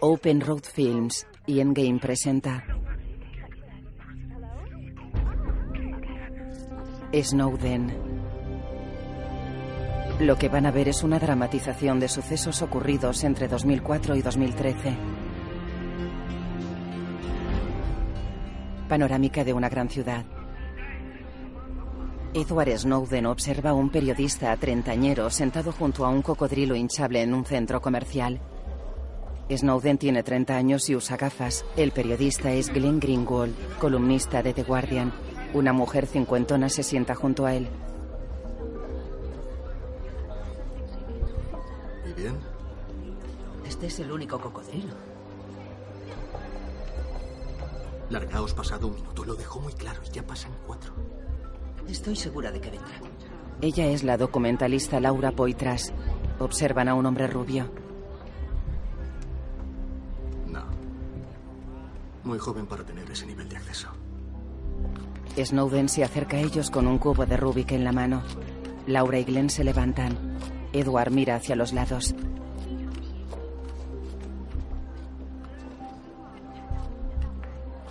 Open Road Films y Endgame presenta Snowden. Lo que van a ver es una dramatización de sucesos ocurridos entre 2004 y 2013. Panorámica de una gran ciudad. Edward Snowden observa a un periodista treintañero sentado junto a un cocodrilo hinchable en un centro comercial. Snowden tiene 30 años y usa gafas. El periodista es Glenn Greenwald, columnista de The Guardian. Una mujer cincuentona se sienta junto a él. ¿Y bien? Este es el único cocodrilo. Largaos pasado un minuto. Lo dejó muy claro. Ya pasan cuatro. Estoy segura de que vendrá. Ella es la documentalista Laura Poitras. Observan a un hombre rubio. Muy joven para tener ese nivel de acceso. Snowden se acerca a ellos con un cubo de Rubik en la mano. Laura y Glenn se levantan. Edward mira hacia los lados.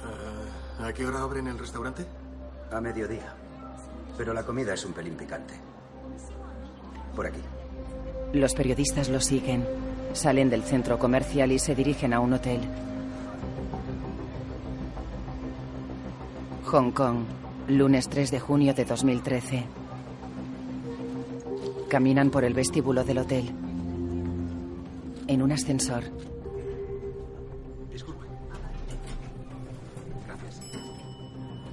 Eh, ¿A qué hora abren el restaurante? A mediodía. Pero la comida es un pelín picante. Por aquí. Los periodistas lo siguen. Salen del centro comercial y se dirigen a un hotel. Hong Kong, lunes 3 de junio de 2013. Caminan por el vestíbulo del hotel. En un ascensor. Disculpe. Gracias.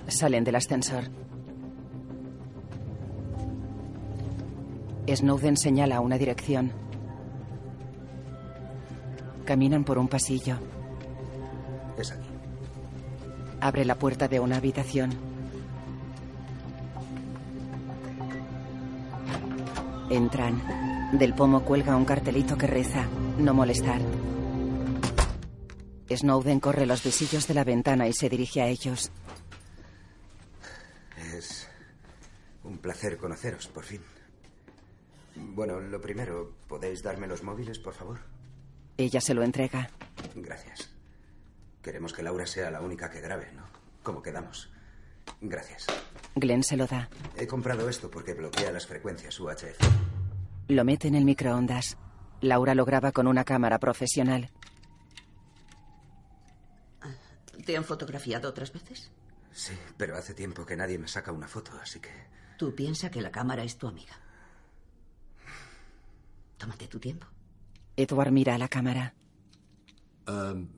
Salen del ascensor. Snowden señala una dirección. Caminan por un pasillo. Es aquí. Abre la puerta de una habitación. Entran. Del pomo cuelga un cartelito que reza, no molestar. Snowden corre los visillos de la ventana y se dirige a ellos. Es un placer conoceros, por fin. Bueno, lo primero, ¿podéis darme los móviles, por favor? Ella se lo entrega. Gracias. Queremos que Laura sea la única que grabe, ¿no? Como quedamos. Gracias. Glenn se lo da. He comprado esto porque bloquea las frecuencias UHF. Lo mete en el microondas. Laura lo graba con una cámara profesional. ¿Te han fotografiado otras veces? Sí, pero hace tiempo que nadie me saca una foto, así que... Tú piensas que la cámara es tu amiga. Tómate tu tiempo. Edward mira a la cámara. Um,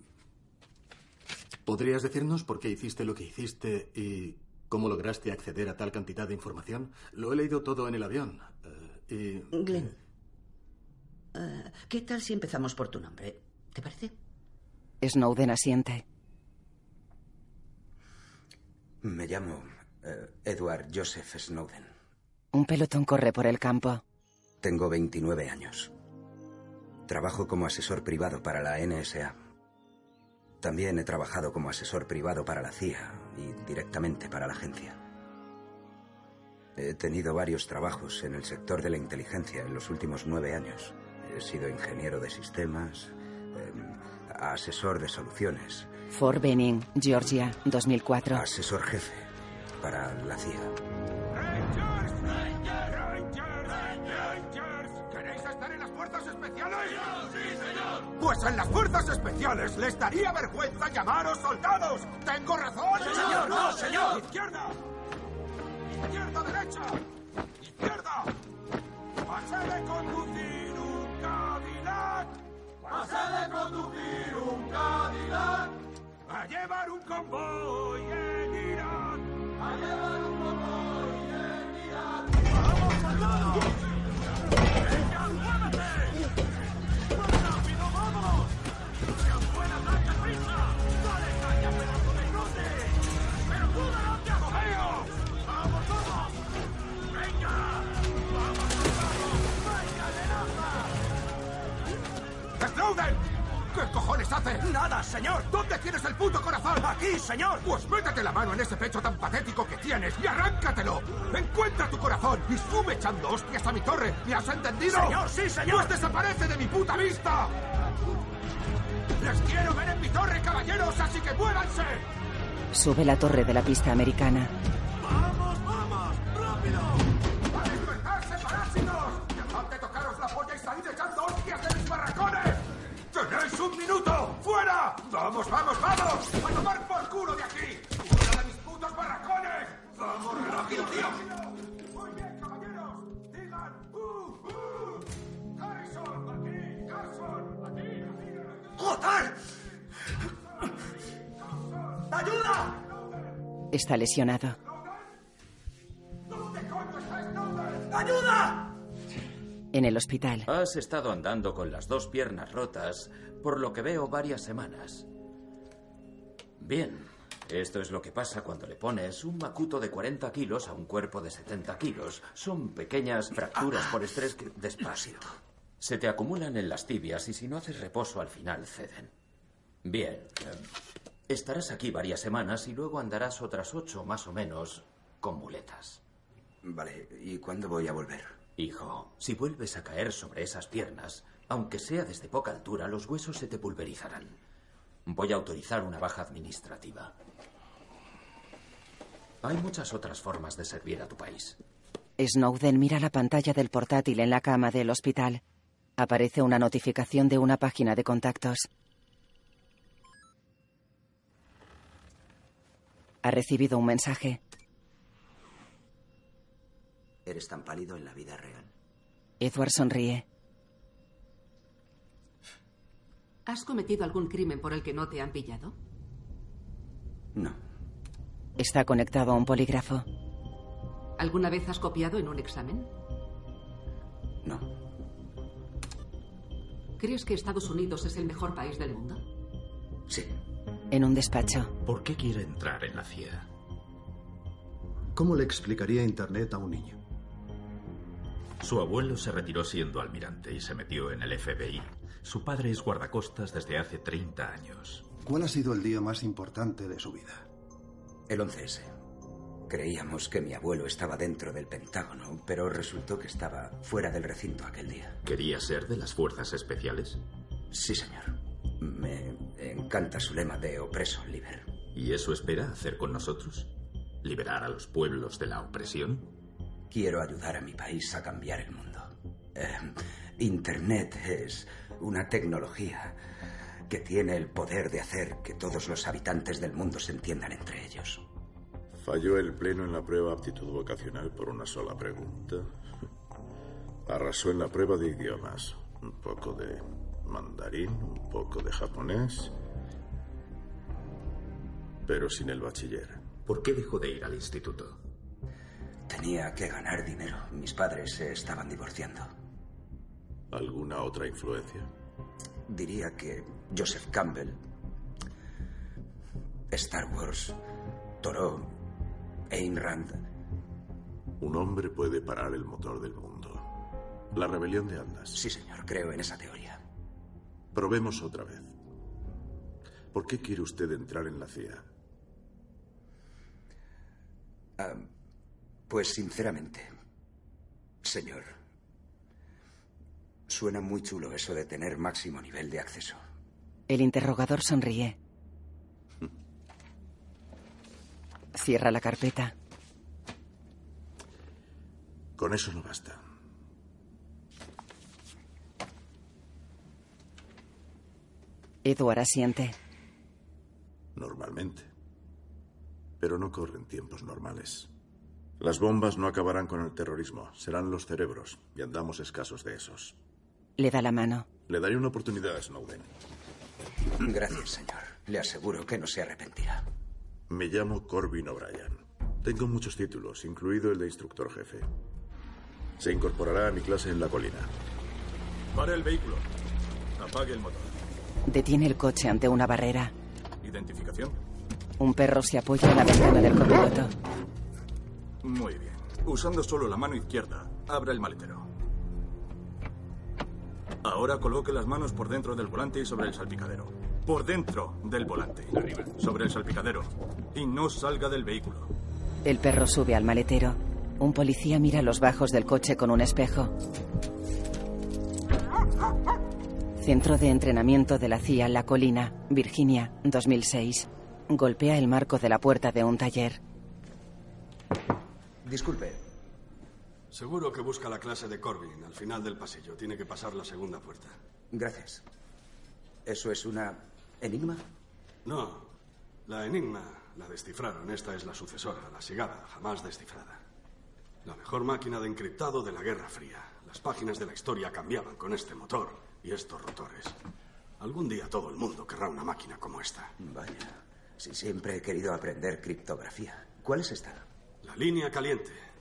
¿Podrías decirnos por qué hiciste lo que hiciste y cómo lograste acceder a tal cantidad de información? Lo he leído todo en el avión. eh, y... Glenn. eh, ¿Qué tal si empezamos por tu nombre? ¿Te parece? Snowden asiente. Me llamo eh, Edward Joseph Snowden. Un pelotón corre por el campo. Tengo 29 años. Trabajo como asesor privado para la NSA. También he trabajado como asesor privado para la CIA y directamente para la agencia. He tenido varios trabajos en el sector de la inteligencia en los últimos nueve años. He sido ingeniero de sistemas, eh, asesor de soluciones, Fort Benning, Georgia, 2004. asesor jefe para la CIA. Pues en las fuerzas especiales les daría vergüenza llamaros soldados. ¿Tengo razón? ¡Sí, señor! ¡No, señor! ¡Izquierda! ¡Izquierda, derecha! ¡Izquierda! ¡Pasé de conducir un Cadillac! ¡Pasé de conducir un Cadillac! ¡A llevar un convoy cojones hace? ¡Nada, señor! ¿Dónde tienes el puto corazón? ¡Aquí, señor! Pues métete la mano en ese pecho tan patético que tienes y arráncatelo. Encuentra tu corazón y sube echando hostias a mi torre. ¿Me has entendido? Señor, sí, señor. Pues desaparece de mi puta vista. ¡La izquierda! torre, caballeros, así que muévanse. Sube la torre de la pista americana. ¡Vamos, vamos, vamos! ¡A tomar por culo de aquí! ¡Fuera de mis putos barracones! ¡Vamos, rápido, tío! Muy bien, caballeros. Digan, ¡uh, uh! Harrison, aquí. Carson, aquí. ¡Joder! ¡Ayuda! Está lesionado. ¿Dónde coño está Snowden? ¡Ayuda! En el hospital. Has estado andando con las dos piernas rotas, por lo que veo varias semanas. Bien, esto es lo que pasa cuando le pones un macuto de 40 kilos a un cuerpo de 70 kilos. Son pequeñas fracturas por estrés que... Despacio. Se te acumulan en las tibias y si no haces reposo al final ceden. Bien. eh, Estarás aquí varias semanas y luego andarás otras ocho más o menos con muletas. Vale, ¿y cuándo voy a volver? Hijo, si vuelves a caer sobre esas piernas, aunque sea desde poca altura, los huesos se te pulverizarán. Voy a autorizar una baja administrativa. Hay muchas otras formas de servir a tu país. Snowden mira la pantalla del portátil en la cama del hospital. Aparece una notificación de una página de contactos. Ha recibido un mensaje. ¿Eres tan pálido en la vida real? Edward sonríe. ¿Has cometido algún crimen por el que no te han pillado? No. Está conectado a un polígrafo. ¿Alguna vez has copiado en un examen? No. ¿Crees que Estados Unidos es el mejor país del mundo? Sí. En un despacho. ¿Por qué quiere entrar en la CIA? ¿Cómo le explicaría Internet a un niño? Su abuelo se retiró siendo almirante y se metió en el FBI. Su padre es guardacostas desde hace 30 años. ¿Cuál ha sido el día más importante de su vida? El 11S. Creíamos que mi abuelo estaba dentro del Pentágono, pero resultó que estaba fuera del recinto aquel día. ¿Quería ser de las fuerzas especiales? Sí, señor. Me encanta su lema de opreso liber. ¿Y eso espera hacer con nosotros? ¿Liberar a los pueblos de la opresión? Quiero ayudar a mi país a cambiar el mundo. Eh, Internet es una tecnología que tiene el poder de hacer que todos los habitantes del mundo se entiendan entre ellos. Falló el pleno en la prueba aptitud vocacional por una sola pregunta. Arrasó en la prueba de idiomas. Un poco de mandarín, un poco de japonés. Pero sin el bachiller. ¿Por qué dejó de ir al instituto? Tenía que ganar dinero. Mis padres se estaban divorciando. ¿Alguna otra influencia? Diría que Joseph Campbell, Star Wars, Toro, Ayn Rand. Un hombre puede parar el motor del mundo. La rebelión de Andas. Sí, señor, creo en esa teoría. Probemos otra vez. ¿Por qué quiere usted entrar en la CIA? Ah, pues sinceramente, señor, suena muy chulo eso de tener máximo nivel de acceso. El interrogador sonríe. Cierra la carpeta. Con eso no basta. Edward asiente. Normalmente. Pero no corren tiempos normales. Las bombas no acabarán con el terrorismo, serán los cerebros, y andamos escasos de esos. Le da la mano. Le daré una oportunidad a Snowden. Gracias, señor. Le aseguro que no se arrepentirá. Me llamo Corbin O'Brien. Tengo muchos títulos, incluido el de instructor jefe. Se incorporará a mi clase en la colina. Para el vehículo. Apague el motor. Detiene el coche ante una barrera. ¿Identificación? Un perro se apoya en la ventana del copiloto. Muy bien. Usando solo la mano izquierda, abra el maletero. Ahora coloque las manos por dentro del volante y sobre el salpicadero. Por dentro del volante. Arriba. Sobre el salpicadero. Y no salga del vehículo. El perro sube al maletero. Un policía mira los bajos del coche con un espejo. Centro de Entrenamiento de la CIA La Colina, Virginia, 2006. Golpea el marco de la puerta de un taller. Disculpe. Seguro que busca la clase de Corbin al final del pasillo. Tiene que pasar la segunda puerta. Gracias. ¿Eso es una enigma? No. La enigma la descifraron. Esta es la sucesora, la sigada, jamás descifrada. La mejor máquina de encriptado de la Guerra Fría. Las páginas de la historia cambiaban con este motor y estos rotores. Algún día todo el mundo querrá una máquina como esta. Vaya. Sí, siempre he querido aprender criptografía. ¿Cuál es esta? La línea caliente.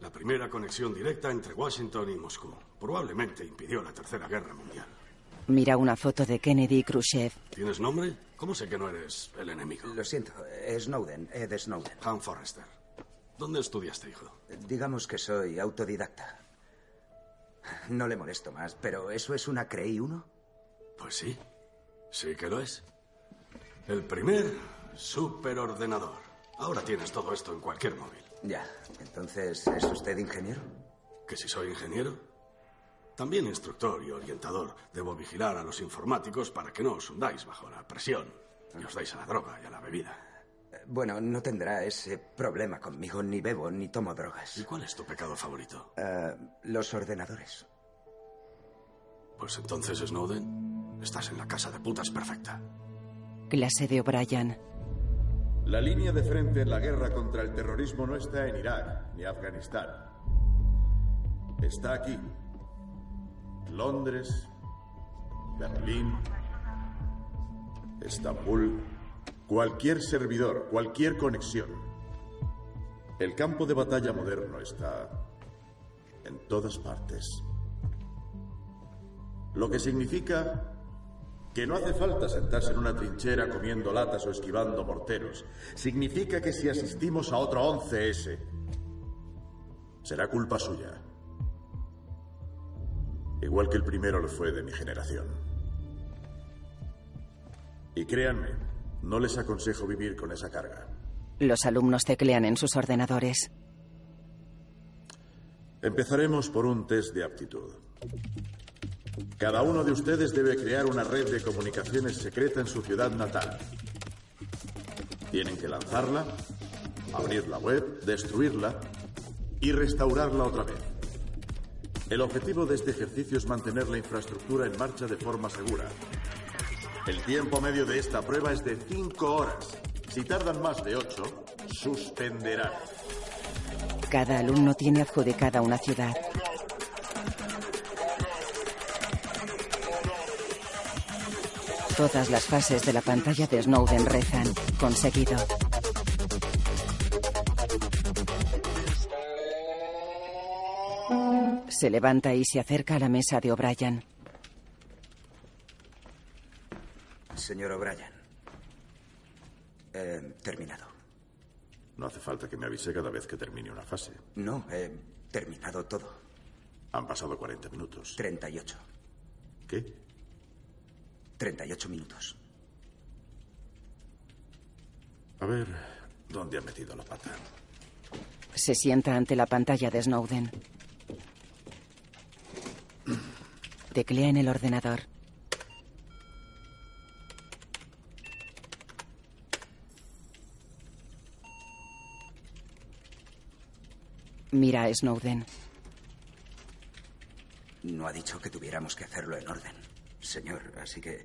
La primera conexión directa entre Washington y Moscú. Probablemente impidió la Tercera Guerra Mundial. Mira una foto de Kennedy y Khrushchev. ¿Tienes nombre? ¿Cómo sé que no eres el enemigo? Lo siento, Snowden, Ed Snowden. Han Forrester. ¿Dónde estudiaste, hijo? Digamos que soy autodidacta. No le molesto más, pero ¿eso es una CREI 1? Pues sí, sí que lo es. El primer superordenador. Ahora tienes todo esto en cualquier móvil. Ya, entonces, ¿es usted ingeniero? ¿Que si soy ingeniero? También instructor y orientador. Debo vigilar a los informáticos para que no os hundáis bajo la presión y os dais a la droga y a la bebida. Bueno, no tendrá ese problema conmigo. Ni bebo ni tomo drogas. ¿Y cuál es tu pecado favorito? Eh, los ordenadores. Pues entonces, Snowden, estás en la casa de putas perfecta. Clase de O'Brien. La línea de frente en la guerra contra el terrorismo no está en Irak ni Afganistán. Está aquí. Londres, Berlín, Estambul, cualquier servidor, cualquier conexión. El campo de batalla moderno está en todas partes. Lo que significa que no hace falta sentarse en una trinchera comiendo latas o esquivando morteros. Significa que si asistimos a otro 11S, será culpa suya. Igual que el primero lo fue de mi generación. Y créanme, no les aconsejo vivir con esa carga. Los alumnos teclean en sus ordenadores. Empezaremos por un test de aptitud. Cada uno de ustedes debe crear una red de comunicaciones secreta en su ciudad natal. Tienen que lanzarla, abrir la web, destruirla y restaurarla otra vez. El objetivo de este ejercicio es mantener la infraestructura en marcha de forma segura. El tiempo medio de esta prueba es de 5 horas. Si tardan más de 8, suspenderán. Cada alumno tiene adjudicada una ciudad. Todas las fases de la pantalla de Snowden rezan. Conseguido. Se levanta y se acerca a la mesa de O'Brien. Señor O'Brien. He terminado. No hace falta que me avise cada vez que termine una fase. No, he terminado todo. Han pasado 40 minutos. 38. ¿Qué? 38 minutos. A ver, ¿dónde ha metido la pata? Se sienta ante la pantalla de Snowden. Teclea en el ordenador. Mira a Snowden. No ha dicho que tuviéramos que hacerlo en orden, señor, así que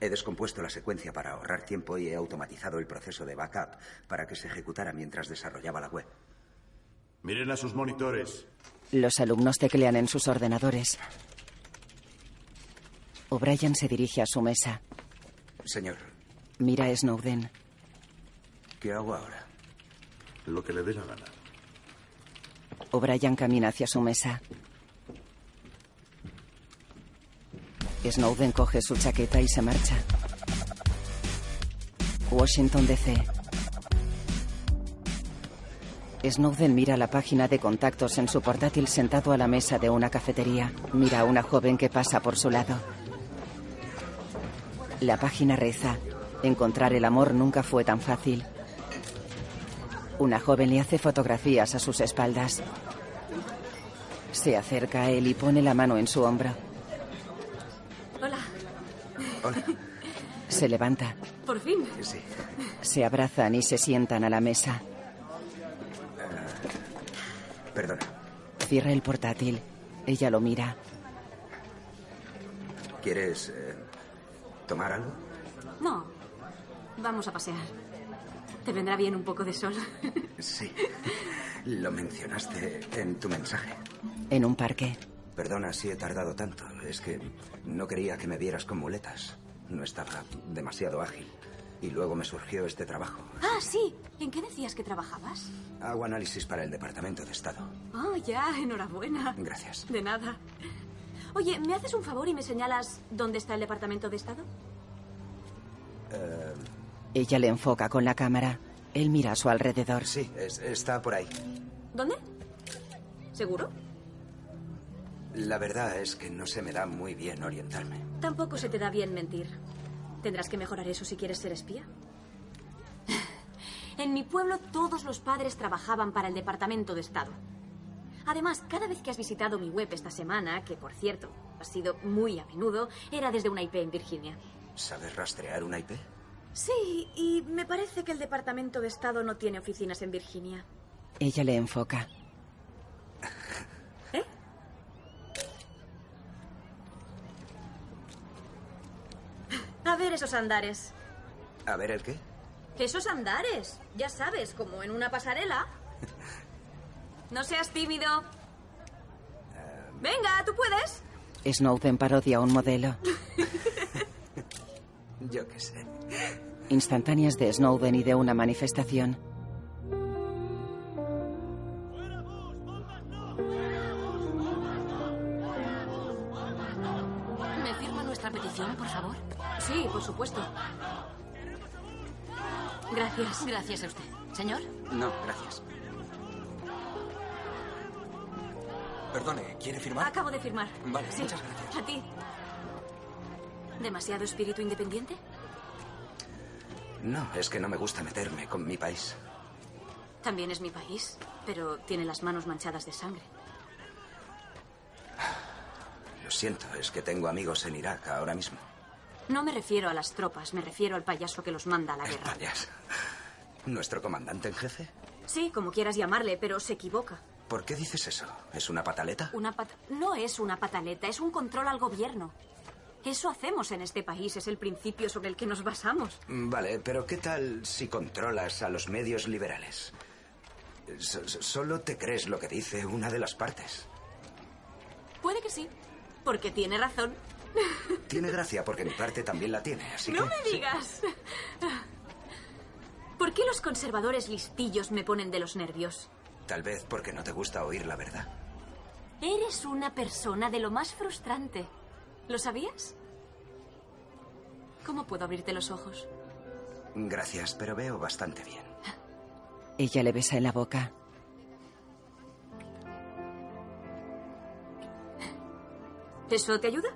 he descompuesto la secuencia para ahorrar tiempo y he automatizado el proceso de backup para que se ejecutara mientras desarrollaba la web. Miren a sus monitores. Los alumnos teclean en sus ordenadores. O'Brien se dirige a su mesa. Señor, Mira a Snowden. ¿qué hago ahora? Lo que le dé la gana. O'Brien camina hacia su mesa. Snowden coge su chaqueta y se marcha. Washington DC. Snowden mira la página de contactos en su portátil sentado a la mesa de una cafetería. Mira a una joven que pasa por su lado. La página reza. Encontrar el amor nunca fue tan fácil. Una joven le hace fotografías a sus espaldas. Se acerca a él y pone la mano en su hombro. Hola. Se levanta. Por fin. Sí. Se abrazan y se sientan a la mesa. Perdona. Cierra el portátil. Ella lo mira. ¿Quieres eh, tomar algo? No. Vamos a pasear. Te vendrá bien un poco de sol. Sí. Lo mencionaste en tu mensaje. En un parque. Perdona si he tardado tanto. Es que no quería que me vieras con muletas. No estaba demasiado ágil. Y luego me surgió este trabajo. Ah, sí. ¿En qué decías que trabajabas? Hago análisis para el Departamento de Estado. Oh, ya. Enhorabuena. Gracias. De nada. Oye, ¿me haces un favor y me señalas dónde está el Departamento de Estado? Eh, Ella le enfoca con la cámara. Él mira a su alrededor. sí, es- está por ahí. ¿Dónde? ¿Seguro? La verdad es que no se me da muy bien orientarme. Tampoco se te da bien mentir. Tendrás que mejorar eso si quieres ser espía. En mi pueblo todos los padres trabajaban para el Departamento de Estado. Además, cada vez que has visitado mi web esta semana, que por cierto ha sido muy a menudo, era desde una IP en Virginia. ¿Sabes rastrear una IP? Sí, y me parece que el Departamento de Estado no tiene oficinas en Virginia. Ella le enfoca. A ver esos andares. A ver el qué. Esos andares, ya sabes, como en una pasarela. No seas tímido. Venga, tú puedes. Snowden parodia a un modelo. Yo qué sé. Instantáneas de Snowden y de una manifestación. Sí, por supuesto. Gracias. Gracias a usted. Señor. No, gracias. Perdone, ¿quiere firmar? Acabo de firmar. Vale, Sí, muchas gracias. A ti. ¿Demasiado espíritu independiente? No, es que no me gusta meterme con mi país. También es mi país, pero tiene las manos manchadas de sangre. Lo siento, es que tengo amigos en Irak ahora mismo. No me refiero a las tropas, me refiero al payaso que los manda a la guerra. Payas. ¿Nuestro comandante en jefe? Sí, como quieras llamarle, pero se equivoca. ¿Por qué dices eso? ¿Es una pataleta? Una pata- No es una pataleta, es un control al gobierno. Eso hacemos en este país, es el principio sobre el que nos basamos. Vale, pero ¿qué tal si controlas a los medios liberales? So- so- solo te crees lo que dice una de las partes. Puede que sí, porque tiene razón. Tiene gracia porque mi parte también la tiene, así no que... me digas. ¿Por qué los conservadores listillos me ponen de los nervios? Tal vez porque no te gusta oír la verdad. Eres una persona de lo más frustrante. ¿Lo sabías? ¿Cómo puedo abrirte los ojos? Gracias, pero veo bastante bien. Ella le besa en la boca. ¿Eso te ayuda?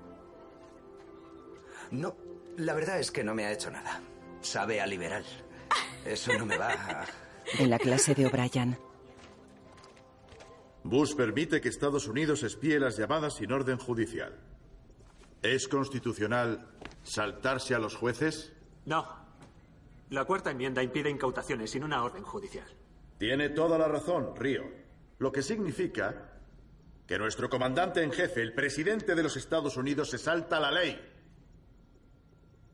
No, la verdad es que no me ha hecho nada. Sabe a liberal. Eso no me va a... En la clase de O'Brien. Bush permite que Estados Unidos espíe las llamadas sin orden judicial. ¿Es constitucional saltarse a los jueces? No. La cuarta enmienda impide incautaciones sin una orden judicial. Tiene toda la razón, Río. Lo que significa que nuestro comandante en jefe, el presidente de los Estados Unidos, se salta la ley.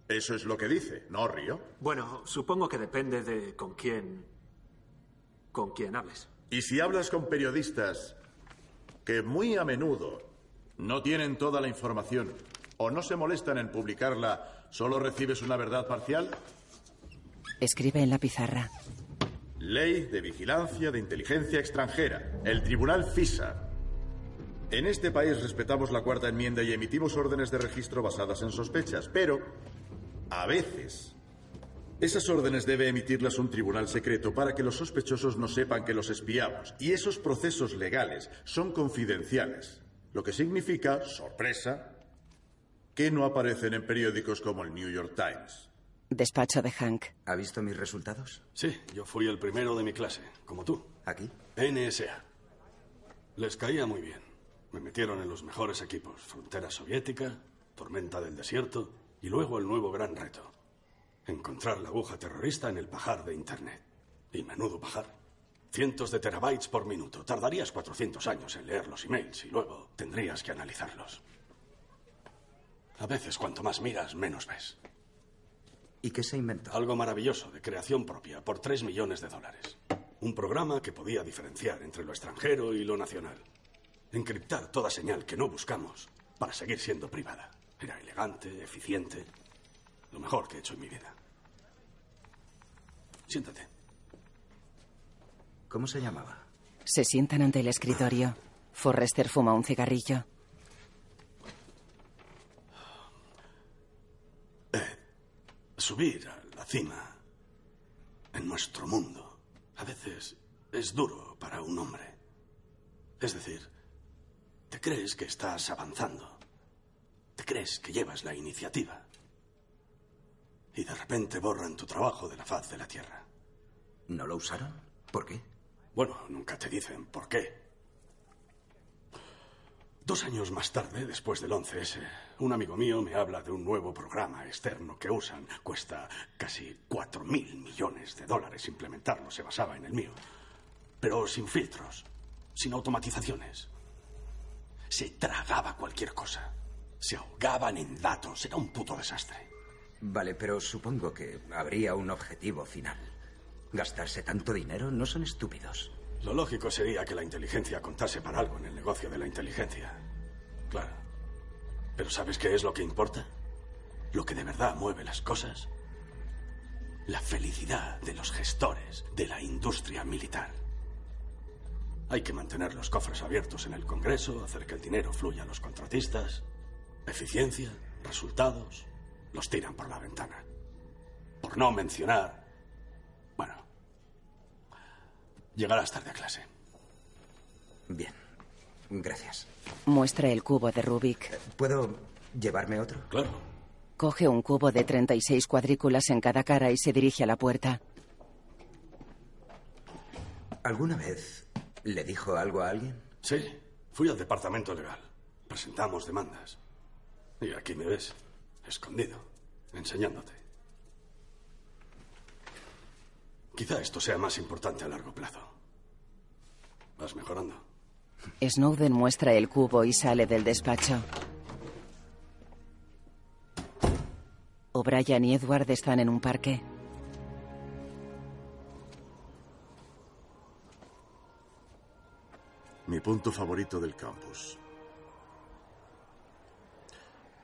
Eso es lo que dice, ¿no, Río? Bueno, supongo que depende de con quién. con quién hables. Y si hablas con periodistas que muy a menudo no tienen toda la información o no se molestan en publicarla, ¿solo recibes una verdad parcial? Escribe en la pizarra. Ley de Vigilancia de Inteligencia Extranjera, el Tribunal FISA. En este país respetamos la cuarta enmienda y emitimos órdenes de registro basadas en sospechas, pero a veces esas órdenes debe emitirlas un tribunal secreto para que los sospechosos no sepan que los espiamos. Y esos procesos legales son confidenciales, lo que significa, sorpresa, que no aparecen en periódicos como el New York Times. Despacho de Hank. ¿Ha visto mis resultados? Sí, yo fui el primero de mi clase, como tú. ¿Aquí? NSA. Les caía muy bien. Me metieron en los mejores equipos. Frontera Soviética, Tormenta del Desierto Y luego el nuevo gran reto. Encontrar la aguja terrorista en el pajar de Internet. Y menudo pajar. Cientos de terabytes por minuto. Tardarías 400 años en leer los emails y luego tendrías que analizarlos. A veces cuanto más miras, menos ves. ¿Y qué se inventó? Algo maravilloso, de creación propia, por 3 millones de dólares. Un programa que podía diferenciar entre lo extranjero y lo nacional. Encriptar toda señal que no buscamos para seguir siendo privada. Era elegante, eficiente. Lo mejor que he hecho en mi vida. Siéntate. ¿Cómo se llamaba? Se sientan ante el escritorio. Forrester fuma un cigarrillo. Subir a la cima en nuestro mundo a veces es duro para un hombre. Es decir, te crees que estás avanzando. Te crees que llevas la iniciativa. Y de repente borran tu trabajo de la faz de la Tierra. ¿No lo usaron? ¿Por qué? Bueno, nunca te dicen por qué. Dos años más tarde, después del 11S, un amigo mío me habla de un nuevo programa externo que usan. Cuesta casi cuatro mil millones de dólares implementarlo. Se basaba en el mío. Pero sin filtros, sin automatizaciones. Se tragaba cualquier cosa. Se ahogaban en datos. Era un puto desastre. Vale, pero supongo que habría un objetivo final. Gastarse tanto dinero no son estúpidos. Lo lógico sería que la inteligencia contase para algo en el negocio de la inteligencia. Claro. Pero ¿sabes qué es lo que importa? Lo que de verdad mueve las cosas. La felicidad de los gestores de la industria militar. Hay que mantener los cofres abiertos en el Congreso, hacer que el dinero fluya a los contratistas. Eficiencia, resultados, los tiran por la ventana. Por no mencionar Llegarás tarde a clase. Bien. Gracias. Muestra el cubo de Rubik. ¿Puedo llevarme otro? Claro. Coge un cubo de 36 cuadrículas en cada cara y se dirige a la puerta. ¿Alguna vez le dijo algo a alguien? Sí. Fui al departamento legal. Presentamos demandas. Y aquí me ves, escondido, enseñándote. Quizá esto sea más importante a largo plazo. Vas mejorando. Snowden muestra el cubo y sale del despacho. O'Brien y Edward están en un parque. Mi punto favorito del campus.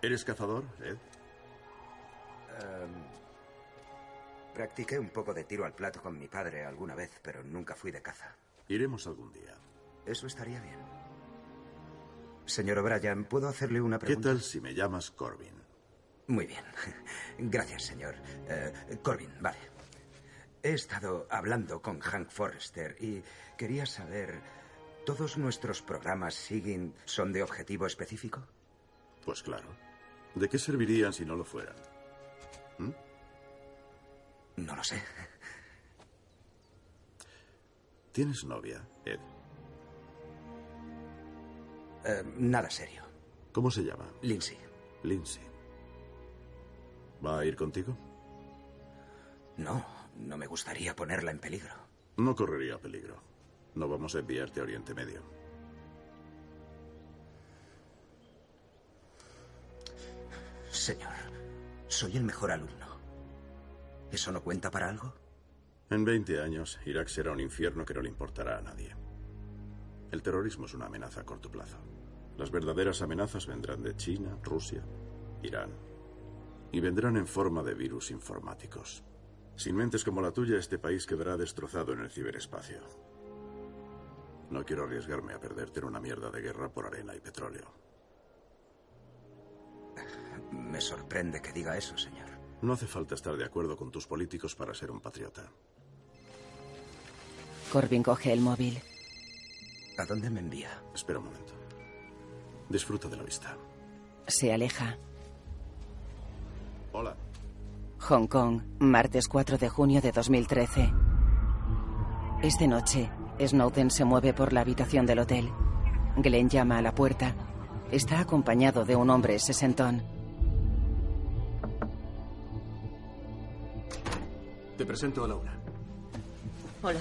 ¿Eres cazador, Ed? Em, Practiqué un poco de tiro al plato con mi padre alguna vez, pero nunca fui de caza. Iremos algún día. Eso estaría bien. Señor O'Brien, ¿puedo hacerle una pregunta? ¿Qué tal si me llamas Corbin? Muy bien. Gracias, señor. Eh, Corbin, vale. He estado hablando con Hank Forrester y quería saber, ¿todos nuestros programas SIGIN son de objetivo específico? Pues claro. ¿De qué servirían si no lo fueran? ¿Mm? No lo sé. ¿Tienes novia, Ed? Eh, nada serio. ¿Cómo se llama? Lindsay. Lindsay. ¿Va a ir contigo? No, no me gustaría ponerla en peligro. No correría peligro. No vamos a enviarte a Oriente Medio. Señor, soy el mejor alumno. ¿Eso no cuenta para algo? En 20 años, Irak será un infierno que no le importará a nadie. El terrorismo es una amenaza a corto plazo. Las verdaderas amenazas vendrán de China, Rusia, Irán. Y vendrán en forma de virus informáticos. Sin mentes como la tuya, este país quedará destrozado en el ciberespacio. No quiero arriesgarme a perderte en una mierda de guerra por arena y petróleo. Me sorprende que diga eso, señor. No hace falta estar de acuerdo con tus políticos para ser un patriota. Corbin coge el móvil. ¿A dónde me envía? Espera un momento. Disfruta de la vista. Se aleja. Hola. Hong Kong, martes 4 de junio de 2013. Es de noche. Snowden se mueve por la habitación del hotel. Glenn llama a la puerta. Está acompañado de un hombre sesentón. Te presento a Laura. Hola.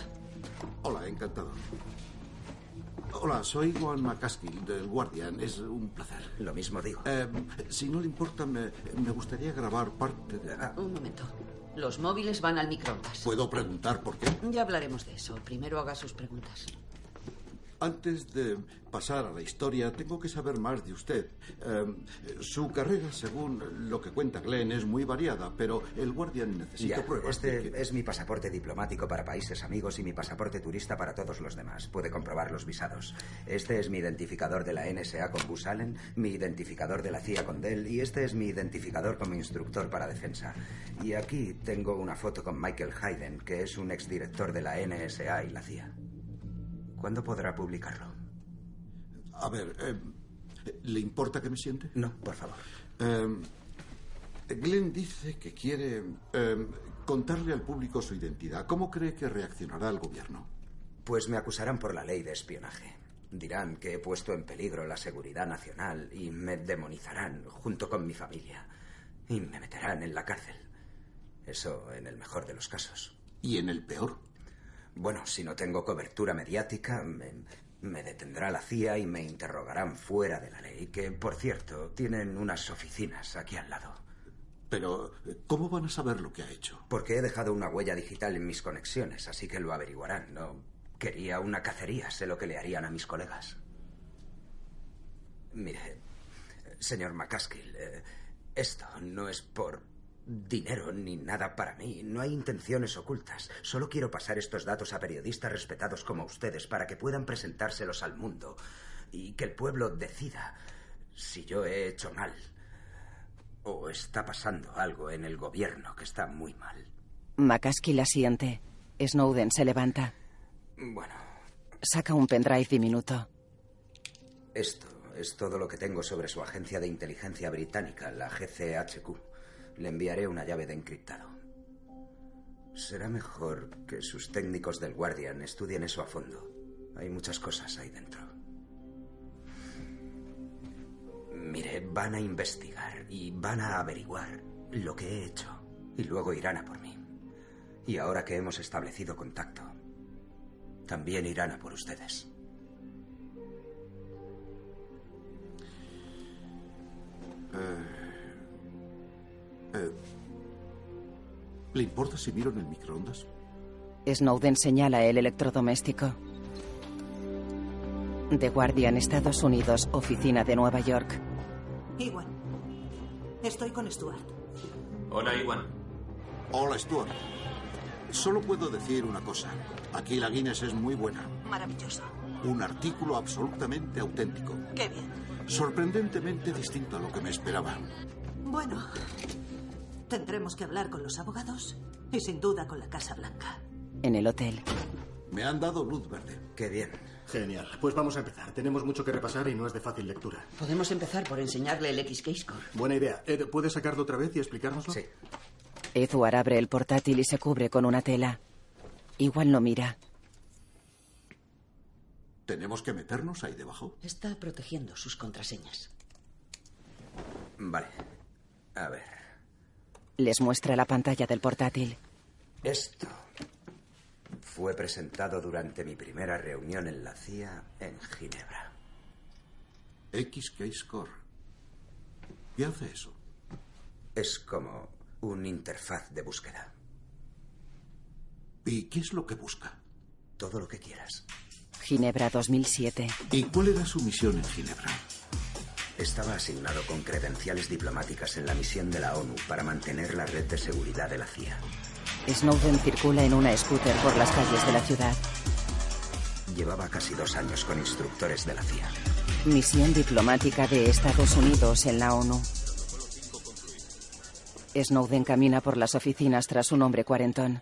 Hola, encantado. Hola, soy Juan McCaskill, del Guardian. Es un placer. Lo mismo digo. Eh, si no le importa, me, me gustaría grabar parte de... Ah, un momento. Los móviles van al microondas. ¿Puedo preguntar por qué? Ya hablaremos de eso. Primero haga sus preguntas. Antes de pasar a la historia, tengo que saber más de usted. Eh, su carrera, según lo que cuenta Glenn, es muy variada, pero el Guardian necesita Ya, pruebas. Este que- es mi pasaporte diplomático para países amigos y mi pasaporte turista para todos los demás. Puede comprobar los visados. Este es mi identificador de la NSA con Bus Allen, mi identificador de la CIA con Dell y este es mi identificador como instructor para defensa. Y aquí tengo una foto con Michael Hayden, que es un exdirector de la NSA y la CIA. ¿Cuándo podrá publicarlo? A ver, eh, ¿le importa que me siente? No, por favor. Eh, Glenn dice que quiere eh, contarle al público su identidad. ¿Cómo cree que reaccionará el gobierno? Pues me acusarán por la ley de espionaje. Dirán que he puesto en peligro la seguridad nacional y me demonizarán junto con mi familia. Y me meterán en la cárcel. Eso en el mejor de los casos. ¿Y en el peor? Bueno, si no tengo cobertura mediática, me, me detendrá la CIA y me interrogarán fuera de la ley, que, por cierto, tienen unas oficinas aquí al lado. Pero, ¿cómo van a saber lo que ha hecho? Porque he dejado una huella digital en mis conexiones, así que lo averiguarán. No quería una cacería, sé lo que le harían a mis colegas. Mire, señor McCaskill, eh, esto no es por dinero ni nada para mí. No hay intenciones ocultas. Solo quiero pasar estos datos a periodistas respetados como ustedes para que puedan presentárselos al mundo y que el pueblo decida si yo he hecho mal o está pasando algo en el gobierno que está muy mal. McCaskill asiente. Snowden se levanta. Bueno, Saca un pendrive diminuto. esto es todo lo que tengo sobre su agencia de inteligencia británica, la GCHQ. Le enviaré una llave de encriptado. Será mejor que sus técnicos del Guardian estudien eso a fondo. Hay muchas cosas ahí dentro. Mire, van a investigar y van a averiguar lo que he hecho. Y luego irán a por mí. Y ahora que hemos establecido contacto, también irán a por ustedes. Eh, eh, ¿Le importa si miro en el microondas? Snowden señala el electrodoméstico. The Guardian, Estados Unidos, oficina de Nueva York. Iwan. Estoy con Stuart. Hola, Iwan. Hola, Stuart. Solo puedo decir una cosa. Aquí la Guinness es muy buena. Maravilloso. Un artículo absolutamente auténtico. Qué bien. Sorprendentemente distinto a lo que me esperaba. Bueno, tendremos que hablar con los abogados y sin duda con la Casa Blanca. En el hotel. Me han dado luz verde. Qué bien. Genial. Pues vamos a empezar. Tenemos mucho que repasar y no es de fácil lectura. Podemos empezar por enseñarle el XK-Score. Buena idea. Ed, ¿puedes sacarlo otra vez y explicárnoslo? Sí. Edward abre el portátil y se cubre con una tela. Igual no mira. ¿Tenemos que meternos ahí debajo? Está protegiendo sus contraseñas. Vale. A ver. Les muestra la pantalla del portátil. Esto fue presentado durante mi primera reunión en la CIA en Ginebra. XK Score. ¿Qué hace eso? Es como un interfaz de búsqueda. ¿Y qué es lo que busca? Todo lo que quieras. Ginebra 2007. ¿Y cuál era su misión en Ginebra? Estaba asignado con credenciales diplomáticas en la misión de la ONU para mantener la red de seguridad de la CIA. Snowden circula en una scooter por las calles de la ciudad. Llevaba casi dos años con instructores de la CIA. Misión diplomática de Estados Unidos en la ONU. Snowden camina por las oficinas tras un hombre cuarentón.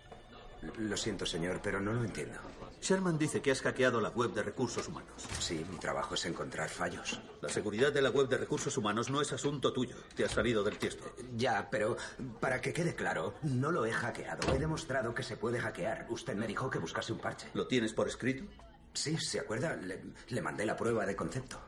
Lo siento, señor, pero no lo entiendo. Sherman dice que has hackeado la web de recursos humanos. Sí, mi trabajo es encontrar fallos. La seguridad de la web de recursos humanos no es asunto tuyo. Te has salido del tiesto. Ya, pero para que quede claro, no lo he hackeado. He demostrado que se puede hackear. Usted me dijo que buscase un parche. ¿Lo tienes por escrito? Sí, ¿se acuerda? Le, le mandé la prueba de concepto.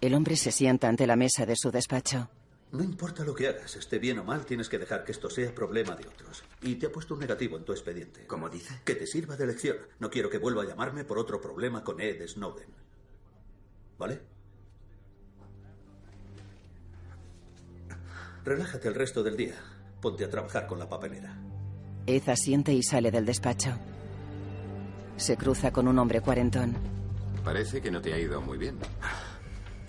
El hombre se sienta ante la mesa de su despacho. No importa lo que hagas, esté bien o mal, tienes que dejar que esto sea problema de otros. Y te ha puesto un negativo en tu expediente. ¿Cómo dice? Que te sirva de lección. No quiero que vuelva a llamarme por otro problema con Ed Snowden. ¿Vale? Relájate el resto del día. Ponte a trabajar con la papelera. Ed asiente y sale del despacho. Se cruza con un hombre cuarentón. Parece que no te ha ido muy bien.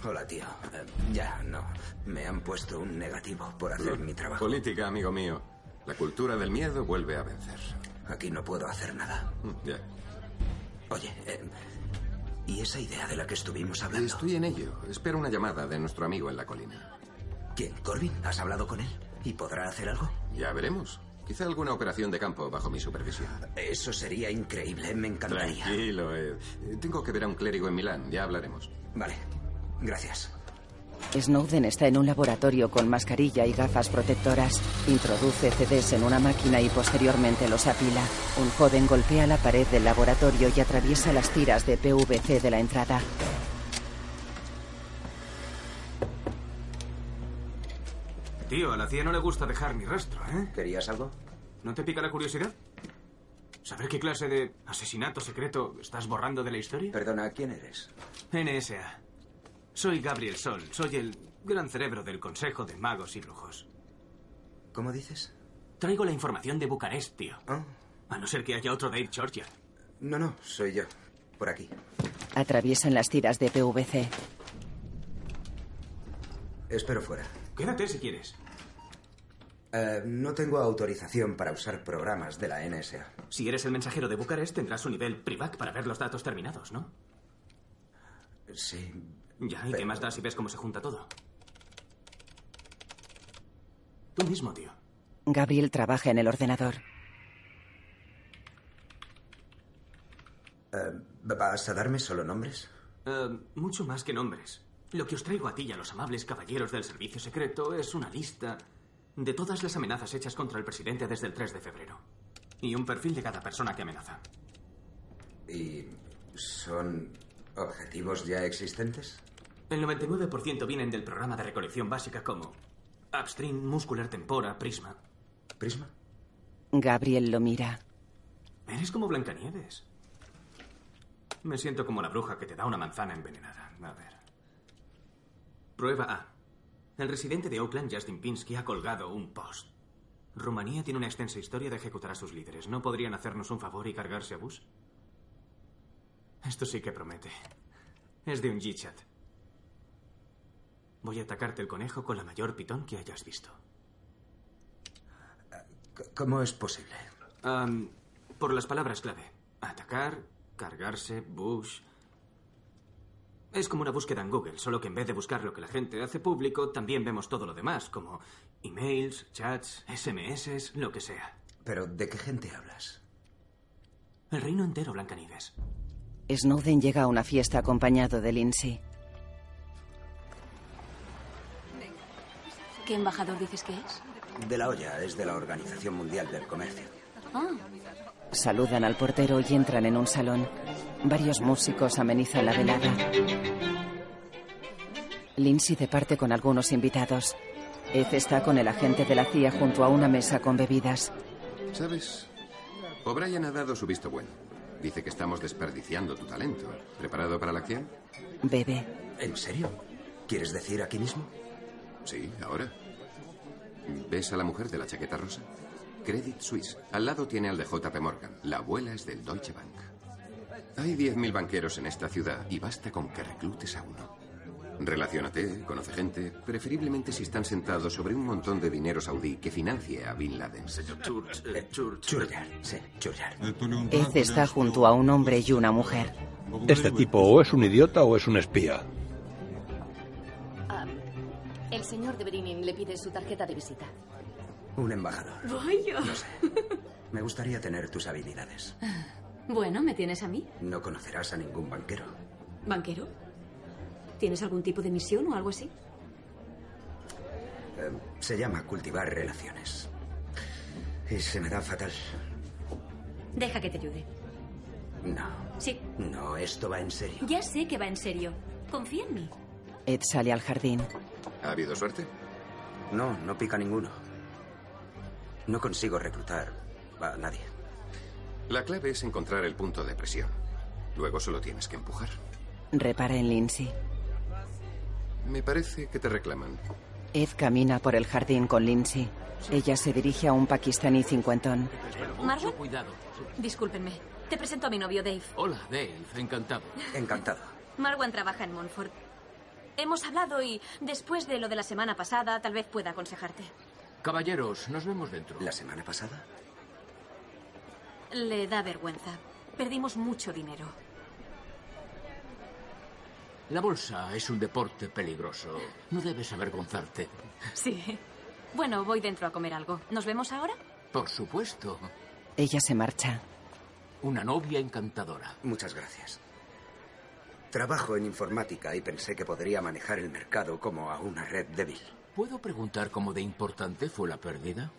Hola, tío. Eh, ya, no. Me han puesto un negativo por hacer mi trabajo. Política, amigo mío. La cultura del miedo vuelve a vencer. Aquí no puedo hacer nada. Mm, Ya. Oye, eh, ¿y esa idea de la que estuvimos hablando? Estoy en ello. Espero una llamada de nuestro amigo en la colina. ¿Quién? ¿Corbin? ¿Has hablado con él? ¿Y podrá hacer algo? Ya veremos. Quizá alguna operación de campo bajo mi supervisión. Eso sería increíble, me encantaría. Tranquilo. Eh, Tengo que ver a un clérigo en Milán. Ya hablaremos. Vale. Gracias. Snowden está en un laboratorio con mascarilla y gafas protectoras. Introduce CDs en una máquina y posteriormente los apila. Un joven golpea la pared del laboratorio y atraviesa las tiras de PVC de la entrada. Tío, a la CIA no le gusta dejar ni rastro, ¿eh? ¿Querías algo? ¿No te pica la curiosidad? ¿Saber qué clase de asesinato secreto estás borrando de la historia? Perdona, ¿quién eres? NSA. Soy Gabriel Sol. Soy el gran cerebro del Consejo de Magos y Brujos. ¿Cómo dices? Traigo la información de Bucarest, tío. Ah. A no ser que haya otro Dave Georgia. No, no, soy yo. Por aquí. Atraviesan las tiras de PVC. Espero fuera. Quédate si quieres. Eh, no tengo autorización para usar programas de la NSA. Si eres el mensajero de Bucarest, tendrás un nivel PRIVAC para ver los datos terminados, ¿no? Sí. Ya, ¿y Pero- qué más da si ves cómo se junta todo? Tú mismo, tío. Gabriel trabaja en el ordenador. Eh, ¿Vas a darme solo nombres? Eh, mucho más que nombres. Lo que os traigo a ti y a los amables caballeros del servicio secreto es una lista de todas las amenazas hechas contra el presidente desde el 3 de febrero. Y un perfil de cada persona que amenaza. ¿Y son objetivos ya existentes? El 99% vienen del programa de recolección básica como Upstream, Muscular Tempora, Prisma. ¿Prisma? Gabriel lo mira. Eres como Blancanieves. Me siento como la bruja que te da una manzana envenenada. A ver. Prueba A. El residente de Oakland, Justin Pinsky, ha colgado un post. Rumanía tiene una extensa historia de ejecutar a sus líderes. ¿No podrían hacernos un favor y cargarse a Bush? Esto sí que promete. Es de un G-chat. Voy a atacarte el conejo con la mayor pitón que hayas visto. ¿Cómo es posible? Por las palabras clave. Atacar, cargarse, Bush. Es como una búsqueda en Google, solo que en vez de buscar lo que la gente hace público, también vemos todo lo demás, como emails, chats, SMS, lo que sea. ¿Pero de qué gente hablas? El reino entero, Blancanieves. Snowden llega a una fiesta acompañado de Lindsay. ¿Qué embajador dices que es? De la olla, es de la Organización Mundial del Comercio. Ah, Saludan al portero y entran en un salón. Varios músicos amenizan la velada. Lindsay departe con algunos invitados. Ed está con el agente de la CIA junto a una mesa con bebidas. ¿Sabes? O'Brien ha dado su visto bueno. Dice que estamos desperdiciando tu talento. ¿Preparado para la acción? Bebe. ¿En serio? ¿Quieres decir aquí mismo? Sí, ahora. ¿Ves a la mujer de la chaqueta rosa? Credit Suisse. Al lado tiene al de JP Morgan. La abuela es del Deutsche Bank. Hay 10.000 banqueros en esta ciudad y basta con que reclutes a uno. Relaciónate, conoce gente, preferiblemente si están sentados sobre un montón de dinero saudí que financie a Bin Laden. Señor Church. eh, Church. Churjar, sí, Churjar. Ed está junto a un hombre y una mujer. Este tipo o es un idiota o es un espía. Ah, el señor de Berinin le pide su tarjeta de visita. Un embajador. Vaya. No sé. Me gustaría tener tus habilidades. Bueno, ¿me tienes a mí? No conocerás a ningún banquero. ¿Banquero? ¿Tienes algún tipo de misión o algo así? Eh, se llama cultivar relaciones. Y se me da fatal. Deja que te ayude. No, Sí, no, esto va en serio. ya sé que va en serio. Confía en mí. Ed sale al jardín. ¿Ha habido suerte? No, no pica ninguno. No consigo reclutar a nadie. La clave es encontrar el punto de presión. Luego solo tienes que empujar. Repara en Lindsay. Me parece que te reclaman. Ed camina por el jardín con Lindsay. Ella se dirige a un pakistaní cincuentón. ¿Marwan? cuidado. Discúlpenme. Te presento a mi novio Dave. Hola, Dave. Encantado. Encantado. Marwan trabaja en Montfort. Hemos hablado y después de lo de la semana pasada, tal vez pueda aconsejarte. Caballeros, nos vemos dentro. ¿La semana pasada? Le da vergüenza. Perdimos mucho dinero. La bolsa es un deporte peligroso. No debes avergonzarte. Sí. Bueno, voy dentro a comer algo. ¿Nos vemos ahora? Por supuesto. Ella se marcha. Una novia encantadora. Muchas gracias. Trabajo en informática y pensé que podría manejar el mercado como a una red débil. ¿Puedo preguntar cómo de importante fue la pérdida?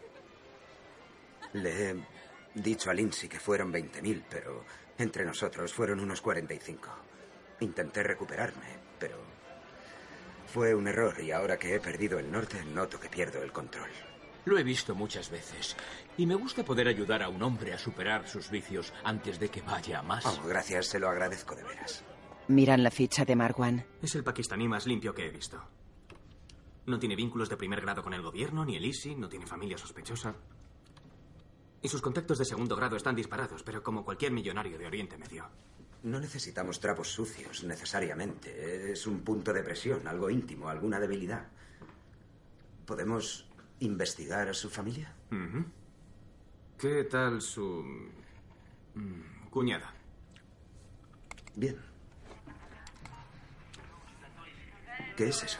Le he dicho a Lindsay que fueron 20.000, pero entre nosotros fueron unos 45. Intenté recuperarme, pero fue un error y ahora que he perdido el norte noto que pierdo el control. Lo he visto muchas veces. Y me gusta poder ayudar a un hombre a superar sus vicios antes de que vaya a más. Oh, gracias, se lo agradezco de veras. Miran la ficha de Marwan. Es el pakistaní más limpio que he visto. No tiene vínculos de primer grado con el gobierno, ni el ISI, no tiene familia sospechosa. Y sus contactos de segundo grado están disparados, pero como cualquier millonario de Oriente Medio. No necesitamos trapos sucios, necesariamente. Es un punto de presión, algo íntimo, alguna debilidad. ¿Podemos investigar a su familia? ¿Qué tal su... mm, cuñada? Bien. ¿Qué es eso?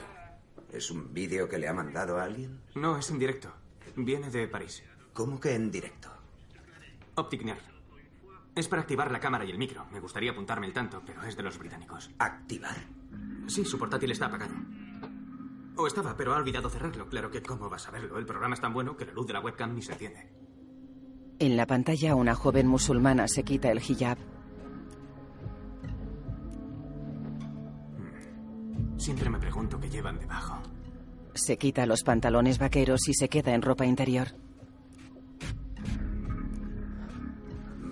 ¿Es un vídeo que le ha mandado a alguien? No, es en directo. Viene de París. ¿Cómo que en directo? Optic Nerve. Es para activar la cámara y el micro. Me gustaría apuntarme el tanto, pero es de los británicos. ¿Activar? Sí, su portátil está apagado. O estaba, pero ha olvidado cerrarlo. Claro que cómo vas a verlo. El programa es tan bueno que la luz de la webcam ni se enciende. En la pantalla, una joven musulmana se quita el hijab. Siempre me pregunto qué llevan debajo. Se quita los pantalones vaqueros y se queda en ropa interior.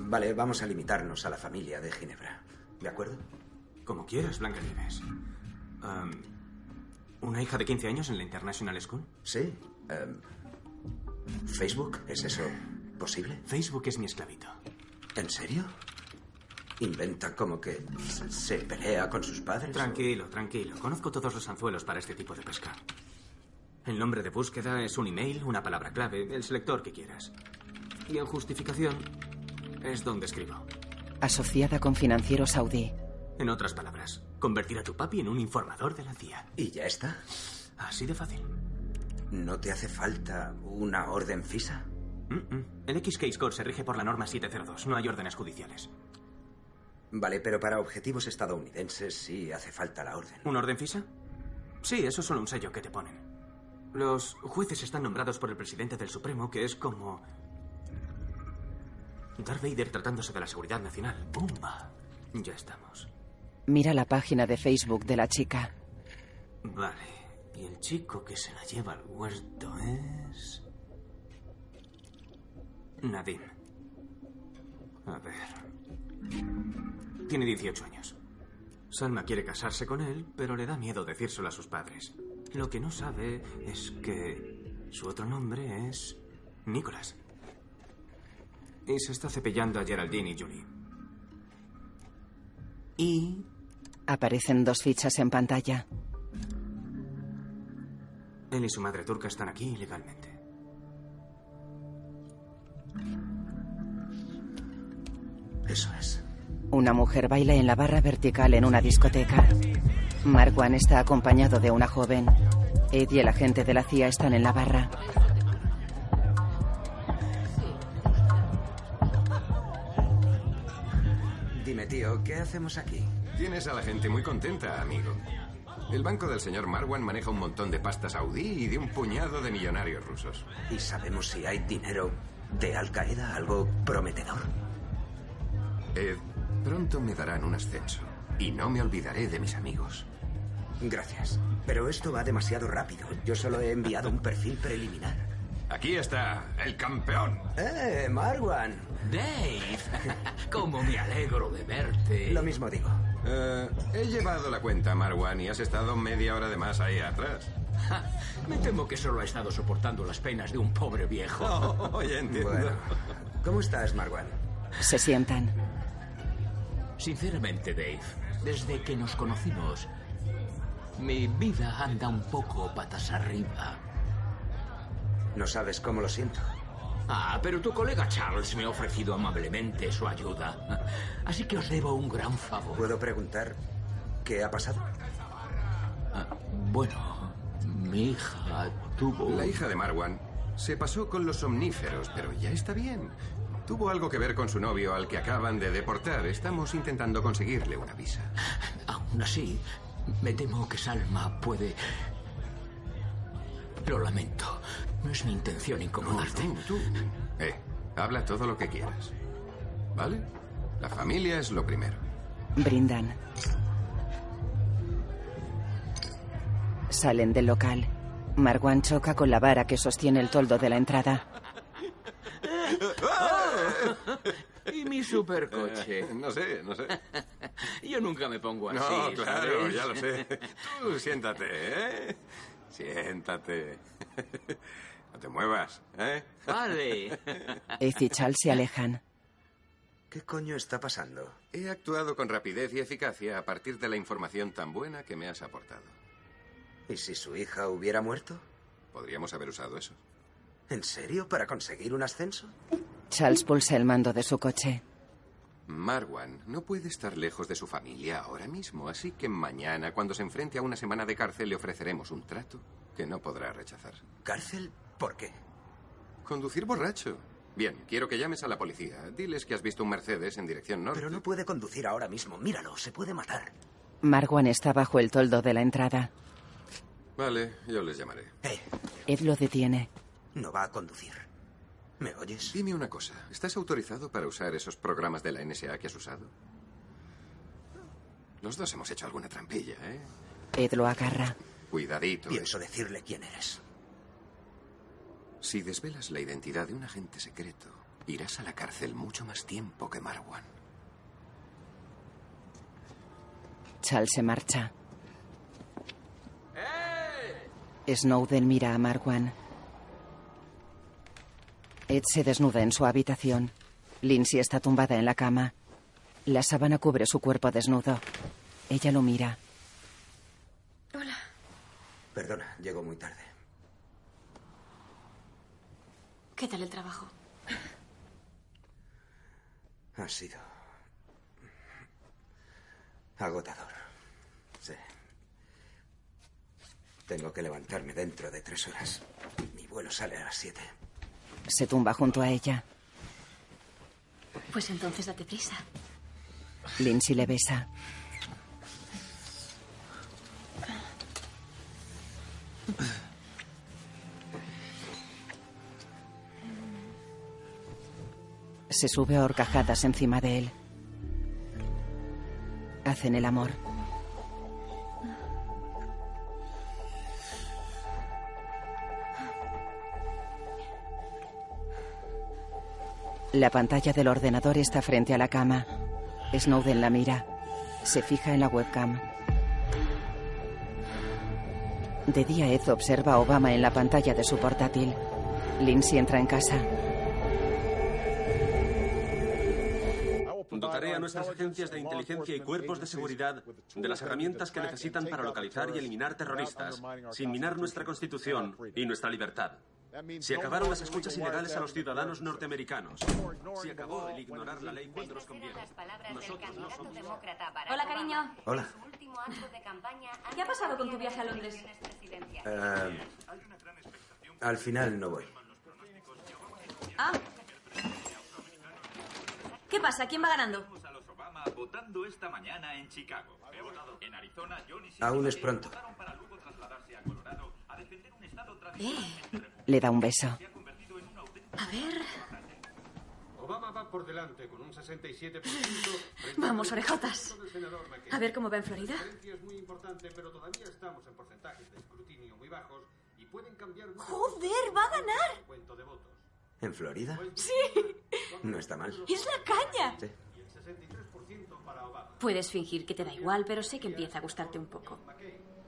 Vale, vamos a limitarnos a la familia de Ginebra. ¿De acuerdo? Como quieras, Blanca Nieves. Am, ¿Una hija de 15 años en la International School? Sí. ¿Facebook? ¿Es eso posible? Facebook es mi esclavito. ¿En serio? ¿Inventa como que se- pelea con sus padres? Tranquilo, tranquilo. Conozco todos los anzuelos para este tipo de pesca. El nombre de búsqueda es un email, una palabra clave, el selector que quieras. Y en justificación es donde escribo. Asociada con financiero saudí. En otras palabras, convertir a tu papi en un informador de la CIA. ¿Y ya está? Así de fácil. ¿No te hace falta una orden FISA? Mm-mm. El X-Case Code se rige por la norma 702. No hay órdenes judiciales. Vale, pero para objetivos estadounidenses sí hace falta la orden. ¿Un orden FISA? Sí, eso es solo un sello que te ponen. Los jueces están nombrados por el presidente del Supremo, que es como. Darth Vader tratándose de la seguridad nacional. ¡Pumba! Ya estamos. Mira la página de Facebook de la chica. Vale. Y el chico que se la lleva al huerto es. Nadim. A ver. Tiene 18 años. Salma quiere casarse con él, pero le da miedo decírselo a sus padres. Lo que no sabe es que su otro nombre es Nicholas. Y se está cepillando a Geraldine y Julie. Y Aparecen dos fichas en pantalla. él y su madre turca están aquí ilegalmente. Eso es. Una mujer baila en la barra vertical en una discoteca. Marwan está acompañado de una joven. Ed y el agente de la CIA están en la barra. Dime, tío, ¿qué hacemos aquí? Tienes a la gente muy contenta, amigo. El banco del señor Marwan maneja un montón de pasta saudí y de un puñado de millonarios rusos. ¿Y sabemos si hay dinero de Al Qaeda? ¿Algo prometedor? Ed, pronto me darán un ascenso. Y no me olvidaré de mis amigos. Gracias. Pero esto va demasiado rápido. Yo solo he enviado un perfil preliminar. Aquí está, el campeón. ¡Eh, Marwan! Dave, cómo me alegro de verte. Lo mismo digo. Eh, he llevado la cuenta, Marwan, y has estado media hora de más ahí atrás. Me temo que solo ha estado soportando las penas de un pobre viejo. Oh, ya entiendo. Bueno, ¿cómo estás, Marwan? Se sientan. Sinceramente, Dave, desde que nos conocimos, mi vida anda un poco patas arriba. No sabes cómo lo siento. Ah, pero tu colega Charles me ha ofrecido amablemente su ayuda. Así que os debo un gran favor. ¿Puedo preguntar qué ha pasado? Ah, bueno, mi hija tuvo... La hija de Marwan se pasó con los somníferos, pero ya está bien. Tuvo algo que ver con su novio al que acaban de deportar. Estamos intentando conseguirle una visa. Aún así, me temo que Salma puede... Lo lamento. No es mi intención incomodarte. No, tú, tú. Eh, habla todo lo que quieras. ¿Vale? La familia es lo primero. Brindan. Salen del local. Marwan choca con la vara que sostiene el toldo de la entrada. ¿Y mi supercoche? Eh, no sé, no sé. Yo nunca me pongo así. No, claro, ¿sabes? ya lo sé. Tú siéntate, ¿eh? Siéntate. No te muevas, ¿eh? Vale. Ed y Charles se alejan. ¿Qué coño está pasando? He actuado con rapidez y eficacia a partir de la información tan buena que me has aportado. ¿Y si su hija hubiera muerto? Podríamos haber usado eso. ¿En serio? ¿Para conseguir un ascenso? Charles pulsa el mando de su coche. Marwan no puede estar lejos de su familia ahora mismo, así que mañana, cuando se enfrente a una semana de cárcel, le ofreceremos un trato que no podrá rechazar. ¿Cárcel? ¿Por qué? Conducir borracho. Bien, quiero que llames a la policía. Diles que has visto un Mercedes en dirección norte. Pero no puede conducir ahora mismo. Míralo, se puede matar. Marwan está bajo el toldo de la entrada. Vale, yo les llamaré. Eh, Ed lo detiene. No va a conducir. ¿Me oyes? Dime una cosa. ¿Estás autorizado para usar esos programas de la NSA que has usado? Los dos hemos hecho alguna trampilla, ¿eh? Ed lo agarra. Cuidadito. Pienso decirle quién eres. Si desvelas la identidad de un agente secreto, irás a la cárcel mucho más tiempo que Marwan. Charles se marcha. Snowden mira a Marwan. Ed se desnuda en su habitación. Lindsay está tumbada en la cama. La sábana cubre su cuerpo desnudo. Ella lo mira. Hola. Perdona, llego muy tarde. ¿Qué tal el trabajo? Ha sido agotador. Sí. Tengo que levantarme dentro de tres horas. Mi vuelo sale a las siete. Se tumba junto a ella. Pues entonces date prisa. Lindsay le besa. Se sube a horcajadas encima de él. Hacen el amor. La pantalla del ordenador está frente a la cama. Snowden la mira. Se fija en la webcam. De día, Ed observa a Obama en la pantalla de su portátil. Lindsay entra en casa. Dotaré a nuestras agencias de inteligencia y cuerpos de seguridad de las herramientas que necesitan para localizar y eliminar terroristas, sin minar nuestra constitución y nuestra libertad. Se acabaron las escuchas ilegales a los ciudadanos norteamericanos. Se acabó el ignorar la ley cuando nos conviene. Nosotros no somos... Hola, cariño. Hola. ¿Qué ha pasado con tu viaje a Londres? Eh, al final no voy. Ah. ¿Qué pasa? ¿Quién va ganando? votando esta mañana en Chicago. He votado en Arizona, Johnny Aún es pronto. Eh, Le da un beso. a ver. Obama va por delante con un 67%. Vamos, orejotas. A ver cómo va en Florida. Es muy importante, pero todavía estamos en porcentajes de escrutinio muy bajos y pueden cambiar ¡Joder, va a ganar! cuento de votos. ¿En Florida? Sí, No está mal. es la caña. Sí. Y el 63% para Obama. Puedes fingir que te da igual, pero sé que empieza a gustarte un poco.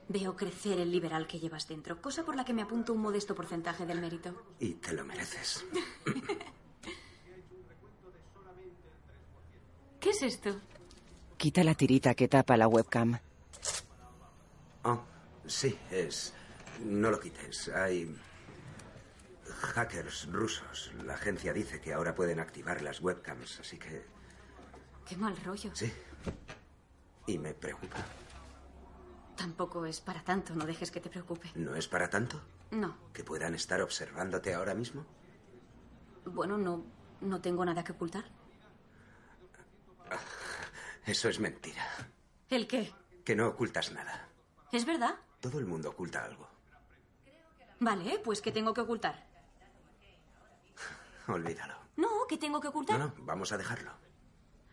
Veo crecer el liberal que llevas dentro, cosa por la que me apunto un modesto porcentaje del mérito. Y te lo mereces. ¿Qué es esto? Quita la tirita que tapa la webcam. Oh, sí, es... No lo quites. Hay... Hackers rusos. La agencia dice que ahora pueden activar las webcams, así que... Qué mal rollo. Sí. Y me preocupa. Tampoco es para tanto, no dejes que te preocupe. ¿No es para tanto? No, ¿Que puedan estar observándote ahora mismo? bueno, no, no tengo nada que ocultar. Eso es mentira. ¿El qué? Que no ocultas nada. ¿Es verdad? Todo el mundo oculta algo. Vale, pues ¿qué tengo que ocultar? Olvídalo. No, ¿qué tengo que ocultar? No, no, vamos a dejarlo.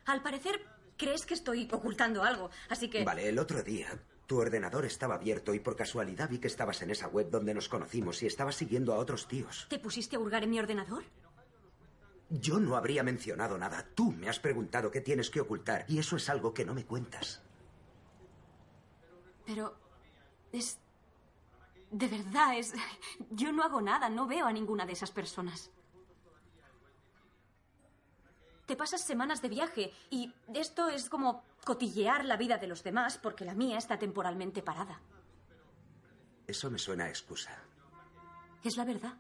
Al parecer, crees que estoy ocultando algo, así que... Vale, el otro día tu ordenador estaba abierto y por casualidad vi que estabas en esa web donde nos conocimos y estabas siguiendo a otros tíos. ¿Te pusiste a hurgar en mi ordenador? Yo no habría mencionado nada. Tú me has preguntado qué tienes que ocultar y eso es algo que no me cuentas. Pero... Es... De verdad, es... Yo no hago nada, no veo a ninguna de esas personas. Te pasas semanas de viaje y esto es como cotillear la vida de los demás porque la mía está temporalmente parada. Eso me suena a excusa. Es la verdad.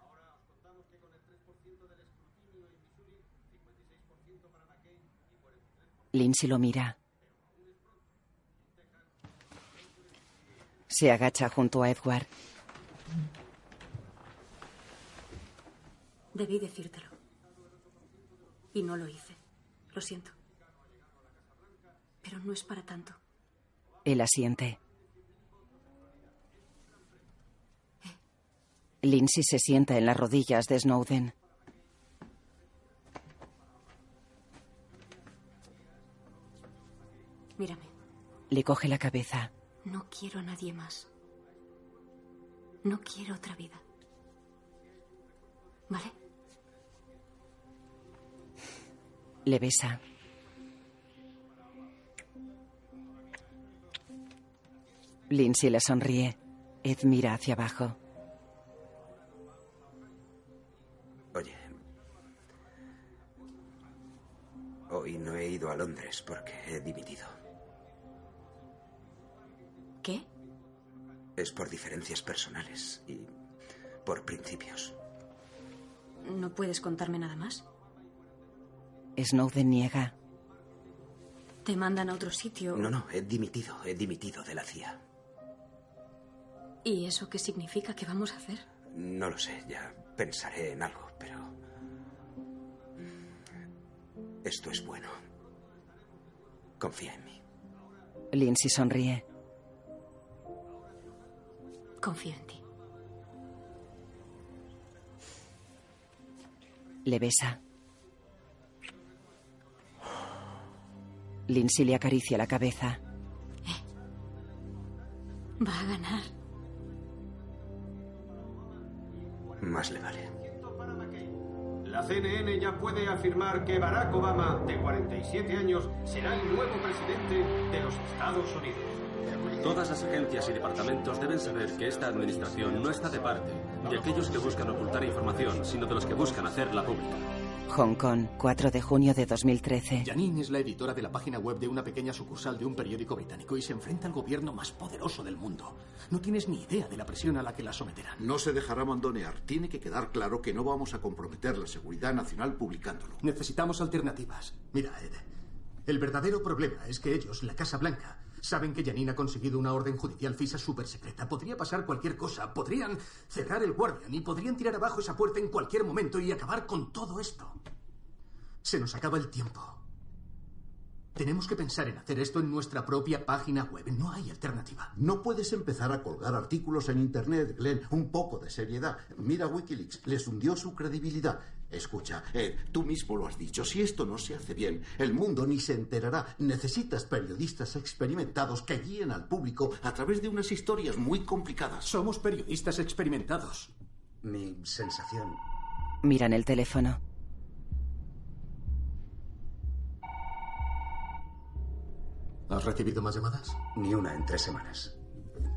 Lindsay lo mira. Se agacha junto a Edward. Debí decírtelo. Y no lo hice. Lo siento. Pero no es para tanto. Él asiente. Lindsay se sienta en las rodillas de Snowden. Mírame. Le coge la cabeza. No quiero a nadie más. No quiero otra vida. ¿Vale? Le besa. Lindsay le sonríe. Ed mira hacia abajo. Oye. Hoy no he ido a Londres porque he dimitido. ¿Qué? Es por diferencias personales y por principios. ¿No puedes contarme nada más? Snowden niega. ¿Te mandan a otro sitio? No, no, he dimitido, he dimitido de la CIA. ¿Y eso qué significa? ¿Qué vamos a hacer? No lo sé, ya pensaré en algo, pero... Esto es bueno. Confía en mí. Lindsay sonríe. Confío en ti. Le besa. Lindsay le acaricia la cabeza. Va a ganar. Más le vale. La CNN ya puede afirmar que Barack Obama, de 47 años, será el nuevo presidente de los Estados Unidos. Todas las agencias y departamentos deben saber que esta administración no está de parte de aquellos que buscan ocultar información, sino de los que buscan hacerla pública. Hong Kong, 4 de junio de 2013. Janine es la editora de la página web de una pequeña sucursal de un periódico británico y se enfrenta al gobierno más poderoso del mundo. No tienes ni idea de la presión a la que la someterán. No se dejará mandonear. Tiene que quedar claro que no vamos a comprometer la seguridad nacional publicándolo. Necesitamos alternativas. Mira, Ed, el verdadero problema es que ellos, la Casa Blanca, saben que Janine ha conseguido una orden judicial FISA súper secreta. Podría pasar cualquier cosa. Podrían cerrar el Guardian y podrían tirar abajo esa puerta en cualquier momento y acabar con todo esto. Se nos acaba el tiempo. Tenemos que pensar en hacer esto en nuestra propia página web. No hay alternativa. No puedes empezar a colgar artículos en Internet, Glenn. Un poco de seriedad. Mira Wikileaks. Les hundió su credibilidad. Escucha, Ed, tú mismo lo has dicho. Si esto no se hace bien, el mundo ni se enterará. Necesitas periodistas experimentados que guíen al público a través de unas historias muy complicadas. Somos periodistas experimentados. Mi sensación. Miran el teléfono. ¿Has recibido más llamadas? Ni una en tres semanas.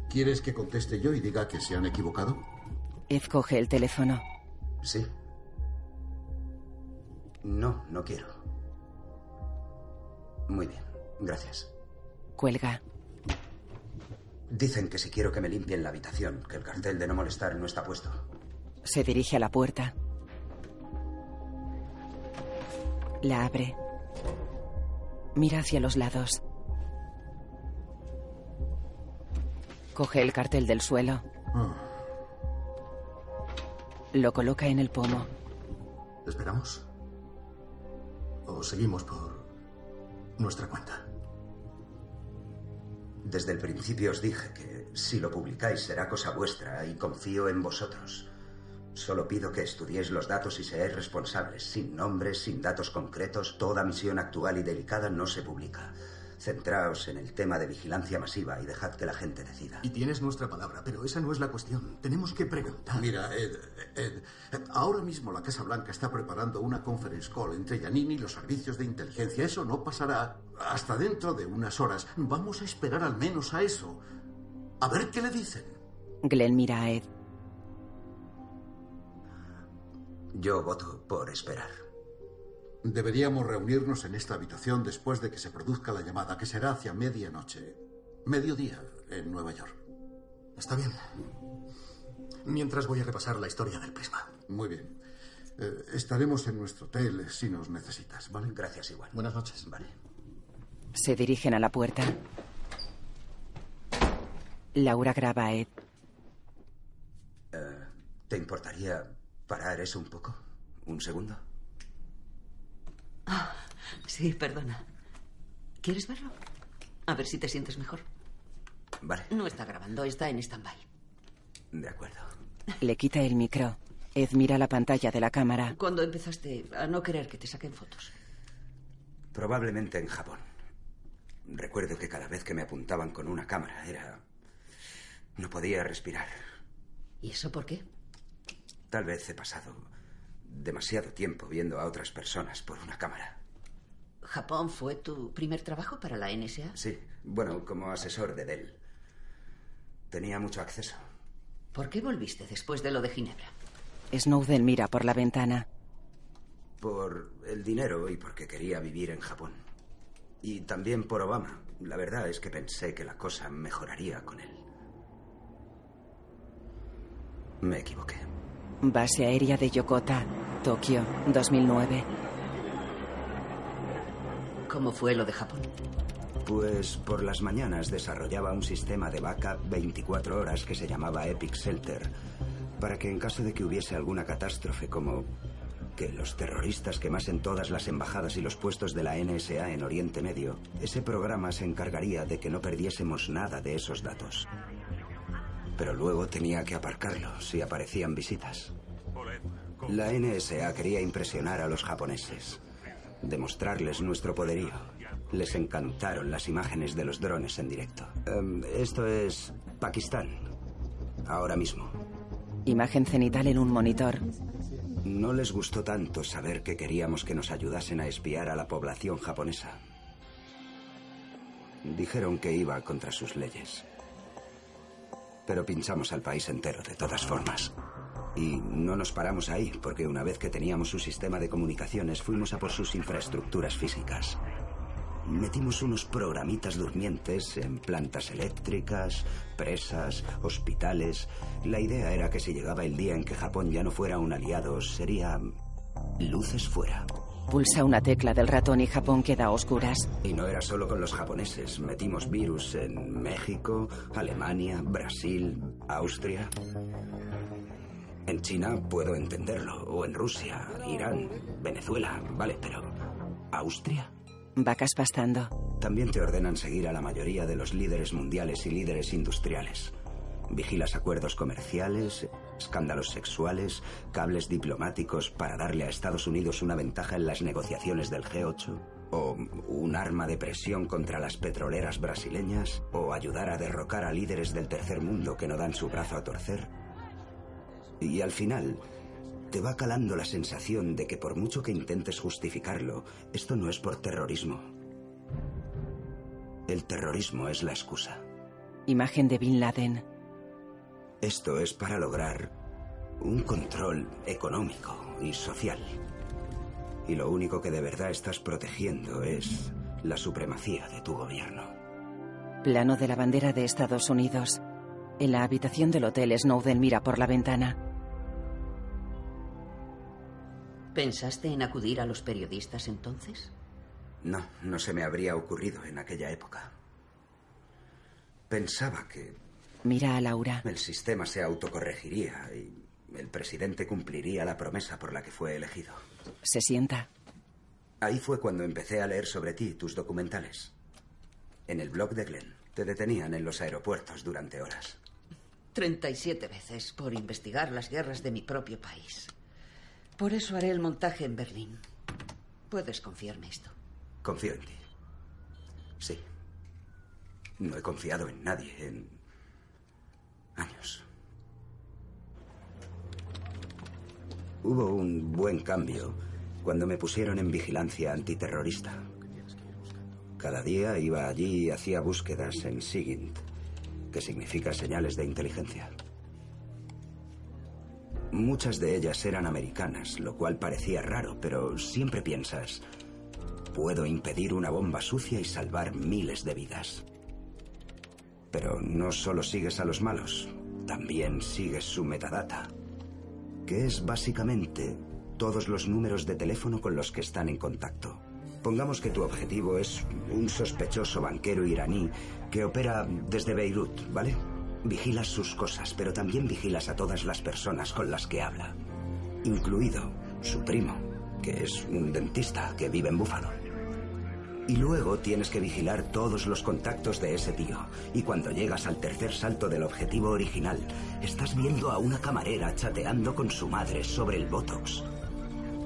¿Quieres que conteste yo y diga que se han equivocado? Ed coge el teléfono. Sí. No, no quiero. Muy bien, gracias. Cuelga. Dicen que si quiero que me limpien la habitación, que el cartel de no molestar no está puesto. Se dirige a la puerta. La abre. Mira hacia los lados. Coge el cartel del suelo. Ah, Lo coloca en el pomo. ¿Esperamos? ¿O seguimos por nuestra cuenta? Desde el principio os dije que si lo publicáis será cosa vuestra y confío en vosotros. Solo pido que estudiéis los datos y seáis responsables, sin nombres, sin datos concretos. Toda misión actual y delicada no se publica. Centraos en el tema de vigilancia masiva y dejad que la gente decida. Y tienes nuestra palabra, pero esa no es la cuestión. Tenemos que preguntar. Mira, Ed, Ed, ahora mismo la Casa Blanca está preparando una conference call entre Yanini y los servicios de inteligencia. Eso no pasará hasta dentro de unas horas. Vamos a esperar al menos a eso. A ver qué le dicen. Glenn mira a Ed. Yo voto por esperar. Deberíamos reunirnos en esta habitación después de que se produzca la llamada, que será hacia medianoche. Mediodía en Nueva York. Está bien. Mientras voy a repasar la historia del prisma. Muy bien. Eh, estaremos en nuestro hotel si nos necesitas, ¿vale? Gracias igual. Buenas noches. Vale. Se dirigen a la puerta. Laura graba a Ed. Eh, ¿Te importaría parar eso un poco? ¿Un segundo? Ah, sí, perdona. ¿Quieres verlo? A ver si te sientes mejor. Vale. No está grabando, está en stand-by. De acuerdo. Le quita el micro. Ed mira la pantalla de la cámara. ¿Cuándo empezaste a no querer que te saquen fotos? Probablemente en Japón. Recuerdo que cada vez que me apuntaban con una cámara era... No podía respirar. ¿Y eso por qué? Tal vez he pasado demasiado tiempo viendo a otras personas por una cámara. ¿Japón fue tu primer trabajo para la NSA? Sí, bueno, como asesor de Dell. Tenía mucho acceso. ¿Por qué volviste después de lo de Ginebra? Snowden mira por la ventana. Por el dinero y porque quería vivir en Japón. Y también por Obama. La verdad es que pensé que la cosa mejoraría con él. Me equivoqué. Base aérea de Yokota, Tokio, 2009. ¿Cómo fue lo de Japón? Pues por las mañanas desarrollaba un sistema de backup 24 horas que se llamaba Epic Shelter, para que en caso de que hubiese alguna catástrofe como que los terroristas quemasen todas las embajadas y los puestos de la NSA en Oriente Medio, ese programa se encargaría de que no perdiésemos nada de esos datos. Pero luego tenía que aparcarlo si aparecían visitas. La NSA quería impresionar a los japoneses, demostrarles nuestro poderío. Les encantaron las imágenes de los drones en directo. Em, esto es Pakistán, ahora mismo. Imagen cenital en un monitor. No les gustó tanto saber que queríamos que nos ayudasen a espiar a la población japonesa. Dijeron que iba contra sus leyes. Pero pinchamos al país entero, de todas formas. Y no nos paramos ahí, porque una vez que teníamos su sistema de comunicaciones, fuimos a por sus infraestructuras físicas. Metimos unos programitas durmientes en plantas eléctricas, presas, hospitales. La idea era que si llegaba el día en que Japón ya no fuera un aliado, sería luces fuera. Pulsa una tecla del ratón y Japón queda a oscuras. Y no era solo con los japoneses. Metimos virus en México, Alemania, Brasil, Austria. En China puedo entenderlo, o en Rusia, Irán, Venezuela, vale, pero ¿Austria? Vacas pastando. También te ordenan seguir a la mayoría de los líderes mundiales y líderes industriales. Vigilas acuerdos comerciales escándalos sexuales, cables diplomáticos para darle a Estados Unidos una ventaja en las negociaciones del G8, o un arma de presión contra las petroleras brasileñas, o ayudar a derrocar a líderes del tercer mundo que no dan su brazo a torcer. Y al final, te va calando la sensación de que por mucho que intentes justificarlo, esto no es por terrorismo. El terrorismo es la excusa. Imagen de Bin Laden. Esto es para lograr un control económico y social. Y lo único que de verdad estás protegiendo es la supremacía de tu gobierno. Plano de la bandera de Estados Unidos. En la habitación del hotel, Snowden mira por la ventana. ¿Pensaste en acudir a los periodistas entonces? No, no se me habría ocurrido en aquella época. Pensaba que Mira a Laura. el sistema se autocorregiría y el presidente cumpliría la promesa por la que fue elegido. Se sienta. Ahí fue cuando empecé a leer sobre ti, tus documentales. En el blog de Glenn. Te detenían en los aeropuertos durante horas. 37 veces por investigar las guerras de mi propio país. Por eso haré el montaje en Berlín. Puedes confiarme esto. Confío en ti. Sí. No he confiado en nadie en años. Hubo un buen cambio cuando me pusieron en vigilancia antiterrorista. Cada día iba allí y hacía búsquedas en SIGINT, que significa señales de inteligencia. Muchas de ellas eran americanas, lo cual parecía raro, pero siempre piensas, puedo impedir una bomba sucia y salvar miles de vidas. Pero no solo sigues a los malos, también sigues su metadata, que es básicamente todos los números de teléfono con los que están en contacto. Pongamos que tu objetivo es un sospechoso banquero iraní que opera desde Beirut, ¿vale? Vigilas sus cosas, pero también vigilas a todas las personas con las que habla, incluido su primo, que es un dentista que vive en Búfalo. Y luego tienes que vigilar todos los contactos de ese tío. Y cuando llegas al tercer salto del objetivo original, estás viendo a una camarera chateando con su madre sobre el Botox.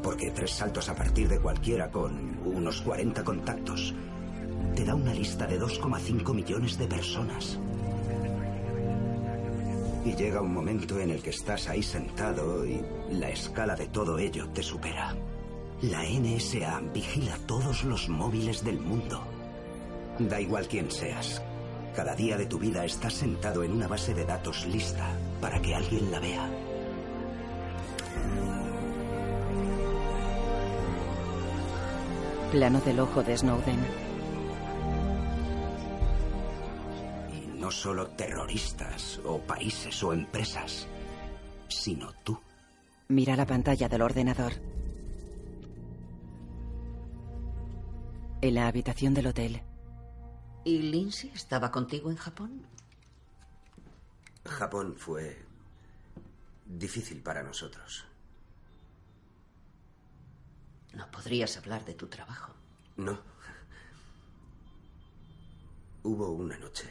Porque tres saltos a partir de cualquiera con unos 40 contactos te da una lista de 2,5 millones de personas. Y llega un momento en el que estás ahí sentado y la escala de todo ello te supera. La NSA vigila todos los móviles del mundo. Da igual quién seas. Cada día de tu vida estás sentado en una base de datos lista para que alguien la vea. Plano del ojo de Snowden. Y no solo terroristas o países o empresas, sino tú. Mira la pantalla del ordenador. En la habitación del hotel. ¿Y Lindsay estaba contigo en Japón? Japón fue difícil para nosotros. No podrías hablar de tu trabajo. No. Hubo una noche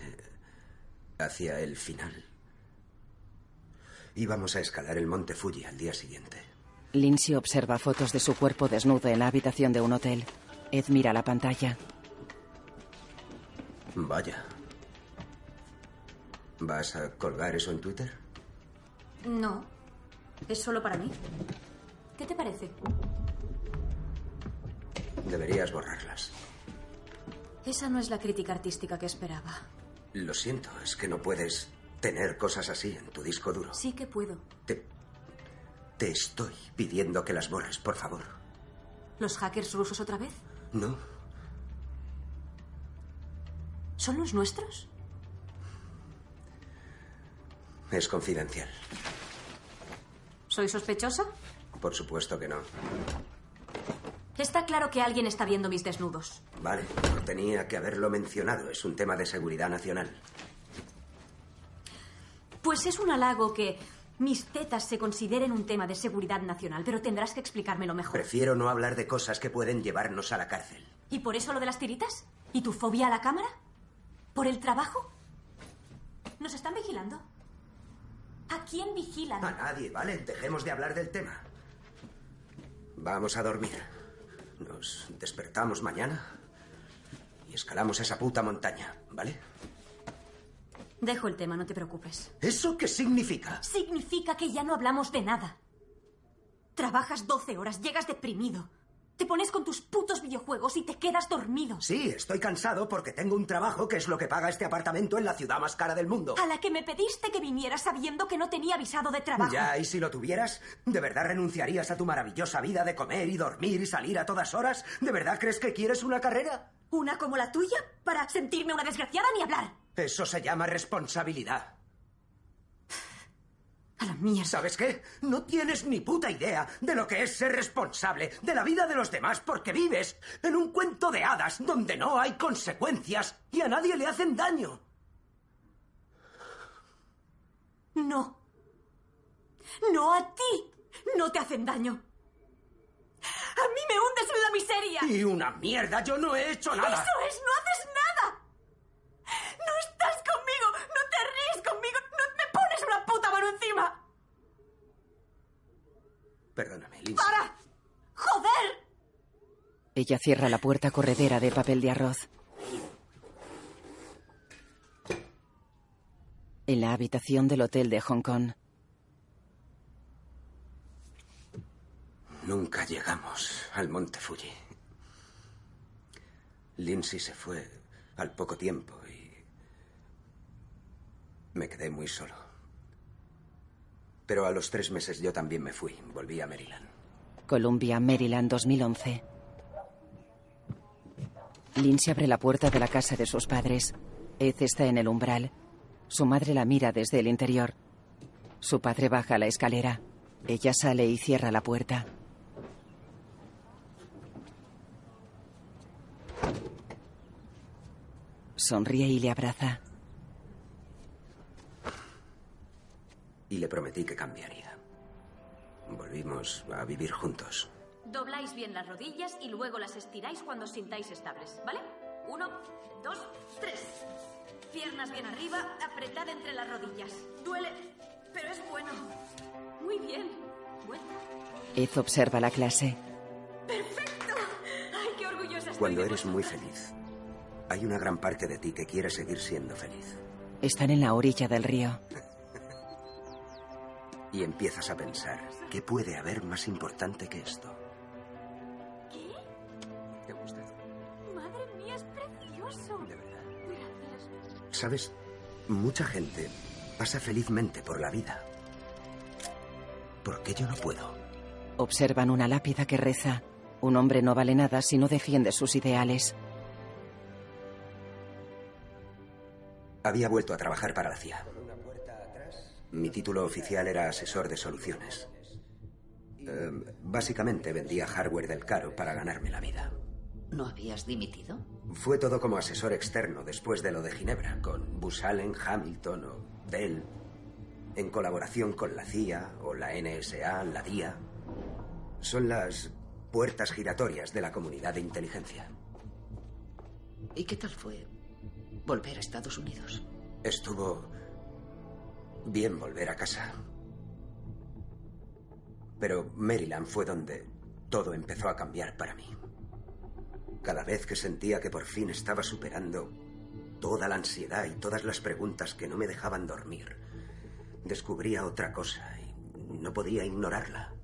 hacia el final. Íbamos a escalar el monte Fuji al día siguiente. Lindsay observa fotos de su cuerpo desnudo en la habitación de un hotel. Ed mira la pantalla. Vaya. ¿Vas a colgar eso en Twitter? No. Es solo para mí. ¿Qué te parece? Deberías borrarlas. Esa no es la crítica artística que esperaba. Lo siento, es que no puedes tener cosas así en tu disco duro. Sí que puedo. Te, te estoy pidiendo que las borres, por favor. ¿Los hackers rusos otra vez? No, ¿Son los nuestros? es confidencial. ¿Soy sospechosa? Por supuesto que no. Está claro que alguien está viendo mis desnudos. Vale, no tenía que haberlo mencionado. Es un tema de seguridad nacional. Pues es un halago que mis tetas se consideren un tema de seguridad nacional, pero tendrás que explicármelo mejor. Prefiero no hablar de cosas que pueden llevarnos a la cárcel. ¿Y por eso lo de las tiritas? ¿Y tu fobia a la cámara? ¿Por el trabajo? ¿Nos están vigilando? ¿A quién vigilan? A nadie, ¿vale? Dejemos de hablar del tema. Vamos a dormir. Nos despertamos mañana y escalamos esa puta montaña, ¿vale? Dejo el tema, no te preocupes. ¿Eso qué significa? Significa que ya no hablamos de nada. Trabajas 12 horas, llegas deprimido. Te pones con tus putos videojuegos y te quedas dormido. Sí, estoy cansado porque tengo un trabajo que es lo que paga este apartamento en la ciudad más cara del mundo. A la que me pediste que viniera sabiendo que no tenía visado de trabajo. Ya, ¿y si lo tuvieras? ¿De verdad renunciarías a tu maravillosa vida de comer y dormir y salir a todas horas? ¿De verdad crees que quieres una carrera? ¿Una como la tuya? ¿Para sentirme una desgraciada ni hablar? Eso se llama responsabilidad. A la mierda. ¿Sabes qué? No tienes ni puta idea de lo que es ser responsable de la vida de los demás porque vives en un cuento de hadas donde no hay consecuencias y a nadie le hacen daño. No. No a ti. No te hacen daño. A mí me hundes en la miseria. Y una mierda, yo no he hecho nada. Eso es, no haces nada. No estás conmigo, no te ríes conmigo, no me pones encima. Perdóname, Lindsay. ¡Para! ¡Joder! Ella cierra la puerta corredera de papel de arroz. En la habitación del hotel de Hong Kong. Nunca llegamos al Monte Fuji. Lindsay se fue al poco tiempo y me quedé muy solo. Pero a los tres meses yo también me fui. Volví a Maryland. Columbia, Maryland, 2011. Lindsay abre la puerta de la casa de sus padres. Ed está en el umbral. Su madre la mira desde el interior. Su padre baja la escalera. Ella sale y cierra la puerta. Sonríe y le abraza. Y le prometí que cambiaría. Volvimos a vivir juntos. Dobláis bien las rodillas y luego las estiráis cuando os sintáis estables, ¿vale? Uno, dos, tres. Piernas bien arriba, apretad entre las rodillas. Duele, pero es bueno. Muy bien. Bueno. Ed observa la clase. ¡Perfecto! ¡Ay, qué orgullosa estoy Cuando eres muy feliz, hay una gran parte de ti que quiere seguir siendo feliz. Están en la orilla del río. Y empiezas a pensar, ¿qué puede haber más importante que esto? ¿Qué? ¿Te gusta? Madre mía, es precioso. De verdad. Gracias. ¿Sabes? Mucha gente pasa felizmente por la vida. ¿Por qué yo no puedo? Observan una lápida que reza. Un hombre no vale nada si no defiende sus ideales. Había vuelto a trabajar para la CIA. Mi título oficial era asesor de soluciones. Eh, básicamente vendía hardware del caro para ganarme la vida. ¿No habías dimitido? Fue todo como asesor externo después de lo de Ginebra, con Bus Allen, Hamilton o Bell, en colaboración con la CIA o la NSA, la DIA. Son las puertas giratorias de la comunidad de inteligencia. ¿Y qué tal fue volver a Estados Unidos? Estuvo bien volver a casa. Pero Maryland fue donde todo empezó a cambiar para mí. Cada vez que sentía que por fin estaba superando toda la ansiedad y todas las preguntas que no me dejaban dormir, descubría otra cosa y no podía ignorarla.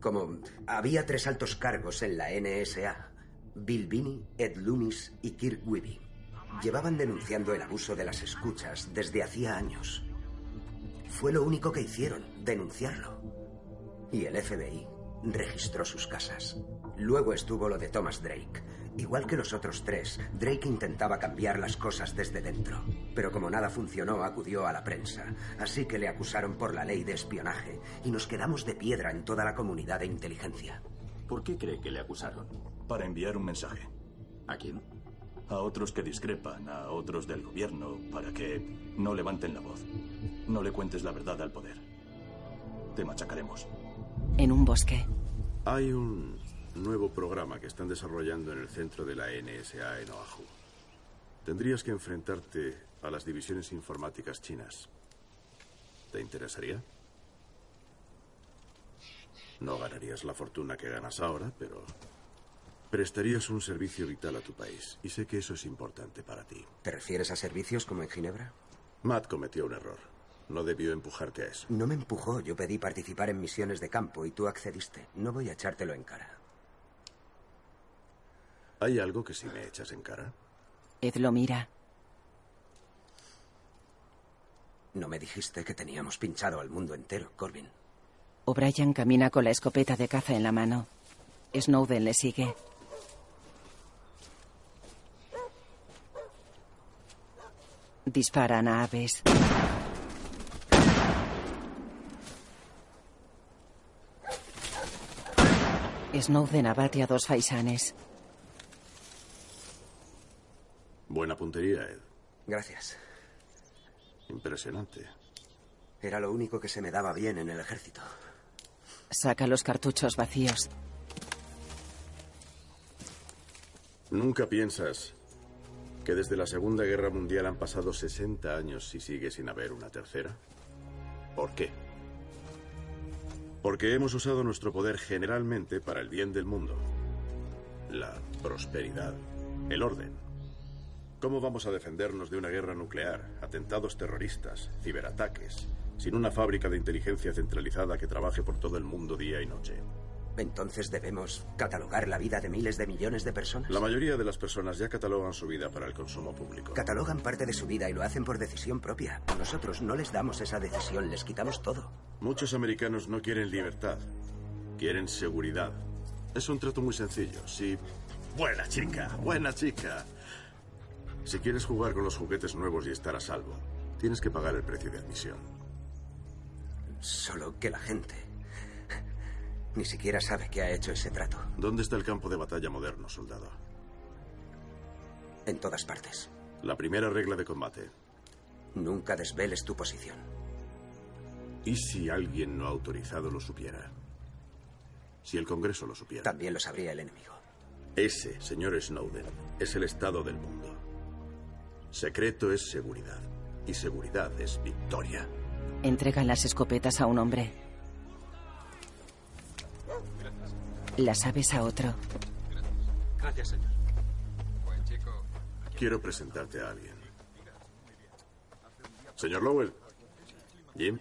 Como había tres altos cargos en la NSA, Bill Binney, Ed Loomis y Kirk Wiebe. Llevaban denunciando el abuso de las escuchas desde hacía años. Fue lo único que hicieron, denunciarlo. Y el FBI registró sus casas. Luego estuvo lo de Thomas Drake. Igual que los otros tres, Drake intentaba cambiar las cosas desde dentro. Pero como nada funcionó, acudió a la prensa. Así que le acusaron por la ley de espionaje y nos quedamos de piedra en toda la comunidad de inteligencia. ¿Por qué cree que le acusaron? Para enviar un mensaje. ¿A quién? A otros que discrepan, a otros del gobierno, para que no levanten la voz. No le cuentes la verdad al poder. Te machacaremos. En un bosque. Hay un nuevo programa que están desarrollando en el centro de la NSA en Oahu. Tendrías que enfrentarte a las divisiones informáticas chinas. ¿Te interesaría? No ganarías la fortuna que ganas ahora, pero prestarías un servicio vital a tu país. Y sé que eso es importante para ti. ¿Te refieres a servicios como en Ginebra? Matt cometió un error. No debió empujarte a eso. No me empujó. Yo pedí participar en misiones de campo y tú accediste. No voy a echártelo en cara. ¿Hay algo que si me echas en cara? Ed lo mira. No me dijiste que teníamos pinchado al mundo entero, Corbin. O'Brien camina con la escopeta de caza en la mano. Snowden le sigue. Disparan a aves. Snowden abate a dos faisanes. Buena puntería, Ed. Gracias. Impresionante. Era lo único que se me daba bien en el ejército. Saca los cartuchos vacíos. ¿Nunca piensas que desde la Segunda Guerra Mundial han pasado 60 años y sigue sin haber una tercera? ¿Por qué? Porque hemos usado nuestro poder generalmente para el bien del mundo. La prosperidad, el orden. ¿Cómo vamos a defendernos de una guerra nuclear, atentados terroristas, ciberataques, sin una fábrica de inteligencia centralizada que trabaje por todo el mundo día y noche? Entonces debemos catalogar la vida de miles de millones de personas. La mayoría de las personas ya catalogan su vida para el consumo público. Catalogan parte de su vida y lo hacen por decisión propia. Nosotros no les damos esa decisión, les quitamos todo. Muchos americanos no quieren libertad, quieren seguridad. Es un trato muy sencillo. Si... Buena chica, buena chica. Si quieres jugar con los juguetes nuevos y estar a salvo, tienes que pagar el precio de admisión. Solo que la gente ni siquiera sabe que ha hecho ese trato. ¿Dónde está el campo de batalla moderno, soldado? En todas partes. La primera regla de combate. Nunca desveles tu posición. ¿Y si alguien no autorizado lo supiera? Si el Congreso lo supiera. También lo sabría el enemigo. Ese, señor Snowden, es el estado del mundo. Secreto es seguridad. Y seguridad es victoria. Entregan las escopetas a un hombre. Las aves a otro. Gracias, señor. Buen chico. Quiero presentarte a alguien. Señor Lowell. Jim.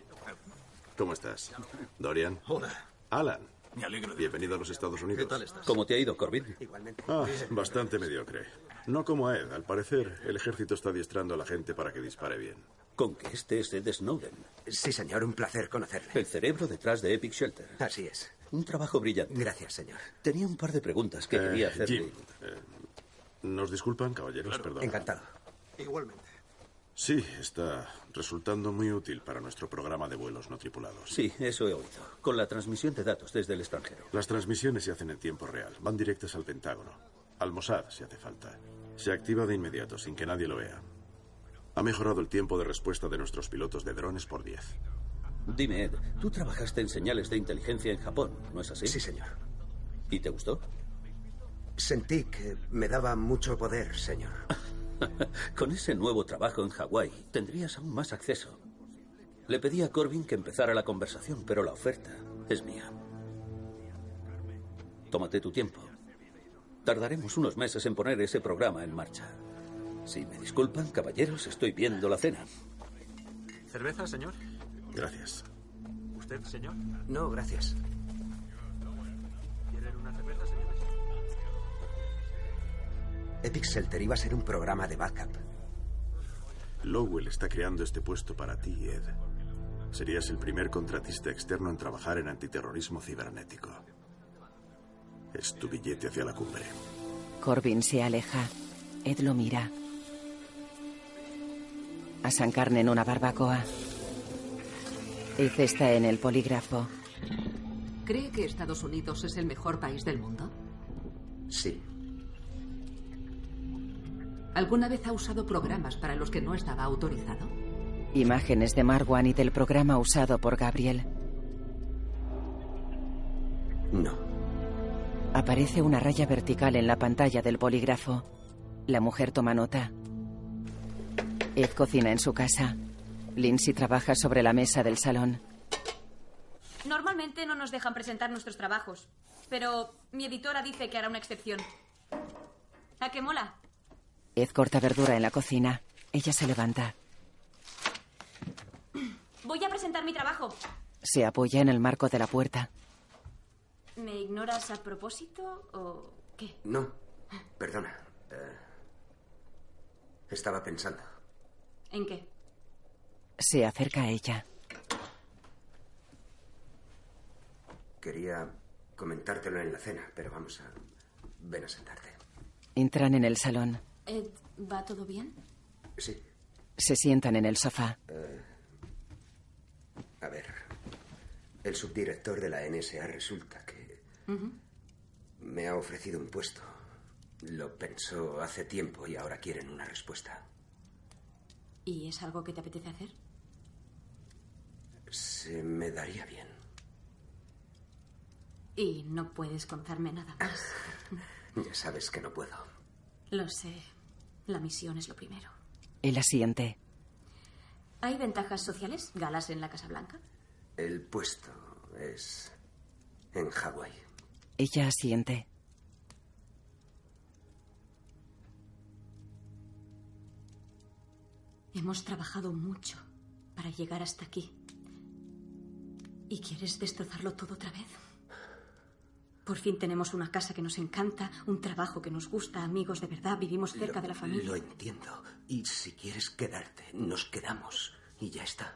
¿Cómo estás? Dorian. Hola. Alan. Me alegro de Bienvenido a los Estados Unidos. ¿Qué tal estás? ¿Cómo te ha ido, Corbin? Igualmente. Ah, bastante mediocre. No como a Ed. Al parecer, el ejército está adiestrando a la gente para que dispare bien. Con que este es Ed Snowden. Sí, señor, un placer conocerle. El cerebro detrás de Epic Shelter. Así es. Un trabajo brillante. Gracias, señor. Tenía un par de preguntas que Eh, quería hacerle. Jim, eh, ¿nos disculpan, caballeros? Perdón. Encantado. Igualmente. Sí, está resultando muy útil para nuestro programa de vuelos no tripulados. Sí, eso he oído. Con la transmisión de datos desde el extranjero. Las transmisiones se hacen en tiempo real. Van directas al Pentágono. Al Mossad, si hace falta. Se activa de inmediato, sin que nadie lo vea. Ha mejorado el tiempo de respuesta de nuestros pilotos de drones por 10. Dime, Ed, tú trabajaste en señales de inteligencia en Japón, ¿no es así? Sí, señor. ¿Y te gustó? Sentí que me daba mucho poder, señor. Con ese nuevo trabajo en Hawái tendrías aún más acceso. Le pedí a Corbin que empezara la conversación, pero la oferta es mía. Tómate tu tiempo. Tardaremos unos meses en poner ese programa en marcha. Si me disculpan, caballeros, estoy viendo la cena. ¿Cerveza, señor? Gracias. ¿Usted, señor? No, gracias. ¿Quieren una cerveza, señores? Epic Shelter iba a ser un programa de backup. Lowell está creando este puesto para ti, Ed. Serías el primer contratista externo en trabajar en antiterrorismo cibernético. Es tu billete hacia la cumbre. Corbin se aleja. Ed lo mira. Asan carne en una barbacoa. Ed está en el polígrafo. ¿Cree que Estados Unidos es el mejor país del mundo? Sí. ¿Alguna vez ha usado programas para los que no estaba autorizado? Imágenes de Marwan y del programa usado por Gabriel. No. Aparece una raya vertical en la pantalla del polígrafo. La mujer toma nota. Ed cocina en su casa. Lindsay trabaja sobre la mesa del salón. Normalmente no nos dejan presentar nuestros trabajos, pero mi editora dice que hará una excepción. ¿A qué mola? Ed corta verdura en la cocina. Ella se levanta. Voy a presentar mi trabajo. Se apoya en el marco de la puerta. ¿Me ignoras a propósito o qué? No, perdona. Eh, estaba pensando. ¿En qué? Se acerca a ella. Quería comentártelo en la cena, pero vamos a... Ven a sentarte. Entran en el salón. Ed, ¿va todo bien? Sí. Se sientan en el sofá. Eh, a ver. El subdirector de la NSA resulta que me ha ofrecido un puesto. Lo pensó hace tiempo y ahora quieren una respuesta. ¿Y es algo que te apetece hacer? Se me daría bien. Y no puedes contarme nada más. Ya sabes que no puedo. Lo sé. La misión es lo primero. Él asiente. ¿Hay ventajas sociales? ¿Galas en la Casa Blanca? El puesto es en Hawái. Ella asiente. Hemos trabajado mucho para llegar hasta aquí. ¿Y quieres destrozarlo todo otra vez? Por fin tenemos una casa que nos encanta, un trabajo que nos gusta, amigos de verdad, vivimos cerca de la familia. Lo entiendo. Y si quieres quedarte, nos quedamos. Y ya está.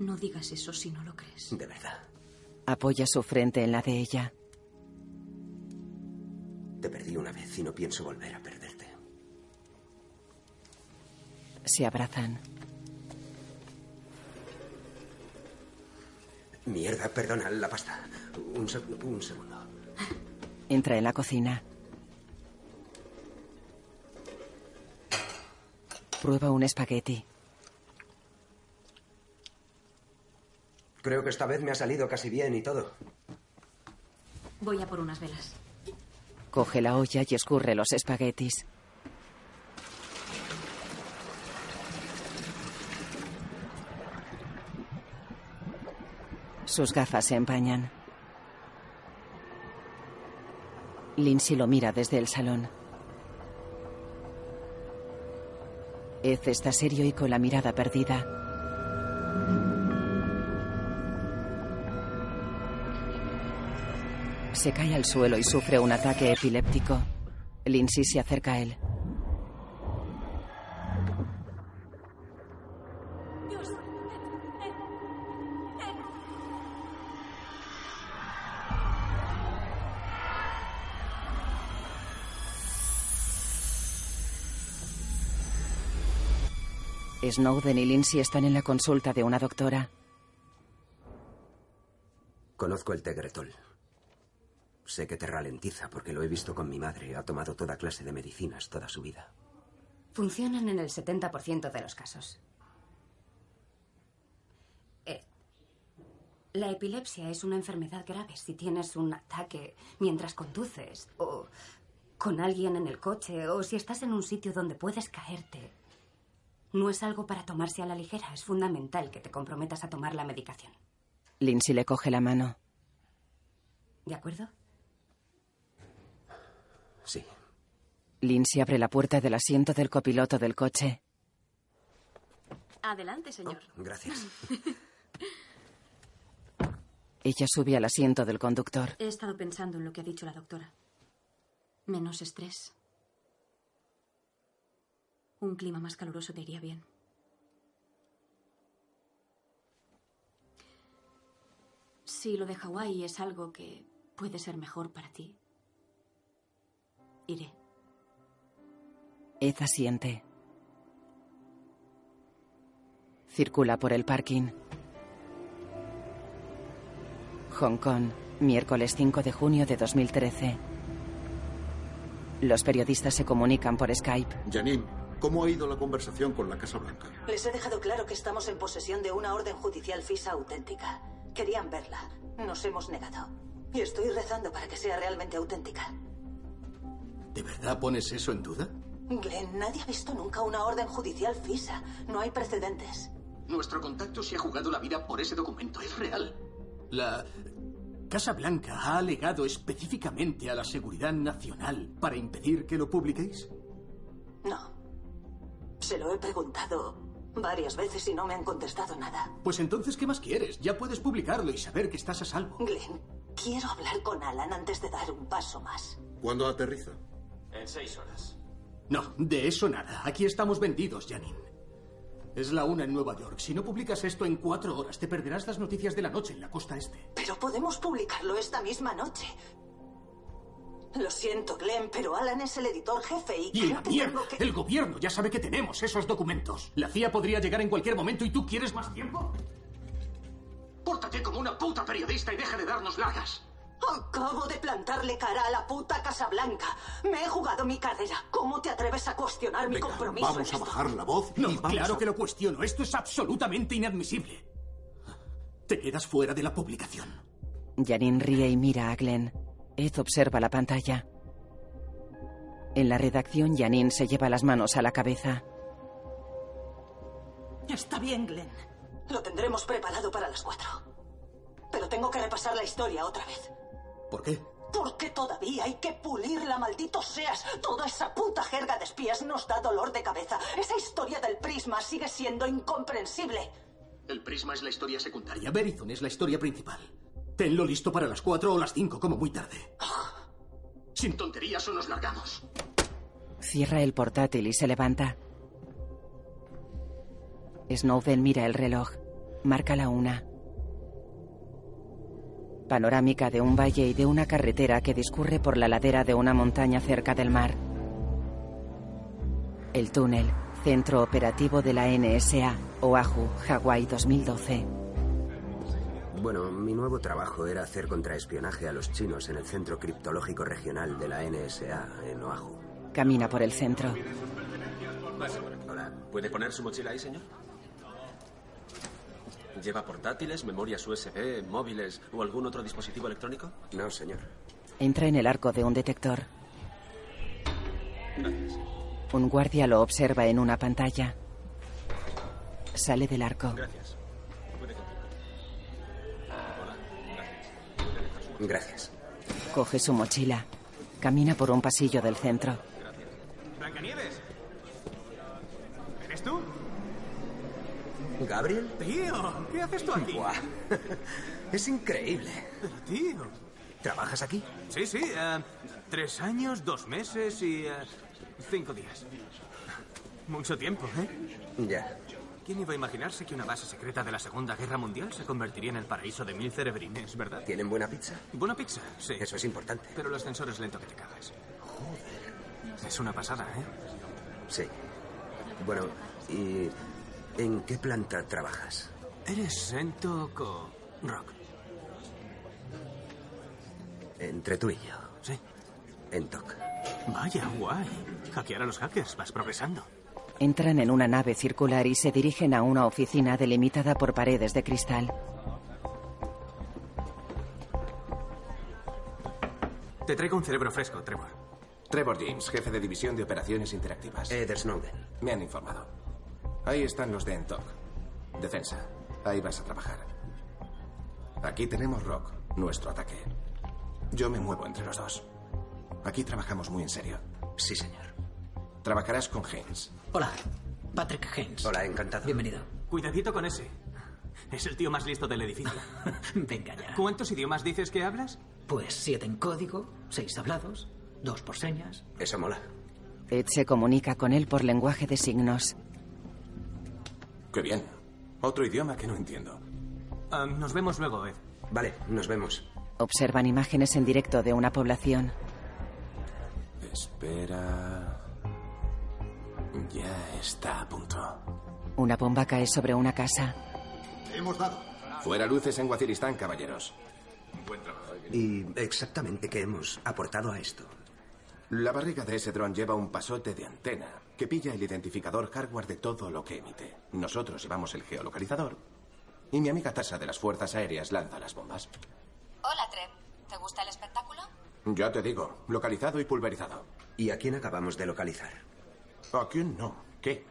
No digas eso si no lo crees. De verdad. Apoya su frente en la de ella. Te perdí una vez y no pienso volver a perderte. Se abrazan. Mierda, perdona, la pasta. Un, seg- un segundo. Entra en la cocina. Prueba un espagueti. Creo que esta vez me ha salido casi bien y todo. Voy a por unas velas. Coge la olla y escurre los espaguetis. Sus gafas se empañan. Lindsay lo mira desde el salón. Ed está serio y con la mirada perdida. Se cae al suelo y sufre un ataque epiléptico. Lindsay se acerca a él. Snowden y Lindsay están en la consulta de una doctora. Conozco el Tegretol. Sé que te ralentiza porque lo he visto con mi madre. Ha tomado toda clase de medicinas toda su vida. Funcionan en el 70% de los casos. Eh, la epilepsia es una enfermedad grave si tienes un ataque mientras conduces o con alguien en el coche o si estás en un sitio donde puedes caerte. No es algo para tomarse a la ligera. Es fundamental que te comprometas a tomar la medicación. Lindsay le coge la mano. ¿De acuerdo? Sí. Lindsay abre la puerta del asiento del copiloto del coche. Adelante, señor. Gracias. Ella sube al asiento del conductor. He estado pensando en lo que ha dicho la doctora. Menos estrés. Un clima más caluroso te iría bien. Si lo de Hawái es algo que puede ser mejor para ti, iré. Ed asiente. Circula por el parking. Hong Kong, miércoles 5 de junio de 2013. Los periodistas se comunican por Skype. Janine, ¿cómo ha ido la conversación con la Casa Blanca? Les he dejado claro que estamos en posesión de una orden judicial FISA auténtica. Querían verla. Nos hemos negado. Y estoy rezando para que sea realmente auténtica. ¿De verdad pones eso en duda? Glenn, nadie ha visto nunca una orden judicial FISA. No hay precedentes. Nuestro contacto se ha jugado la vida por ese documento. Es real. La Casa Blanca ha alegado específicamente a la seguridad nacional para impedir que lo publiquéis. No. Se lo he preguntado varias veces y no me han contestado nada. Pues entonces, ¿qué más quieres? Ya puedes publicarlo y saber que estás a salvo. Glenn, quiero hablar con Alan antes de dar un paso más. ¿Cuándo aterriza? En seis horas. No, de eso nada. Aquí estamos vendidos, Janine. Es la una en Nueva York. Si no publicas esto en cuatro horas, te perderás las noticias de la noche en la costa este. Pero podemos publicarlo esta misma noche. Lo siento, Glenn, pero Alan es el editor jefe y, Y creo la que mierda. tengo que... El gobierno ya sabe que tenemos esos documentos. La CIA podría llegar en cualquier momento y tú quieres más tiempo. Pórtate como una puta periodista y deja de darnos largas. Acabo de plantarle cara a la puta Casa Blanca. Me he jugado mi carrera. ¿Cómo te atreves a cuestionar mi compromiso? en Vamos a esto? bajar la voz No, y claro a- que lo cuestiono. Esto es absolutamente inadmisible. Te quedas fuera de la publicación. Janine ríe y mira a Glenn. Ed observa la pantalla. En la redacción, Janine se lleva las manos a la cabeza. Está bien, Glenn. Lo tendremos preparado para las cuatro. Pero tengo que repasar la historia otra vez. ¿Por qué? Porque todavía hay que pulirla, maldito seas. Toda esa puta jerga de espías nos da dolor de cabeza. Esa historia del prisma sigue siendo incomprensible. El prisma es la historia secundaria. Verizon es la historia principal. Tenlo listo para las cuatro o las cinco, como muy tarde. Sin tonterías o nos largamos. Cierra el portátil y se levanta. Snowden mira el reloj. Marca la una. Panorámica de un valle y de una carretera que discurre por la ladera de una montaña cerca del mar. El túnel, centro operativo de la NSA, Oahu, Hawái 2012. Bueno, mi nuevo trabajo era hacer contraespionaje a los chinos en el Centro Criptológico Regional de la NSA en Oahu. Camina por el centro. Hola. ¿Puede poner su mochila ahí, señor? ¿Lleva portátiles, memorias USB, móviles o algún otro dispositivo electrónico? No, señor. Entra en el arco de un detector. Un guardia lo observa en una pantalla. Sale del arco. Gracias. Gracias. Coge su mochila. Camina por un pasillo del centro. Blancanieves. ¿Eres tú? ¿Gabriel? Tío, ¿qué haces tú aquí? Buah. Es increíble. Pero, tío. ¿Trabajas aquí? Sí, sí. eh, tres años, dos meses y eh, cinco días. Mucho tiempo, ¿eh? Ya. ¿Quién iba a imaginarse que una base secreta de la Segunda Guerra Mundial se convertiría en el paraíso de mil cerebrines, verdad? ¿Tienen buena pizza? Buena pizza, sí. Eso es importante. Pero el ascensor es lento que te cagas. Joder. Es una pasada, ¿eh? Sí. Bueno, ¿y en qué planta trabajas? Eres Sento Co. Rock. Entre tú y yo. Sí. En TOC. Vaya, guay. Hackear a los hackers, vas progresando. Entran en una nave circular y se dirigen a una oficina delimitada por paredes de cristal. Te traigo un cerebro fresco, Trevor. Trevor James, jefe de división de operaciones interactivas. Ed Snowden. Me han informado. Ahí están los de Entok. Defensa. Ahí vas a trabajar. Aquí tenemos Rock, nuestro ataque. Yo me muevo entre los dos. Aquí trabajamos muy en serio. Sí, señor. Trabajarás con Haynes. Hola, Patrick Haynes. Hola, encantado. Bienvenido. Cuidadito con ese. Es el tío más listo del edificio. Venga ya. ¿Cuántos idiomas dices que hablas? Pues siete en código, seis hablados, dos por señas. Eso mola. Ed se comunica con él por lenguaje de signos. Qué bien. Otro idioma que no entiendo. Nos vemos luego, Ed. Vale, nos vemos. Observan imágenes en directo de una población. Espera. Ya está a punto. Una bomba cae sobre una casa. Hemos dado. Fuera luces en Waziristán, caballeros. Buen trabajo. ¿Y exactamente qué hemos aportado a esto? La barriga de ese dron lleva un pasote de antena que pilla el identificador hardware de todo lo que emite. Nosotros llevamos el geolocalizador. Y mi amiga Tasa de las Fuerzas Aéreas lanza las bombas. Hola, Trev. ¿Te gusta el espectáculo? Ya te digo, localizado y pulverizado. ¿Y a quién acabamos de localizar? ¿A quién no? ¿Qué?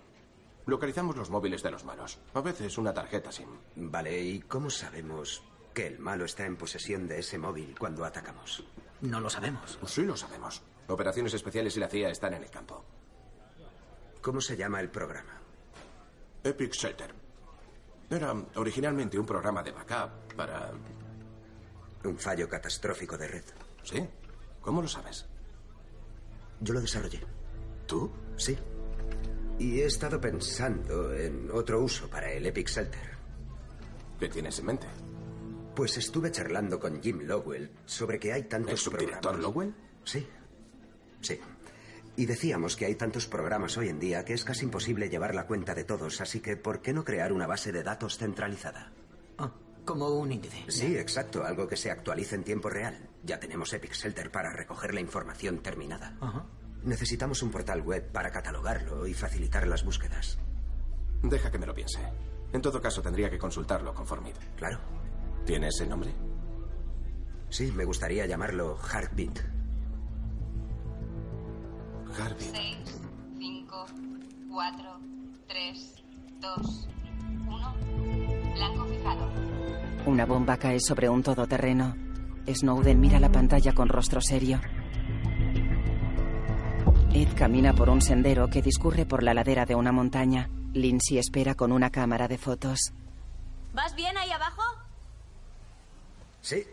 Localizamos los móviles de los malos. A veces una tarjeta SIM. Vale, ¿y cómo sabemos que el malo está en posesión de ese móvil cuando atacamos? No lo sabemos. Sí lo sabemos. Operaciones especiales y la CIA están en el campo. ¿Cómo se llama el programa? Epic Shelter. Era originalmente un programa de backup para... Un fallo catastrófico de red. ¿Sí? ¿Cómo lo sabes? Yo lo desarrollé. ¿Tú? Sí. Y he estado pensando en otro uso para el Epic Shelter. ¿Qué tienes en mente? Pues estuve charlando con Jim Lowell sobre que hay tantos ¿El subdirector programas. Lowell? Sí. Sí. Y decíamos que hay tantos programas hoy en día que es casi imposible llevar la cuenta de todos, así que ¿por qué no crear una base de datos centralizada? Ah, como un índice. Sí, exacto, algo que se actualice en tiempo real. Ya tenemos Epic Shelter para recoger la información terminada. Ajá. Necesitamos un portal web para catalogarlo y facilitar las búsquedas. Deja que me lo piense. En todo caso, tendría que consultarlo con Formid. Claro. ¿Tiene ese nombre? Sí, me gustaría llamarlo Heartbeat. Heartbeat. 6, 5, 4, 3, 2, 1. Blanco fijado. Una bomba cae sobre un todoterreno. Snowden mira la pantalla con rostro serio. Ed camina por un sendero que discurre por la ladera de una montaña. Lindsay espera con una cámara de fotos. ¿Vas bien ahí abajo? Sí,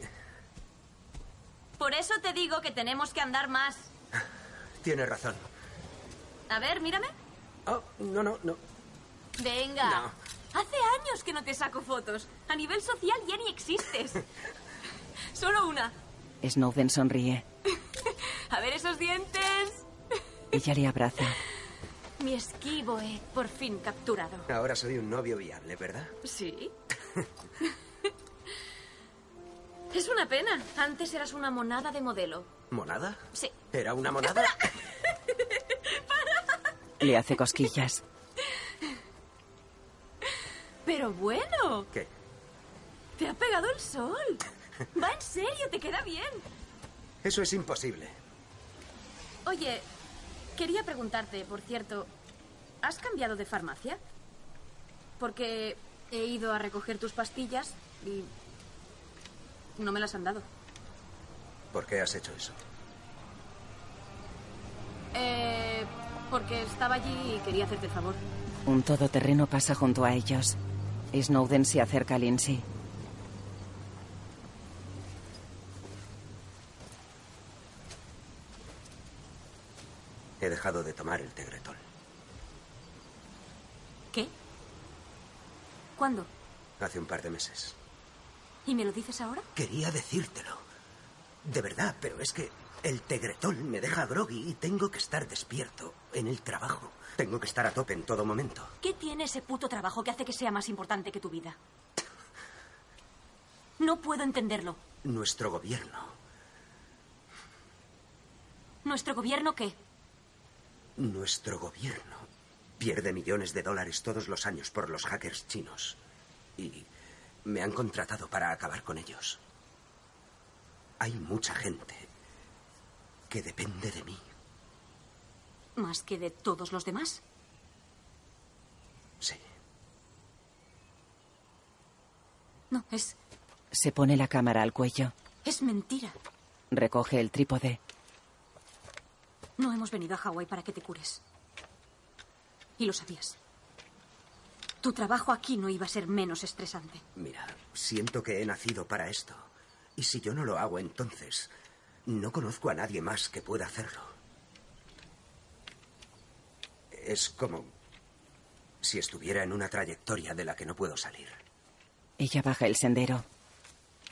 Por eso te digo que tenemos que andar más. tiene razón. A ver, mírame. Oh, no, no, no. Venga. No. Hace años que no te saco fotos. A nivel social ya ni existes. Solo una. Snowden sonríe. A ver esos dientes. Ella le abraza. Mi esquivo, Ed, por fin capturado. Ahora soy un novio viable, ¿verdad? Sí. es una pena. Antes eras una monada de modelo. ¿Monada? Sí. ¿Era una monada? Le hace cosquillas. Pero bueno, ¿Qué? te ha pegado el sol. Va en serio, te queda bien. Eso es imposible. Oye, quería preguntarte, por cierto, ¿has cambiado de farmacia? Porque he ido a recoger tus pastillas y no me las han dado. ¿Por qué has hecho eso? Eh, porque estaba allí y quería hacerte el favor. Un todoterreno pasa junto a ellos. Snowden se acerca a Lindsay. He dejado de tomar el Tegretol. ¿Qué? ¿Cuándo? Hace un par de meses. ¿Y me lo dices ahora? Quería decírtelo. De verdad, pero es que el Tegretol me deja groggy y tengo que estar despierto en el trabajo. Tengo que estar a tope en todo momento. ¿Qué tiene ese puto trabajo que hace que sea más importante que tu vida? No puedo entenderlo. Nuestro gobierno, ¿Nuestro gobierno qué? Nuestro gobierno pierde millones de dólares todos los años por los hackers chinos. Y me han contratado para acabar con ellos. Hay mucha gente que depende de mí. ¿Más que de todos los demás? Sí. No, es, Se pone la cámara al cuello. es mentira. Recoge el trípode. No hemos venido a Hawái para que te cures. Y lo sabías. Tu trabajo aquí no iba a ser menos estresante. Mira, siento que he nacido para esto. Y si yo no lo hago, entonces no conozco a nadie más que pueda hacerlo. Es como si estuviera en una trayectoria de la que no puedo salir. Ella baja el sendero.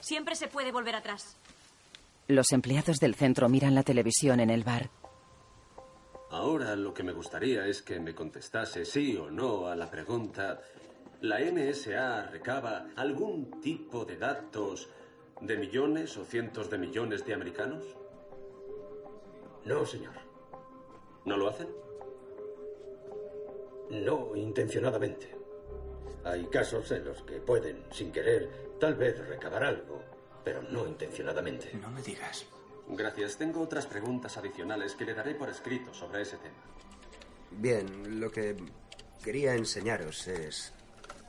Siempre se puede volver atrás. Los empleados del centro miran la televisión en el bar. Ahora lo que me gustaría es que me contestase sí o no a la pregunta, ¿la NSA recaba algún tipo de datos de millones o cientos de millones de americanos? No, señor. ¿No lo hacen? No intencionadamente. Hay casos en los que pueden, sin querer, tal vez recabar algo, pero no intencionadamente. No me digas. Gracias. Tengo otras preguntas adicionales que le daré por escrito sobre ese tema. Bien, lo que quería enseñaros es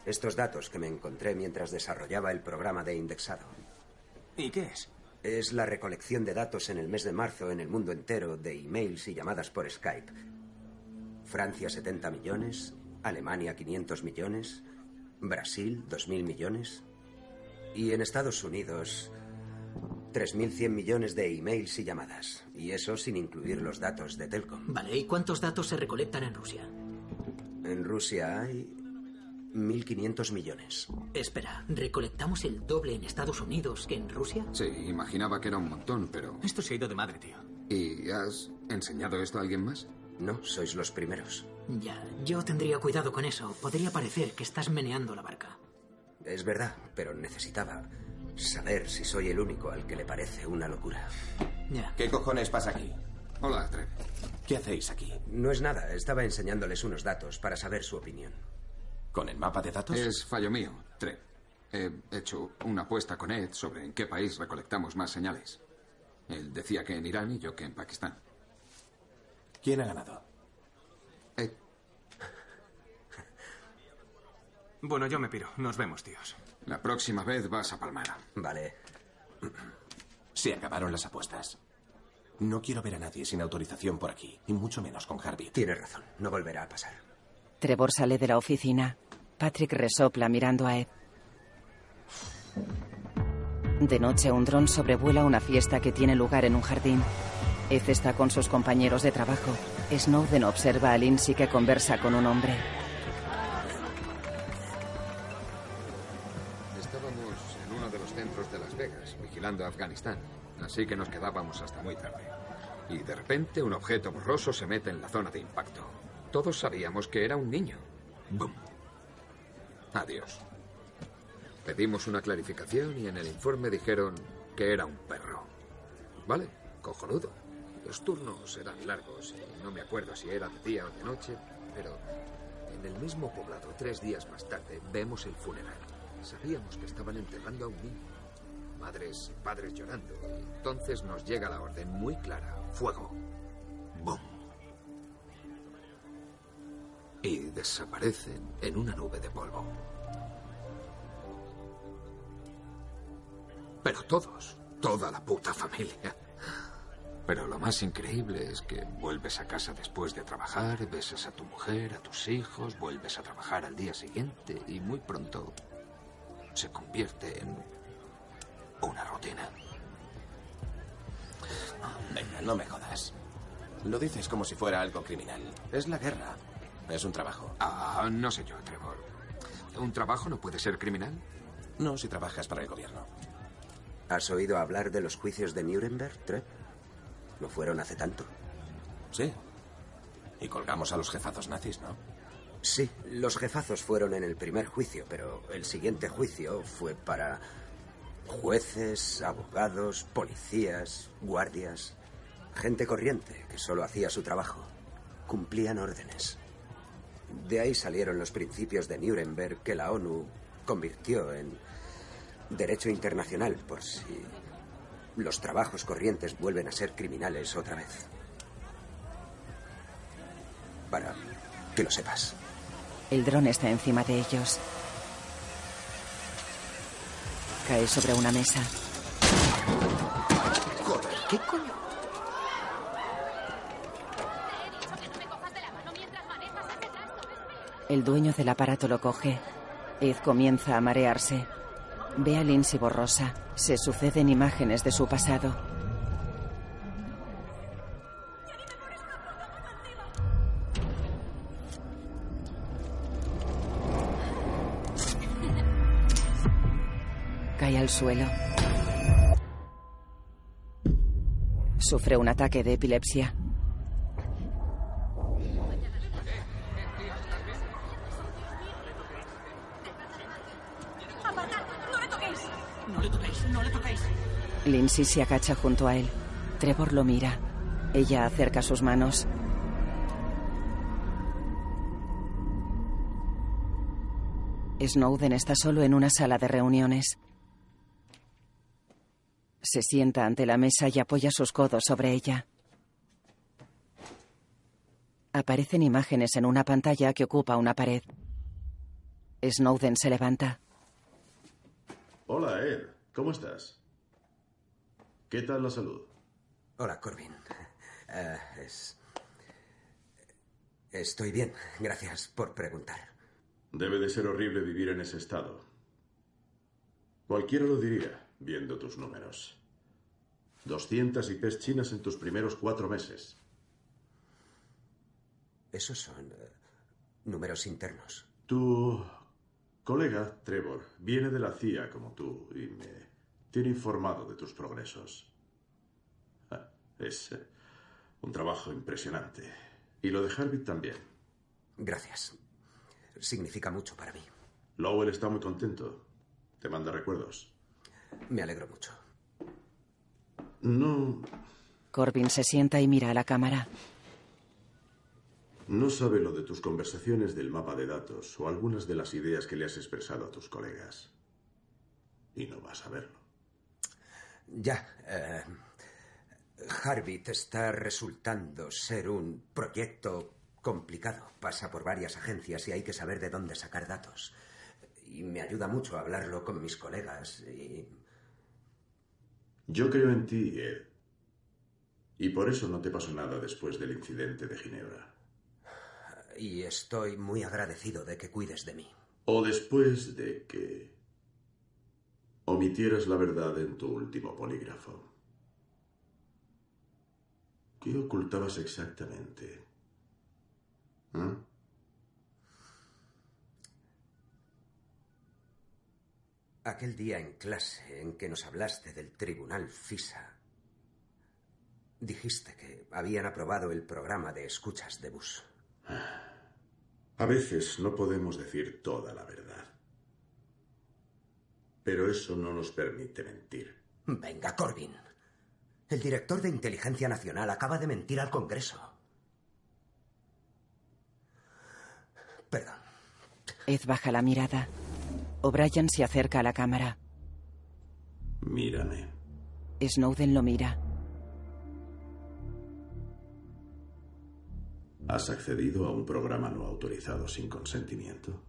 estos datos que me encontré mientras desarrollaba el programa de indexado. ¿Y qué es? Es la recolección de datos en el mes de marzo en el mundo entero de emails y llamadas por Skype. Francia 70 millones, Alemania 500 millones, Brasil 2.000 millones y en Estados Unidos 3.100 millones de emails y llamadas. Y eso sin incluir los datos de Telcom. Vale, ¿y cuántos datos se recolectan en Rusia? En Rusia hay 1.500 millones. Espera, ¿recolectamos el doble en Estados Unidos que en Rusia? Sí, imaginaba que era un montón, pero... Esto se ha ido de madre, tío. ¿Y has enseñado esto a alguien más? No, sois los primeros. Ya, yo tendría cuidado con eso. Podría parecer que estás meneando la barca. Es verdad, pero necesitaba saber si soy el único al que le parece una locura. Ya. ¿Qué cojones pasa aquí? Hola, Trev. ¿Qué hacéis aquí? No es nada, estaba enseñándoles unos datos para saber su opinión. ¿Con el mapa de datos? Es fallo mío, Trev. He hecho una apuesta con Ed sobre en qué país recolectamos más señales. Él decía que en Irán y yo que en Pakistán. ¿Quién ha ganado? Ed. Bueno, yo me piro. Nos vemos, tíos. La próxima vez vas a Palmara. Vale. Se acabaron las apuestas. No quiero ver a nadie sin autorización por aquí, y mucho menos con Harvey. Tiene razón, no volverá a pasar. Trevor sale de la oficina. Patrick resopla mirando a Ed. De noche, un dron sobrevuela una fiesta que tiene lugar en un jardín. Ed está con sus compañeros de trabajo. Snowden observa a Lindsay que conversa con un hombre. Vigilando Afganistán, así que nos quedábamos hasta muy tarde. Y de repente un objeto borroso se mete en la zona de impacto. Todos sabíamos que era un niño. ¡Bum! Adiós. Pedimos una clarificación y en el informe dijeron que era un perro. Vale, cojonudo. Los turnos eran largos y no me acuerdo si era de día o de noche, pero en el mismo poblado, tres días más tarde, vemos el funeral. Sabíamos que estaban enterrando a un niño. Madres y padres llorando. Entonces nos llega la orden muy clara. Fuego. ¡Bum! Y desaparecen en una nube de polvo. Pero todos, toda la puta familia. Pero lo más increíble es que vuelves a casa después de trabajar, besas a tu mujer, a tus hijos, vuelves a trabajar al día siguiente y muy pronto se convierte en una rutina. Venga, no me jodas. Lo dices como si fuera algo criminal. Es la guerra. Es un trabajo. Ah, no sé yo, Trevor. ¿Un trabajo no puede ser criminal? No si trabajas para el gobierno. ¿Has oído hablar de los juicios de Nuremberg, Trev? ¿No fueron hace tanto? Sí. Y colgamos a los jefazos nazis, ¿no? Sí, los jefazos fueron en el primer juicio, pero el siguiente juicio fue para jueces, abogados, policías, guardias, gente corriente que solo hacía su trabajo. Cumplían órdenes. De ahí salieron los principios de Nuremberg que la ONU convirtió en derecho internacional por si los trabajos corrientes vuelven a ser criminales otra vez. Para que lo sepas. El dron está encima de ellos. Cae sobre una mesa. El dueño del aparato lo coge. Ed comienza a marearse. Ve a Lindsay borrosa. Se suceden imágenes de su pasado. Suelo. Sufre un ataque de epilepsia. Lindsay se agacha junto a él. Trevor lo mira. Ella acerca sus manos. Snowden está solo en una sala de reuniones. Se sienta ante la mesa y apoya sus codos sobre ella. Aparecen imágenes en una pantalla que ocupa una pared. Snowden se levanta. Hola, Ed. ¿Cómo estás? ¿Qué tal la salud? Hola, Corbin. Eh, es... Estoy bien. Gracias por preguntar. Debe de ser horrible vivir en ese estado. Cualquiera lo diría, viendo tus números. 200 IPs chinas en tus primeros cuatro meses. Esos son eh, números internos. Tu colega, Trevor, viene de la CIA como tú y me tiene informado de tus progresos. Ah, Es eh, un trabajo impresionante. Y lo de Harvey también. Gracias. Significa mucho para mí. Lowell está muy contento. Te manda recuerdos. Me alegro mucho. No, Corbin se sienta y mira a la cámara. no sabe lo de tus conversaciones del mapa de datos o algunas de las ideas que le has expresado a tus colegas. Y no vas a verlo. Ya. eh, Harvit está resultando ser un proyecto complicado. Pasa por varias agencias y hay que saber de dónde sacar datos. Y me ayuda mucho hablarlo con mis colegas. Y Yo creo en ti, Ed. Y por eso no te pasó nada después del incidente de Ginebra. y estoy muy agradecido de que cuides de mí. O después de que omitieras la verdad en tu último polígrafo. ¿Qué ocultabas exactamente? ¿Ah? Aquel día en clase en que nos hablaste del tribunal FISA, dijiste que habían aprobado el programa de escuchas de Bush. A veces no podemos decir toda la verdad. Pero eso no nos permite mentir. Venga, Corbin. El director de Inteligencia Nacional acaba de mentir al Congreso. Perdón. Ed baja la mirada. O'Brien se acerca a la cámara. Mírame. Snowden lo mira. ¿Has accedido a un programa no autorizado sin consentimiento?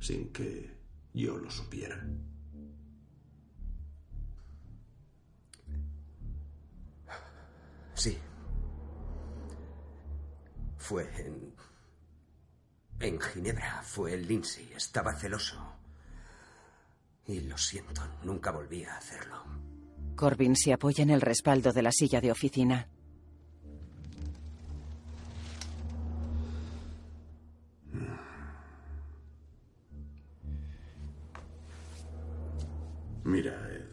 Sin que yo lo supiera. Sí. Fue en... En Ginebra. Fue en Lindsay. Estaba celoso. Y lo siento, nunca volví a hacerlo. Corbin se apoya en el respaldo de la silla de oficina. Mira, Ed,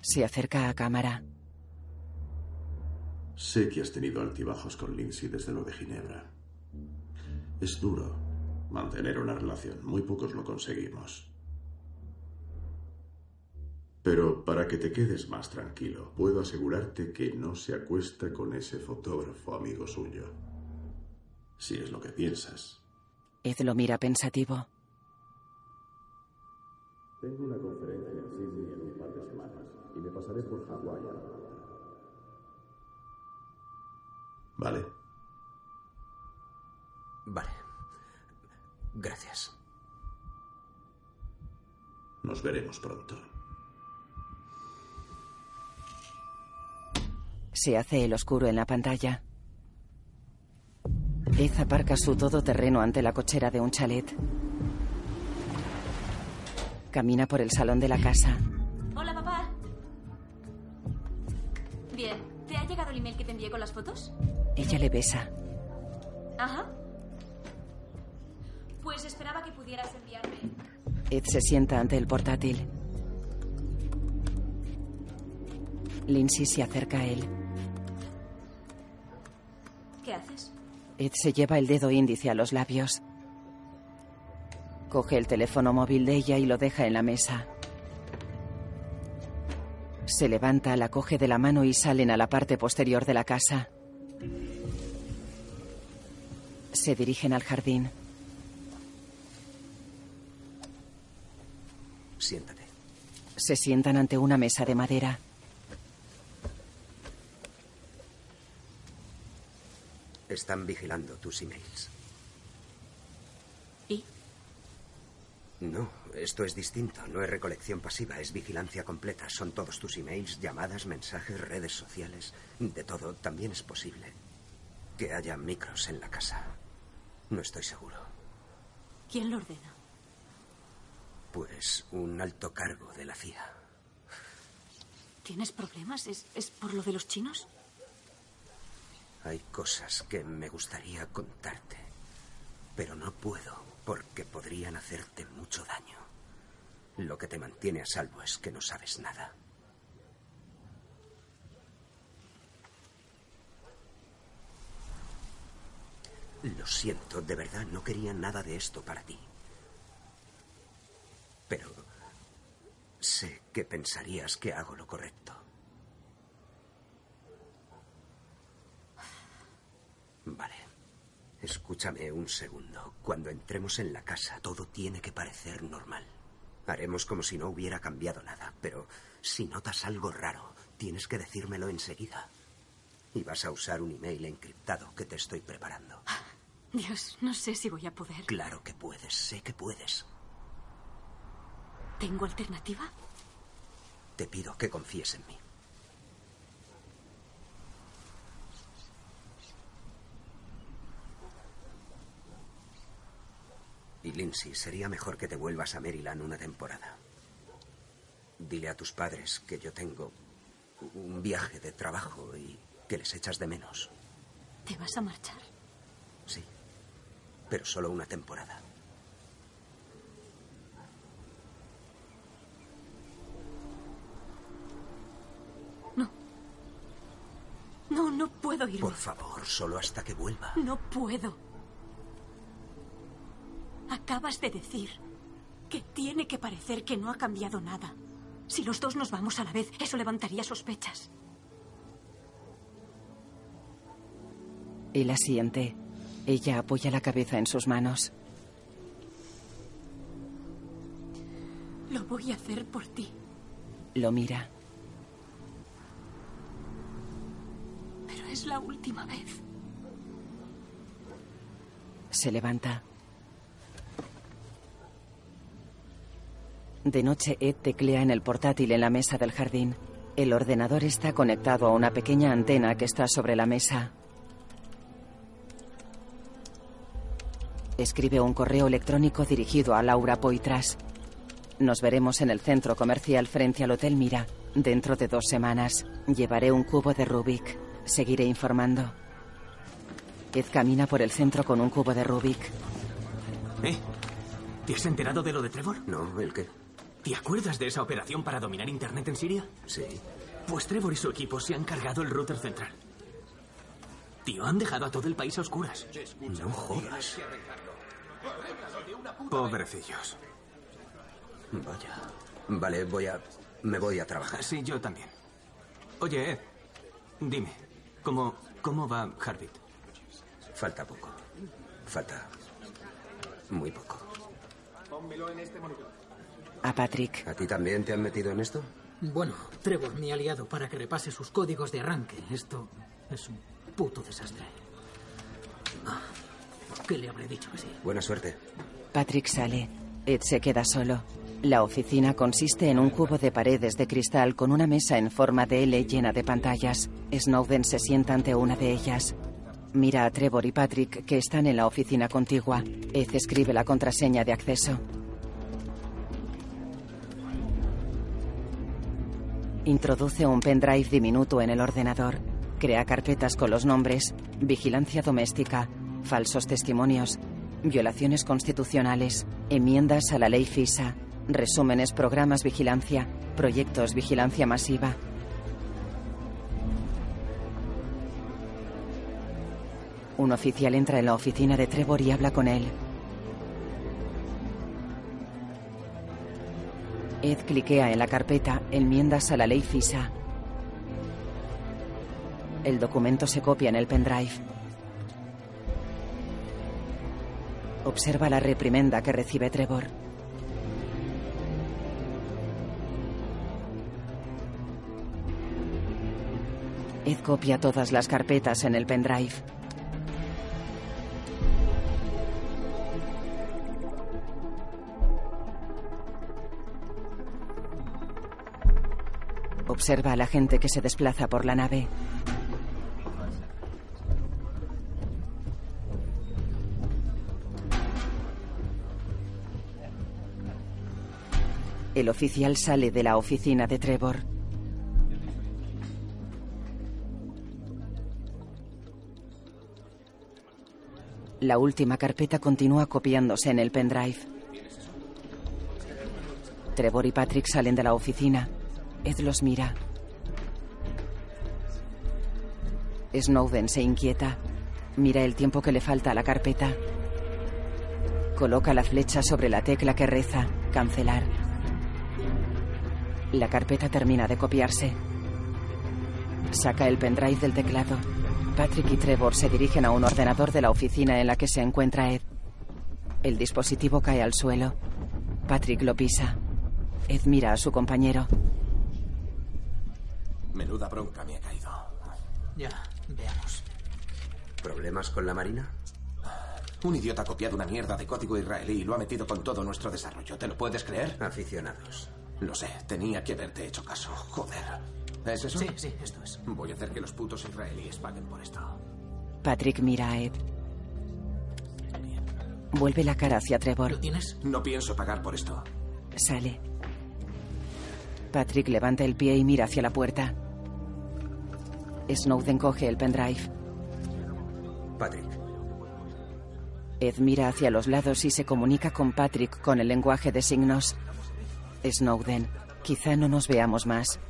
Se acerca a cámara. sé que has tenido altibajos con Lindsay desde lo de Ginebra. Es duro mantener una relación. Muy pocos lo conseguimos. Pero para que te quedes más tranquilo, puedo asegurarte que no se acuesta con ese fotógrafo amigo suyo. Si es lo que piensas. Ed lo mira pensativo. Tengo una conferencia en Sydney en un par de semanas y me pasaré por Hawái a la vuelta. ¿Vale? Vale. Gracias. Nos veremos pronto. Se hace el oscuro en la pantalla. Ed aparca su todoterreno ante la cochera de un chalet. Camina por el salón de la casa. Hola, papá. Bien, ¿te ha llegado el email que te envié con las fotos? Ella le besa. Ajá. Pues esperaba que pudieras enviarme. Ed se sienta ante el portátil. Lindsay se acerca a él. ¿Qué haces? Ed se lleva el dedo índice a los labios. Coge el teléfono móvil de ella y lo deja en la mesa. Se levanta, la coge de la mano y salen a la parte posterior de la casa. Se dirigen al jardín. Siéntate. Se sientan ante una mesa de madera. Están vigilando tus emails. ¿Y? No, esto es distinto. No es recolección pasiva, es vigilancia completa. Son todos tus emails, llamadas, mensajes, redes sociales. De todo. También es posible que haya micros en la casa. No estoy seguro. ¿Quién lo ordena? Pues un alto cargo de la CIA. ¿Tienes problemas? ¿Es, es por lo de los chinos? Hay cosas que me gustaría contarte, pero no puedo porque podrían hacerte mucho daño. Lo que te mantiene a salvo es que no sabes nada. Lo siento, de verdad, no quería nada de esto para ti. Pero sé que pensarías que hago lo correcto. Vale. Escúchame un segundo. Cuando entremos en la casa, todo tiene que parecer normal. Haremos como si no hubiera cambiado nada, pero si notas algo raro, tienes que decírmelo enseguida. Y vas a usar un email encriptado que te estoy preparando. Dios, no sé si voy a poder. Claro que puedes, sé que puedes. ¿Tengo alternativa? Te pido que confíes en mí. Y Lindsay, sería mejor que te vuelvas a Maryland una temporada. Dile a tus padres que yo tengo un viaje de trabajo y que les echas de menos. ¿Te vas a marchar? Sí, pero solo una temporada. No, no puedo irme. Por favor, solo hasta que vuelva. No puedo. Acabas de decir que tiene que parecer que no ha cambiado nada. Si los dos nos vamos a la vez, eso levantaría sospechas. Él asiente. Ella apoya la cabeza en sus manos. Lo voy a hacer por ti. Lo mira. Pero es la última vez. Se levanta. De noche, Ed teclea en el portátil en la mesa del jardín. El ordenador está conectado a una pequeña antena que está sobre la mesa. Escribe un correo electrónico dirigido a Laura Poitras. Nos veremos en el centro comercial frente al Hotel Mira. Dentro de dos semanas. Llevaré un cubo de Rubik. Seguiré informando. Ed camina por el centro con un cubo de Rubik. ¿Eh? ¿Te has enterado de lo de Trevor? No, ¿el qué? ¿Te acuerdas de esa operación para dominar Internet en Siria? Sí. Pues Trevor y su equipo se han cargado el router central. Tío, han dejado a todo el país a oscuras. No jodas. Pobrecillos. Vaya. Vale, voy a... Me voy a trabajar. Sí, yo también. Oye, Ed, dime, ¿cómo, cómo va Harvit? Falta poco. Falta... Muy poco. Pónmelo en este monitor. A Patrick. ¿A ti también te han metido en esto? Bueno, Trevor me ha liado para que repase sus códigos de arranque. Esto es un puto desastre. Ah, ¿Por qué le habré dicho que sí? Buena suerte. Patrick sale. Ed se queda solo. La oficina consiste en un cubo de paredes de cristal con una mesa en forma de L llena de pantallas. Snowden se sienta ante una de ellas. Mira a Trevor y Patrick que están en la oficina contigua. Ed escribe la contraseña de acceso. Introduce un pendrive diminuto en el ordenador. Crea carpetas con los nombres Vigilancia doméstica, falsos testimonios, violaciones constitucionales, enmiendas a la ley FISA, resúmenes programas vigilancia, proyectos vigilancia masiva. Un oficial entra en la oficina de Trevor y habla con él. Ed cliquea en la carpeta Enmiendas a la ley FISA. El documento se copia en el pendrive. Observa la reprimenda que recibe Trevor. Ed copia todas las carpetas en el pendrive. Observa a la gente que se desplaza por la nave. El oficial sale de la oficina de Trevor. La última carpeta continúa copiándose en el pendrive. Trevor y Patrick salen de la oficina. Ed los mira. Snowden se inquieta. Mira el tiempo que le falta a la carpeta. Coloca la flecha sobre la tecla que reza. Cancelar. La carpeta termina de copiarse. Saca el pendrive del teclado. Patrick y Trevor se dirigen a un ordenador de la oficina en la que se encuentra Ed. El dispositivo cae al suelo. Patrick lo pisa. Ed mira a su compañero. Menuda bronca me ha caído. Ya, veamos. ¿Problemas con la Marina? Un idiota ha copiado una mierda de código israelí y lo ha metido con todo nuestro desarrollo. ¿Te lo puedes creer? Aficionados. Lo sé, tenía que haberte hecho caso. Joder. ¿Es eso? Sí, sí, esto es. Voy a hacer que los putos israelíes paguen por esto. Patrick mira a Ed. Vuelve la cara hacia Trevor. ¿Lo tienes? No pienso pagar por esto. Sale. Patrick levanta el pie y mira hacia la puerta. Snowden coge el pendrive. Patrick. Ed mira hacia los lados y se comunica con Patrick con el lenguaje de signos. Snowden, quizá no nos veamos más.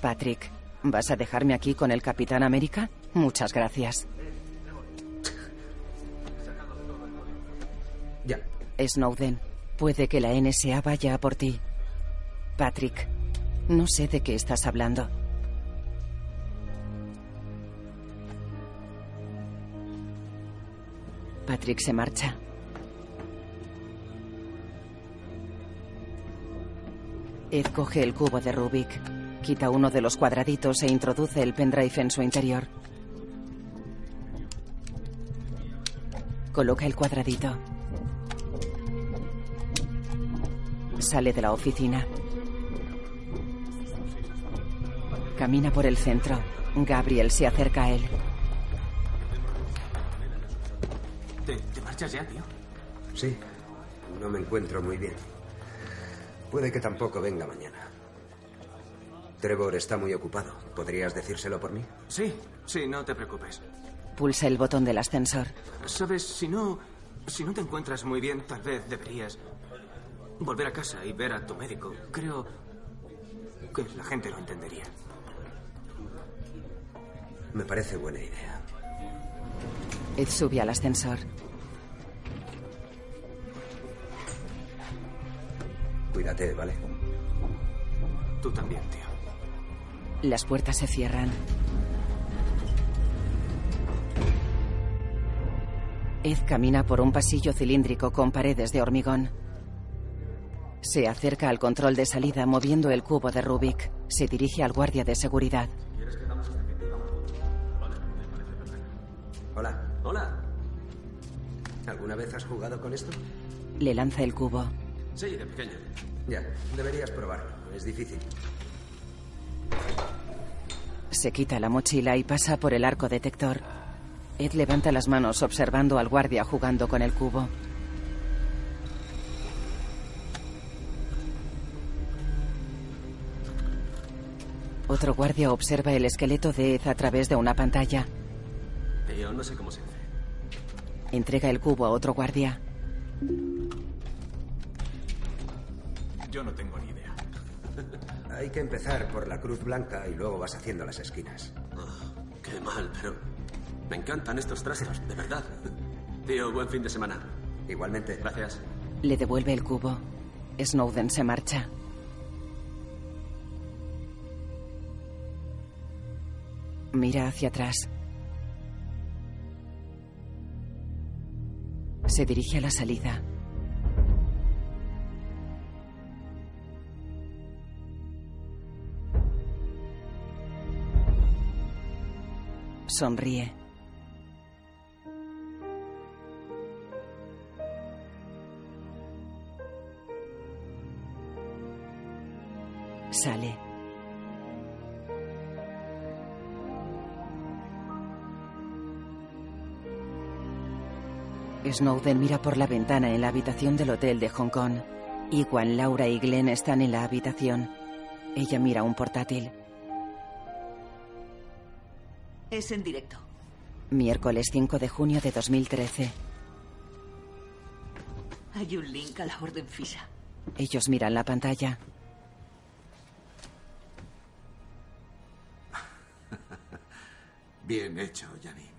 Patrick, ¿vas a dejarme aquí con el Capitán América? Muchas gracias. Ya. Snowden, puede que la NSA vaya a por ti. Patrick, no sé de qué estás hablando. Patrick se marcha. Ed coge el cubo de Rubik, quita uno de los cuadraditos e introduce el pendrive en su interior. Coloca el cuadradito. Sale de la oficina. Camina por el centro. Gabriel se acerca a él. ¿Te, te marchas ya, tío? Sí. No me encuentro muy bien. Puede que tampoco venga mañana. Trevor está muy ocupado. ¿Podrías decírselo por mí? Sí, sí, no te preocupes. Pulsa el botón del ascensor. Sabes, si no. Si no te encuentras muy bien, tal vez deberías volver a casa y ver a tu médico. Creo que la gente lo entendería. Me parece buena idea. Ed sube al ascensor. Cuídate, ¿vale? Tú también, tío. Las puertas se cierran. Ed camina por un pasillo cilíndrico con paredes de hormigón. Se acerca al control de salida moviendo el cubo de Rubik. Se dirige al guardia de seguridad. Hola. Hola. ¿Alguna vez has jugado con esto? Le lanza el cubo. Sí, de pequeño. Ya, deberías probarlo. Es difícil. Se quita la mochila y pasa por el arco detector. Ed levanta las manos observando al guardia jugando con el cubo. Otro guardia observa el esqueleto de Ed a través de una pantalla. No sé cómo se hace. Entrega el cubo a otro guardia. Yo no tengo ni idea. Hay que empezar por la cruz blanca y luego vas haciendo las esquinas. Oh, qué mal, pero me encantan estos trastos, de verdad. Tío, buen fin de semana. Igualmente. Gracias. Le devuelve el cubo. Snowden se marcha. Mira hacia atrás. Se dirige a la salida. Sonríe. Sale. Snowden mira por la ventana en la habitación del hotel de Hong Kong. Igual Laura y Glenn están en la habitación. Ella mira un portátil. Es en directo. Miércoles 5 de junio de 2013. Hay un link a la orden FISA. Ellos miran la pantalla. Bien hecho, Janine.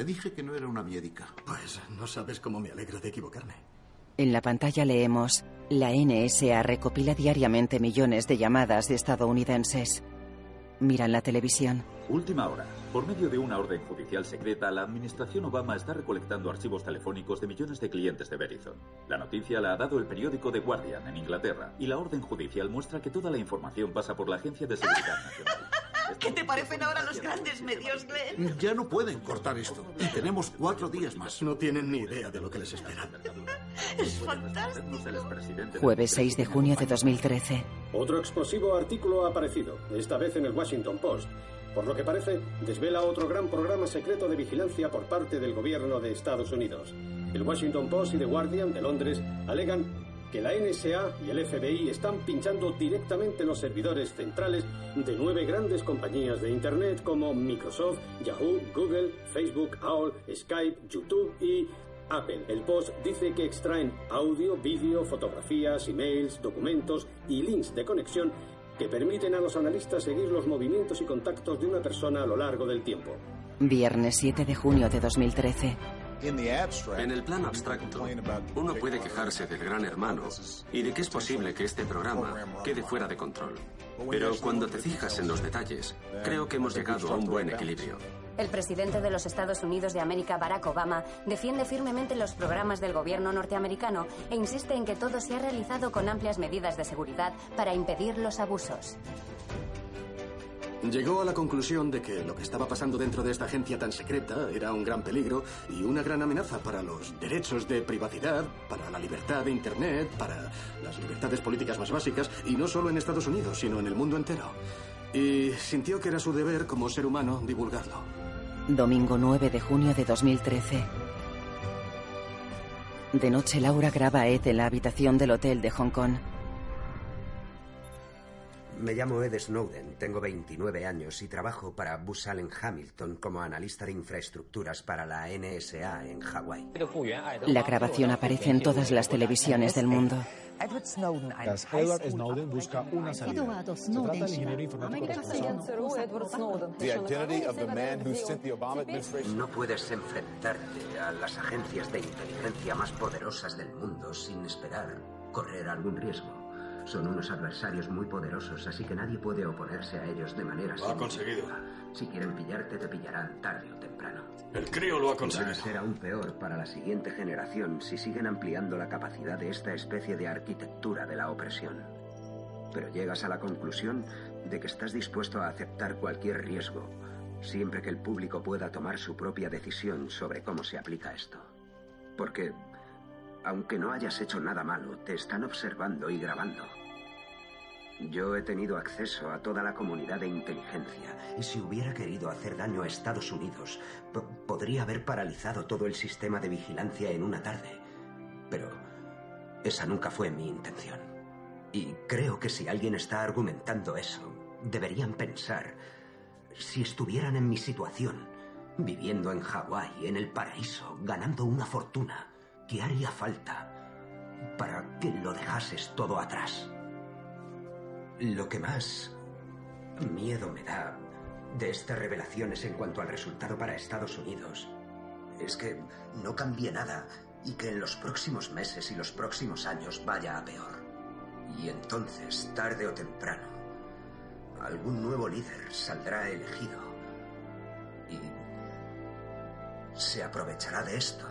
Te dije que no era una médica. Pues no sabes cómo me alegro de equivocarme. En la pantalla leemos, la NSA recopila diariamente millones de llamadas de estadounidenses. Miran la televisión. Última hora. Por medio de una orden judicial secreta, la administración Obama está recolectando archivos telefónicos de millones de clientes de Verizon. La noticia la ha dado el periódico The Guardian en Inglaterra y la orden judicial muestra que toda la información pasa por la Agencia de Seguridad Nacional. ¿Qué te parecen ahora los grandes medios, Glenn? Ya no pueden cortar esto. Y tenemos cuatro días más. No tienen ni idea de lo que les espera. Es fantástico. Jueves 6 de junio de 2013. Otro explosivo artículo ha aparecido, esta vez en el Washington Post. Por lo que parece, desvela otro gran programa secreto de vigilancia por parte del gobierno de Estados Unidos. El Washington Post y The Guardian de Londres alegan que la NSA y el FBI están pinchando directamente los servidores centrales de nueve grandes compañías de Internet como Microsoft, Yahoo, Google, Facebook, AOL, Skype, YouTube y Apple. El post dice que extraen audio, vídeo, fotografías, emails, documentos y links de conexión que permiten a los analistas seguir los movimientos y contactos de una persona a lo largo del tiempo. Viernes 7 de junio de 2013. En el plano abstracto, uno puede quejarse del gran hermano y de que es posible que este programa quede fuera de control. Pero cuando te fijas en los detalles, creo que hemos llegado a un buen equilibrio. El presidente de los Estados Unidos de América, Barack Obama, defiende firmemente los programas del gobierno norteamericano e insiste en que todo se ha realizado con amplias medidas de seguridad para impedir los abusos. Llegó a la conclusión de que lo que estaba pasando dentro de esta agencia tan secreta era un gran peligro y una gran amenaza para los derechos de privacidad, para la libertad de Internet, para las libertades políticas más básicas, y no solo en Estados Unidos, sino en el mundo entero. Y sintió que era su deber como ser humano divulgarlo. Domingo 9 de junio de 2013. De noche Laura graba a Ed en la habitación del hotel de Hong Kong. Me llamo Ed Snowden, tengo 29 años y trabajo para Booz Allen Hamilton como analista de infraestructuras para la NSA en Hawái. La grabación aparece en todas las televisiones del mundo. Tras Edward Snowden busca una salida. Se trata del ingeniero informático responsable. No puedes enfrentarte a las agencias de inteligencia más poderosas del mundo sin esperar correr algún riesgo. Son unos adversarios muy poderosos, así que nadie puede oponerse a ellos de manera Lo ha conseguido. Si quieren pillarte, te pillarán tarde o temprano. El crío lo ha Va a conseguido. ser aún peor para la siguiente generación si siguen ampliando la capacidad de esta especie de arquitectura de la opresión. Pero llegas a la conclusión de que estás dispuesto a aceptar cualquier riesgo, siempre que el público pueda tomar su propia decisión sobre cómo se aplica esto. Porque, aunque no hayas hecho nada malo, te están observando y grabando. Yo he tenido acceso a toda la comunidad de inteligencia y si hubiera querido hacer daño a Estados Unidos, po- podría haber paralizado todo el sistema de vigilancia en una tarde. Pero esa nunca fue mi intención. Y creo que si alguien está argumentando eso, deberían pensar, si estuvieran en mi situación, viviendo en Hawái, en el paraíso, ganando una fortuna, ¿qué haría falta para que lo dejases todo atrás? Lo que más miedo me da de estas revelaciones en cuanto al resultado para Estados Unidos es que no cambie nada y que en los próximos meses y los próximos años vaya a peor. Y entonces, tarde o temprano, algún nuevo líder saldrá elegido y se aprovechará de esto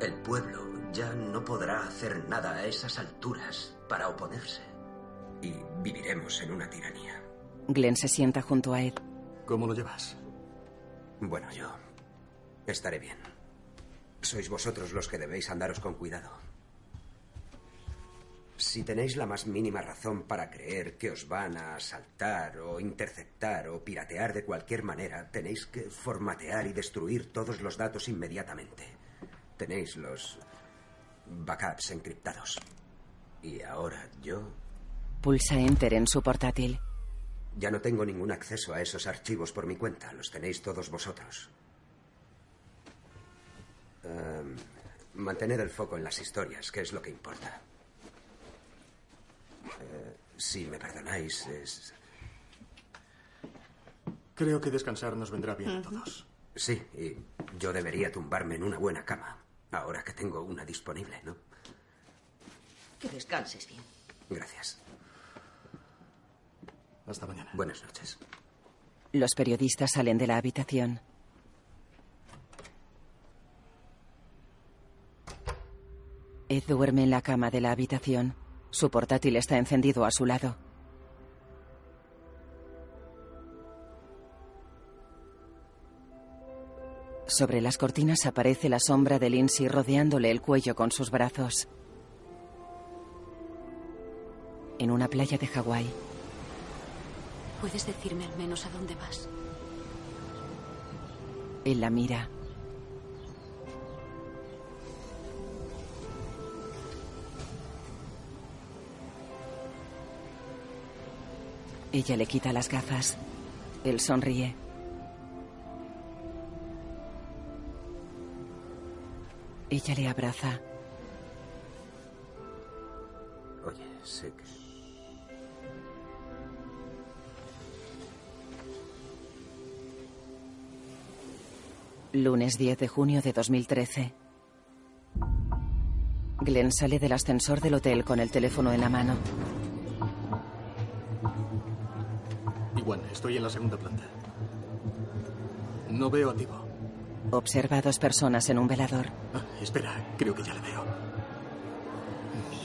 el pueblo ya no podrá hacer nada a esas alturas para oponerse. Y viviremos en una tiranía. Glenn se sienta junto a Ed. ¿Cómo lo llevas? Bueno, yo estaré bien. Sois vosotros los que debéis andaros con cuidado. Si tenéis la más mínima razón para creer que os van a asaltar o interceptar o piratear de cualquier manera, tenéis que formatear y destruir todos los datos inmediatamente. Tenéis los backups encriptados. Y ahora yo Pulsa Enter en su portátil. ya no tengo ningún acceso a esos archivos por mi cuenta. Los tenéis todos vosotros. Em, mantened el foco en las historias, que es lo que importa. Eh, si me perdonáis, es... Creo que descansar nos vendrá bien a todos. Sí, y yo debería tumbarme en una buena cama, ahora que tengo una disponible, ¿no? Que descanses bien. Gracias. Hasta mañana. Buenas noches. Los periodistas salen de la habitación. Ed duerme en la cama de la habitación. Su portátil está encendido a su lado. Sobre las cortinas aparece la sombra de Lindsay rodeándole el cuello con sus brazos. En una playa de Hawái, ¿Puedes decirme al menos a dónde vas? él la mira. Ella le quita las gafas. Él sonríe. Ella le abraza. Oye, sé que... Lunes 10 de junio de 2013. Glenn sale del ascensor del hotel con el teléfono en la mano. Igual, estoy en la segunda planta. No veo a Tibo. Observa a dos personas en un velador. Ah, espera, creo que ya le veo.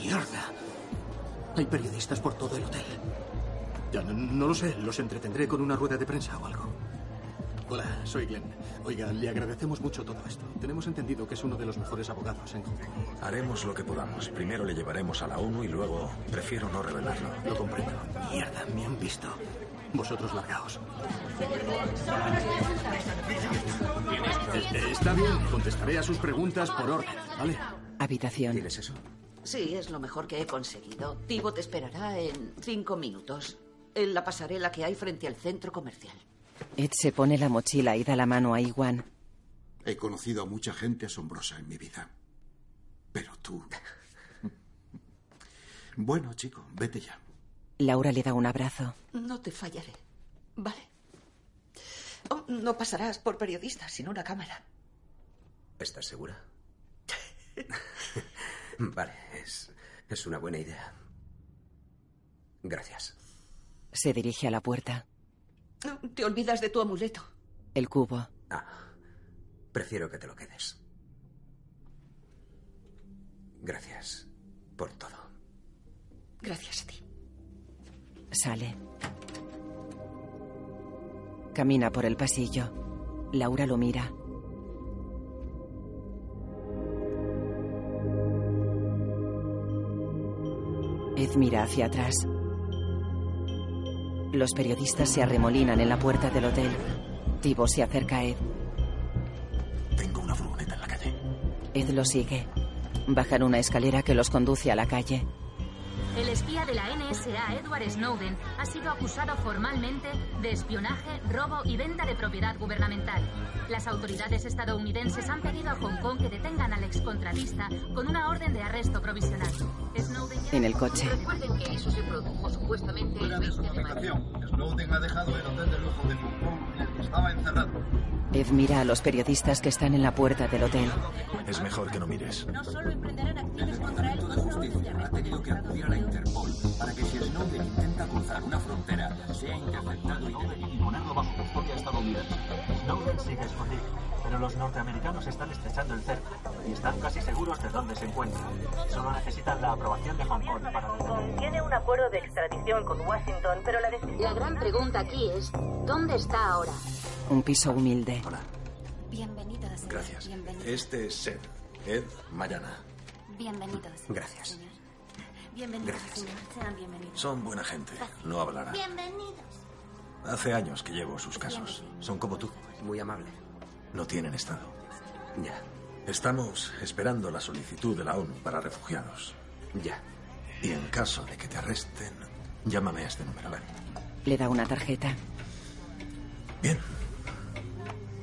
¡Mierda! Hay periodistas por todo el hotel. Ya no, no lo sé, los entretendré con una rueda de prensa o algo. Hola, soy Glenn. Oiga, le agradecemos mucho todo esto. Tenemos entendido que es uno de los mejores abogados en Hong Kong. Haremos lo que podamos. Primero le llevaremos a la ONU y luego prefiero no revelarlo. Lo comprendo. Mierda, me han visto. Vosotros largaos. Está bien, contestaré a sus preguntas por orden, ¿vale? Habitación. ¿Tienes eso? Sí, es lo mejor que he conseguido. Tibo te esperará en cinco minutos. En la pasarela que hay frente al centro comercial. Ed se pone la mochila y da la mano a Iwan. He conocido a mucha gente asombrosa en mi vida. Pero tú... Bueno, chico, vete ya. Laura le da un abrazo. No te fallaré. Vale. Oh, no pasarás por periodista sin una cámara. ¿Estás segura? vale, es, es una buena idea. Gracias. Se dirige a la puerta. Te olvidas de tu amuleto. El cubo. Ah, prefiero que te lo quedes. Gracias por todo. Gracias a ti. Sale. Camina por el pasillo. Laura lo mira. Ed mira hacia atrás. Los periodistas se arremolinan en la puerta del hotel. Tibo se acerca a Ed. Tengo una furgoneta en la calle. Ed lo sigue. Bajan una escalera que los conduce a la calle. El espía de la NSA, Edward Snowden, ha sido acusado formalmente de espionaje, robo y venta de propiedad gubernamental. Las autoridades estadounidenses han pedido a Hong Kong que detengan al excontratista con una orden de arresto provisional. Snowden ya- En el coche. Recuerden que eso se produjo supuestamente el 20 de mayo. Snowden ha dejado el hotel de lujo de Hong Kong en el que estaba encerrado. Ed mira a los periodistas que están en la puerta del hotel. Es mejor que no mires. No solo emprenderán acciones contra él, de Justicia ha tenido que acudir a la Interpol para que si Snowden intenta cruzar una frontera, sea interceptado y ponerlo bajo custodia estadounidense. Snowden sigue escondido, pero los norteamericanos están estrechando el cerco y están casi seguros de dónde se encuentra. Solo necesitan la aprobación de Hong Kong para. Tiene un acuerdo de extradición con Washington, pero la La gran pregunta aquí es, ¿dónde está ahora? Un piso humilde. Bienvenidos. Gracias. Bienvenidos. Este es Seth. Ed Mayana. Bienvenidos. Gracias. señor. Bienvenidos, Gracias. señor. Sean bienvenidos. Son buena gente. No hablarán. Bienvenidos. Hace años que llevo sus casos. Son como tú. Muy amable. No tienen estado. Ya. Estamos esperando la solicitud de la ONU para refugiados. Ya. Y en caso de que te arresten, llámame a este número. Le da una tarjeta. Bien.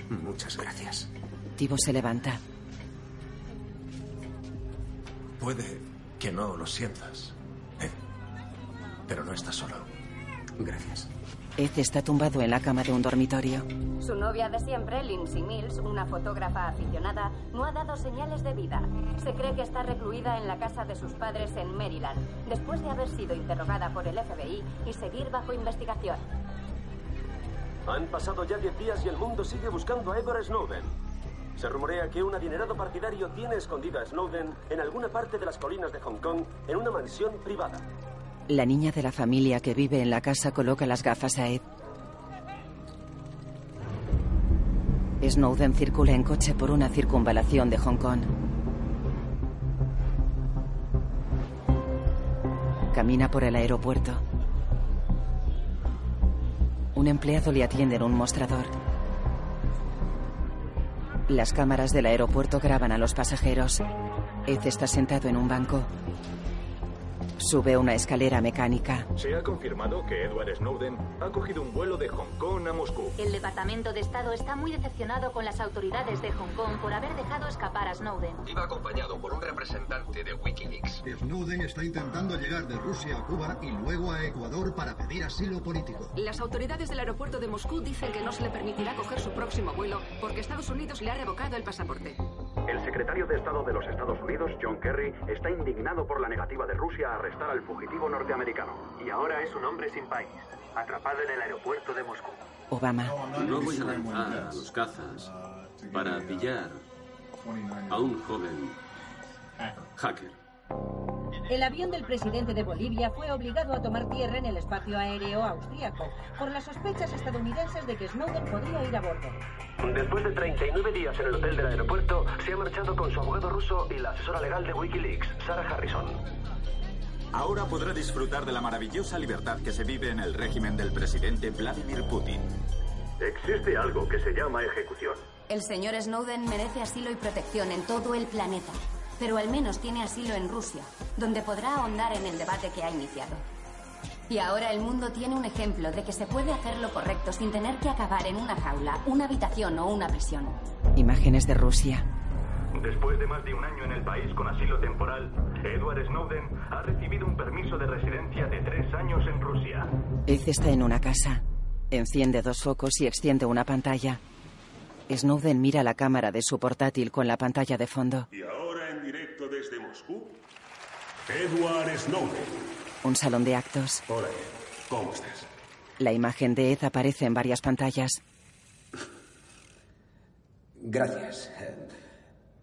Muchas gracias. Tibo se levanta. Puede que no lo sientas, Ed, pero no estás solo. Gracias. Ed está tumbado en la cama de un dormitorio. Su novia de siempre, Lindsay Mills, una fotógrafa aficionada, no ha dado señales de vida. Se cree que está recluida en la casa de sus padres en Maryland, después de haber sido interrogada por el FBI y seguir bajo investigación. Han pasado ya 10 días y el mundo sigue buscando a Edward Snowden. Se rumorea que un adinerado partidario tiene escondido a Snowden en alguna parte de las colinas de Hong Kong en una mansión privada. La niña de la familia que vive en la casa coloca las gafas a Ed. Snowden circula en coche por una circunvalación de Hong Kong. Camina por el aeropuerto. Un empleado le atiende en un mostrador. Las cámaras del aeropuerto graban a los pasajeros. Ed está sentado en un banco. Sube una escalera mecánica. Se ha confirmado que Edward Snowden ha cogido un vuelo de Hong Kong a Moscú. El Departamento de Estado está muy decepcionado con las autoridades de Hong Kong por haber dejado escapar a Snowden. Iba acompañado por un representante de Wikileaks. Snowden está intentando llegar de Rusia a Cuba y luego a Ecuador para pedir asilo político. Las autoridades del aeropuerto de Moscú dicen que no se le permitirá coger su próximo vuelo porque Estados Unidos le ha revocado el pasaporte. El secretario de Estado de los Estados Unidos, John Kerry, está indignado por la negativa de Rusia a arrestar al fugitivo norteamericano. Y ahora es un hombre sin país, atrapado en el aeropuerto de Moscú. Obama. No voy a lanzar a los cazas para pillar a un joven hacker. El avión del presidente de Bolivia fue obligado a tomar tierra en el espacio aéreo austríaco por las sospechas estadounidenses de que Snowden podría ir a bordo. Después de 39 días en el hotel del aeropuerto, se ha marchado con su abogado ruso y la asesora legal de Wikileaks, Sarah Harrison. Ahora podrá disfrutar de la maravillosa libertad que se vive en el régimen del presidente Vladimir Putin. Existe algo que se llama ejecución. El señor Snowden merece asilo y protección en todo el planeta, pero al menos tiene asilo en Rusia, donde podrá ahondar en el debate que ha iniciado. Y ahora el mundo tiene un ejemplo de que se puede hacer lo correcto sin tener que acabar en una jaula, una habitación o una prisión. Imágenes de Rusia. Después de más de un año en el país con asilo temporal, Edward Snowden ha recibido un permiso de residencia de tres años en Rusia. Ed está en una casa. Enciende dos focos y extiende una pantalla. Snowden mira la cámara de su portátil con la pantalla de fondo. Y ahora en directo desde Moscú, Edward Snowden. Un salón de actos. Hola, ¿cómo estás? La imagen de Ed aparece en varias pantallas. Gracias. Eh,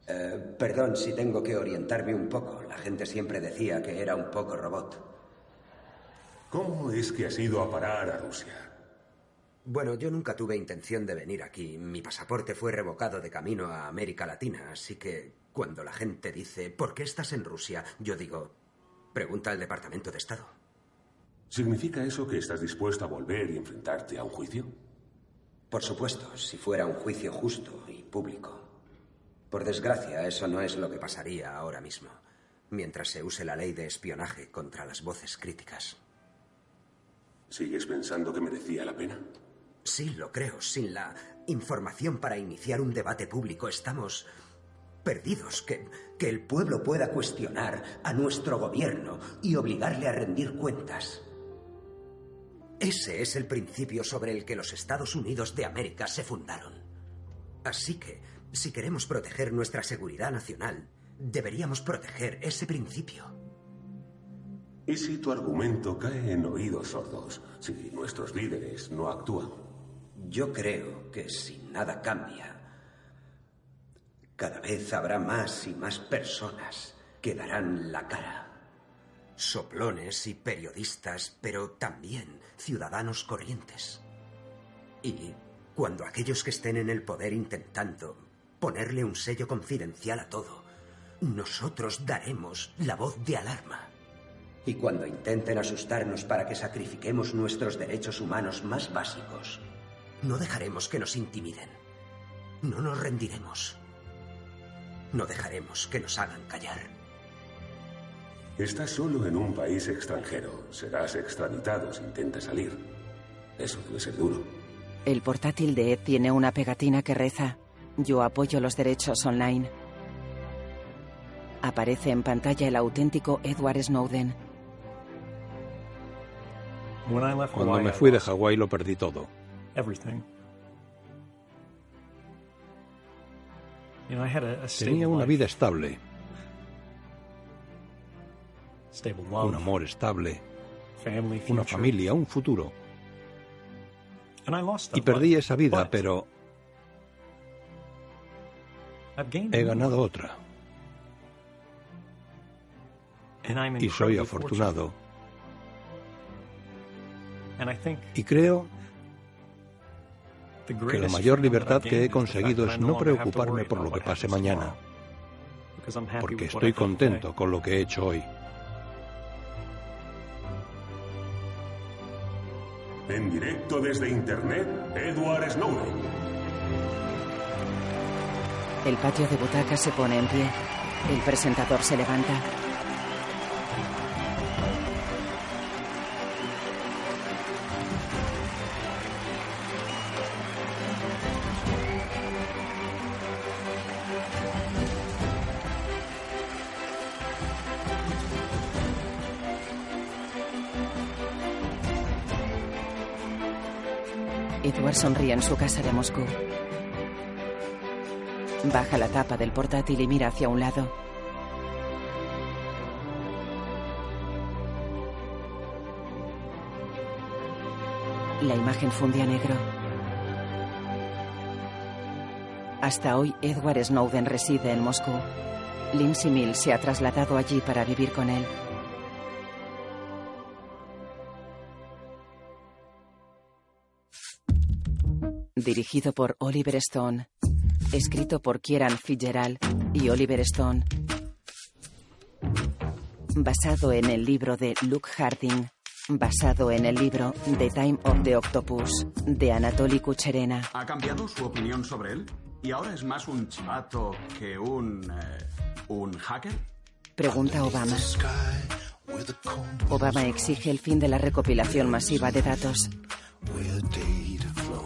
eh, perdón si tengo que orientarme un poco. La gente siempre decía que era un poco robot. ¿Cómo es que has ido a parar a Rusia? Bueno, yo nunca tuve intención de venir aquí. Mi pasaporte fue revocado de camino a América Latina, así que cuando la gente dice, ¿por qué estás en Rusia? Yo digo, pregunta al Departamento de Estado. ¿Significa eso que estás dispuesto a volver y enfrentarte a un juicio? Por supuesto, si fuera un juicio justo y público. Por desgracia, eso no es lo que pasaría ahora mismo, mientras se use la ley de espionaje contra las voces críticas. ¿Sigues pensando que merecía la pena? Sí, lo creo. Sin la información para iniciar un debate público estamos perdidos. Que, que el pueblo pueda cuestionar a nuestro gobierno y obligarle a rendir cuentas. Ese es el principio sobre el que los Estados Unidos de América se fundaron. Así que, si queremos proteger nuestra seguridad nacional, deberíamos proteger ese principio. ¿Y si tu argumento cae en oídos sordos? Si nuestros líderes no actúan. Yo creo que si nada cambia, cada vez habrá más y más personas que darán la cara. Soplones y periodistas, pero también ciudadanos corrientes. Y cuando aquellos que estén en el poder intentando ponerle un sello confidencial a todo, nosotros daremos la voz de alarma. Y cuando intenten asustarnos para que sacrifiquemos nuestros derechos humanos más básicos, no dejaremos que nos intimiden. No nos rendiremos. No dejaremos que nos hagan callar. Estás solo en un país extranjero. Serás extraditado si intentas salir. Eso debe ser duro. El portátil de Ed tiene una pegatina que reza: Yo apoyo los derechos online. Aparece en pantalla el auténtico Edward Snowden. Cuando me fui de Hawái lo perdí todo. Tenía una vida estable, un amor estable, una familia, un futuro. Y perdí esa vida, pero he ganado otra. Y soy afortunado. Y creo que la mayor libertad que he conseguido es no preocuparme por lo que pase mañana, porque estoy contento con lo que he hecho hoy. En directo desde Internet, Edward Snowden. El patio de butacas se pone en pie. El presentador se levanta. Sonríe en su casa de Moscú. Baja la tapa del portátil y mira hacia un lado. La imagen funde a negro. Hasta hoy, Edward Snowden reside en Moscú. Lindsay Mills se ha trasladado allí para vivir con él. Dirigido por Oliver Stone. Escrito por Kieran Fitzgerald y Oliver Stone. Basado en el libro de Luke Harding. Basado en el libro The Time of the Octopus de Anatoly Kucherena. ¿Ha cambiado su opinión sobre él? ¿Y ahora es más un chivato que un... eh, un hacker? Pregunta Obama. Obama exige el fin de la recopilación masiva de datos.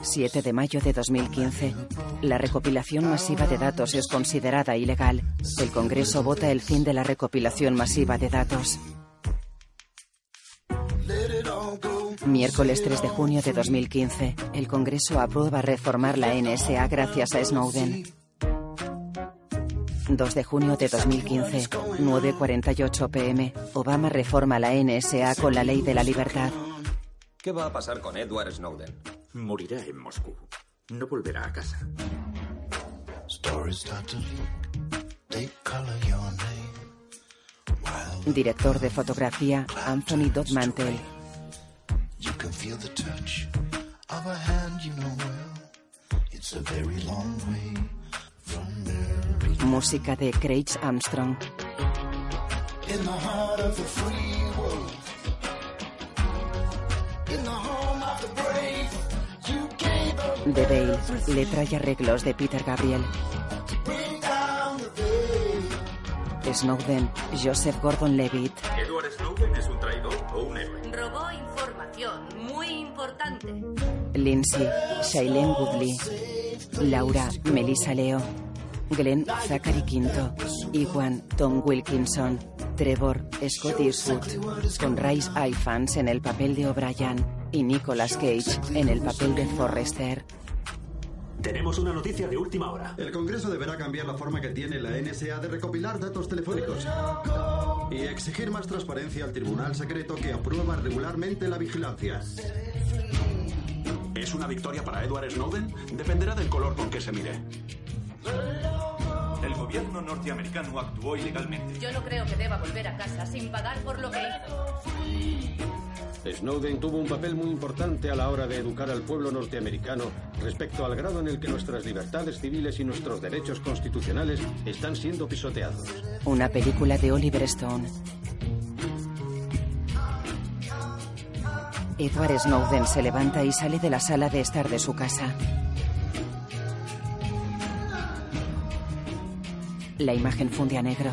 7 de mayo de 2015. La recopilación masiva de datos es considerada ilegal. El Congreso vota el fin de la recopilación masiva de datos. Miércoles 3 de junio de 2015. El Congreso aprueba reformar la NSA gracias a Snowden. 2 de junio de 2015, 9.48 pm. Obama reforma la NSA con la ley de la libertad. ¿Qué va a pasar con Edward Snowden? Morirá en Moscú. No volverá a casa. Director de fotografía, Anthony Dodd Mantel. You can feel the touch of a hand you know well. It's a very long way from there. Música de Craig Armstrong. In the heart of the free world. In the home The Veil. Letra y arreglos de Peter Gabriel. Snowden, Joseph Gordon-Levitt. ¿Edward Snowden es un traidor o un héroe? Robó información muy importante. Lindsay, Shailene Woodley. Laura, Melissa Leo. Glenn, Zachary Quinto. Iwan, Tom Wilkinson. Trevor, Scott Eastwood. Con Rice Ifans en el papel de O'Brien. Y Nicolas Cage en el papel de Forrester. Tenemos una noticia de última hora. El Congreso deberá cambiar la forma que tiene la NSA de recopilar datos telefónicos y exigir más transparencia al tribunal secreto que aprueba regularmente la vigilancia. ¿Es una victoria para Edward Snowden? Dependerá del color con que se mire. El gobierno norteamericano actuó ilegalmente. Yo no creo que deba volver a casa sin pagar por lo que hizo. Snowden tuvo un papel muy importante a la hora de educar al pueblo norteamericano respecto al grado en el que nuestras libertades civiles y nuestros derechos constitucionales están siendo pisoteados. Una película de Oliver Stone. Edward Snowden se levanta y sale de la sala de estar de su casa. La imagen funde a negro.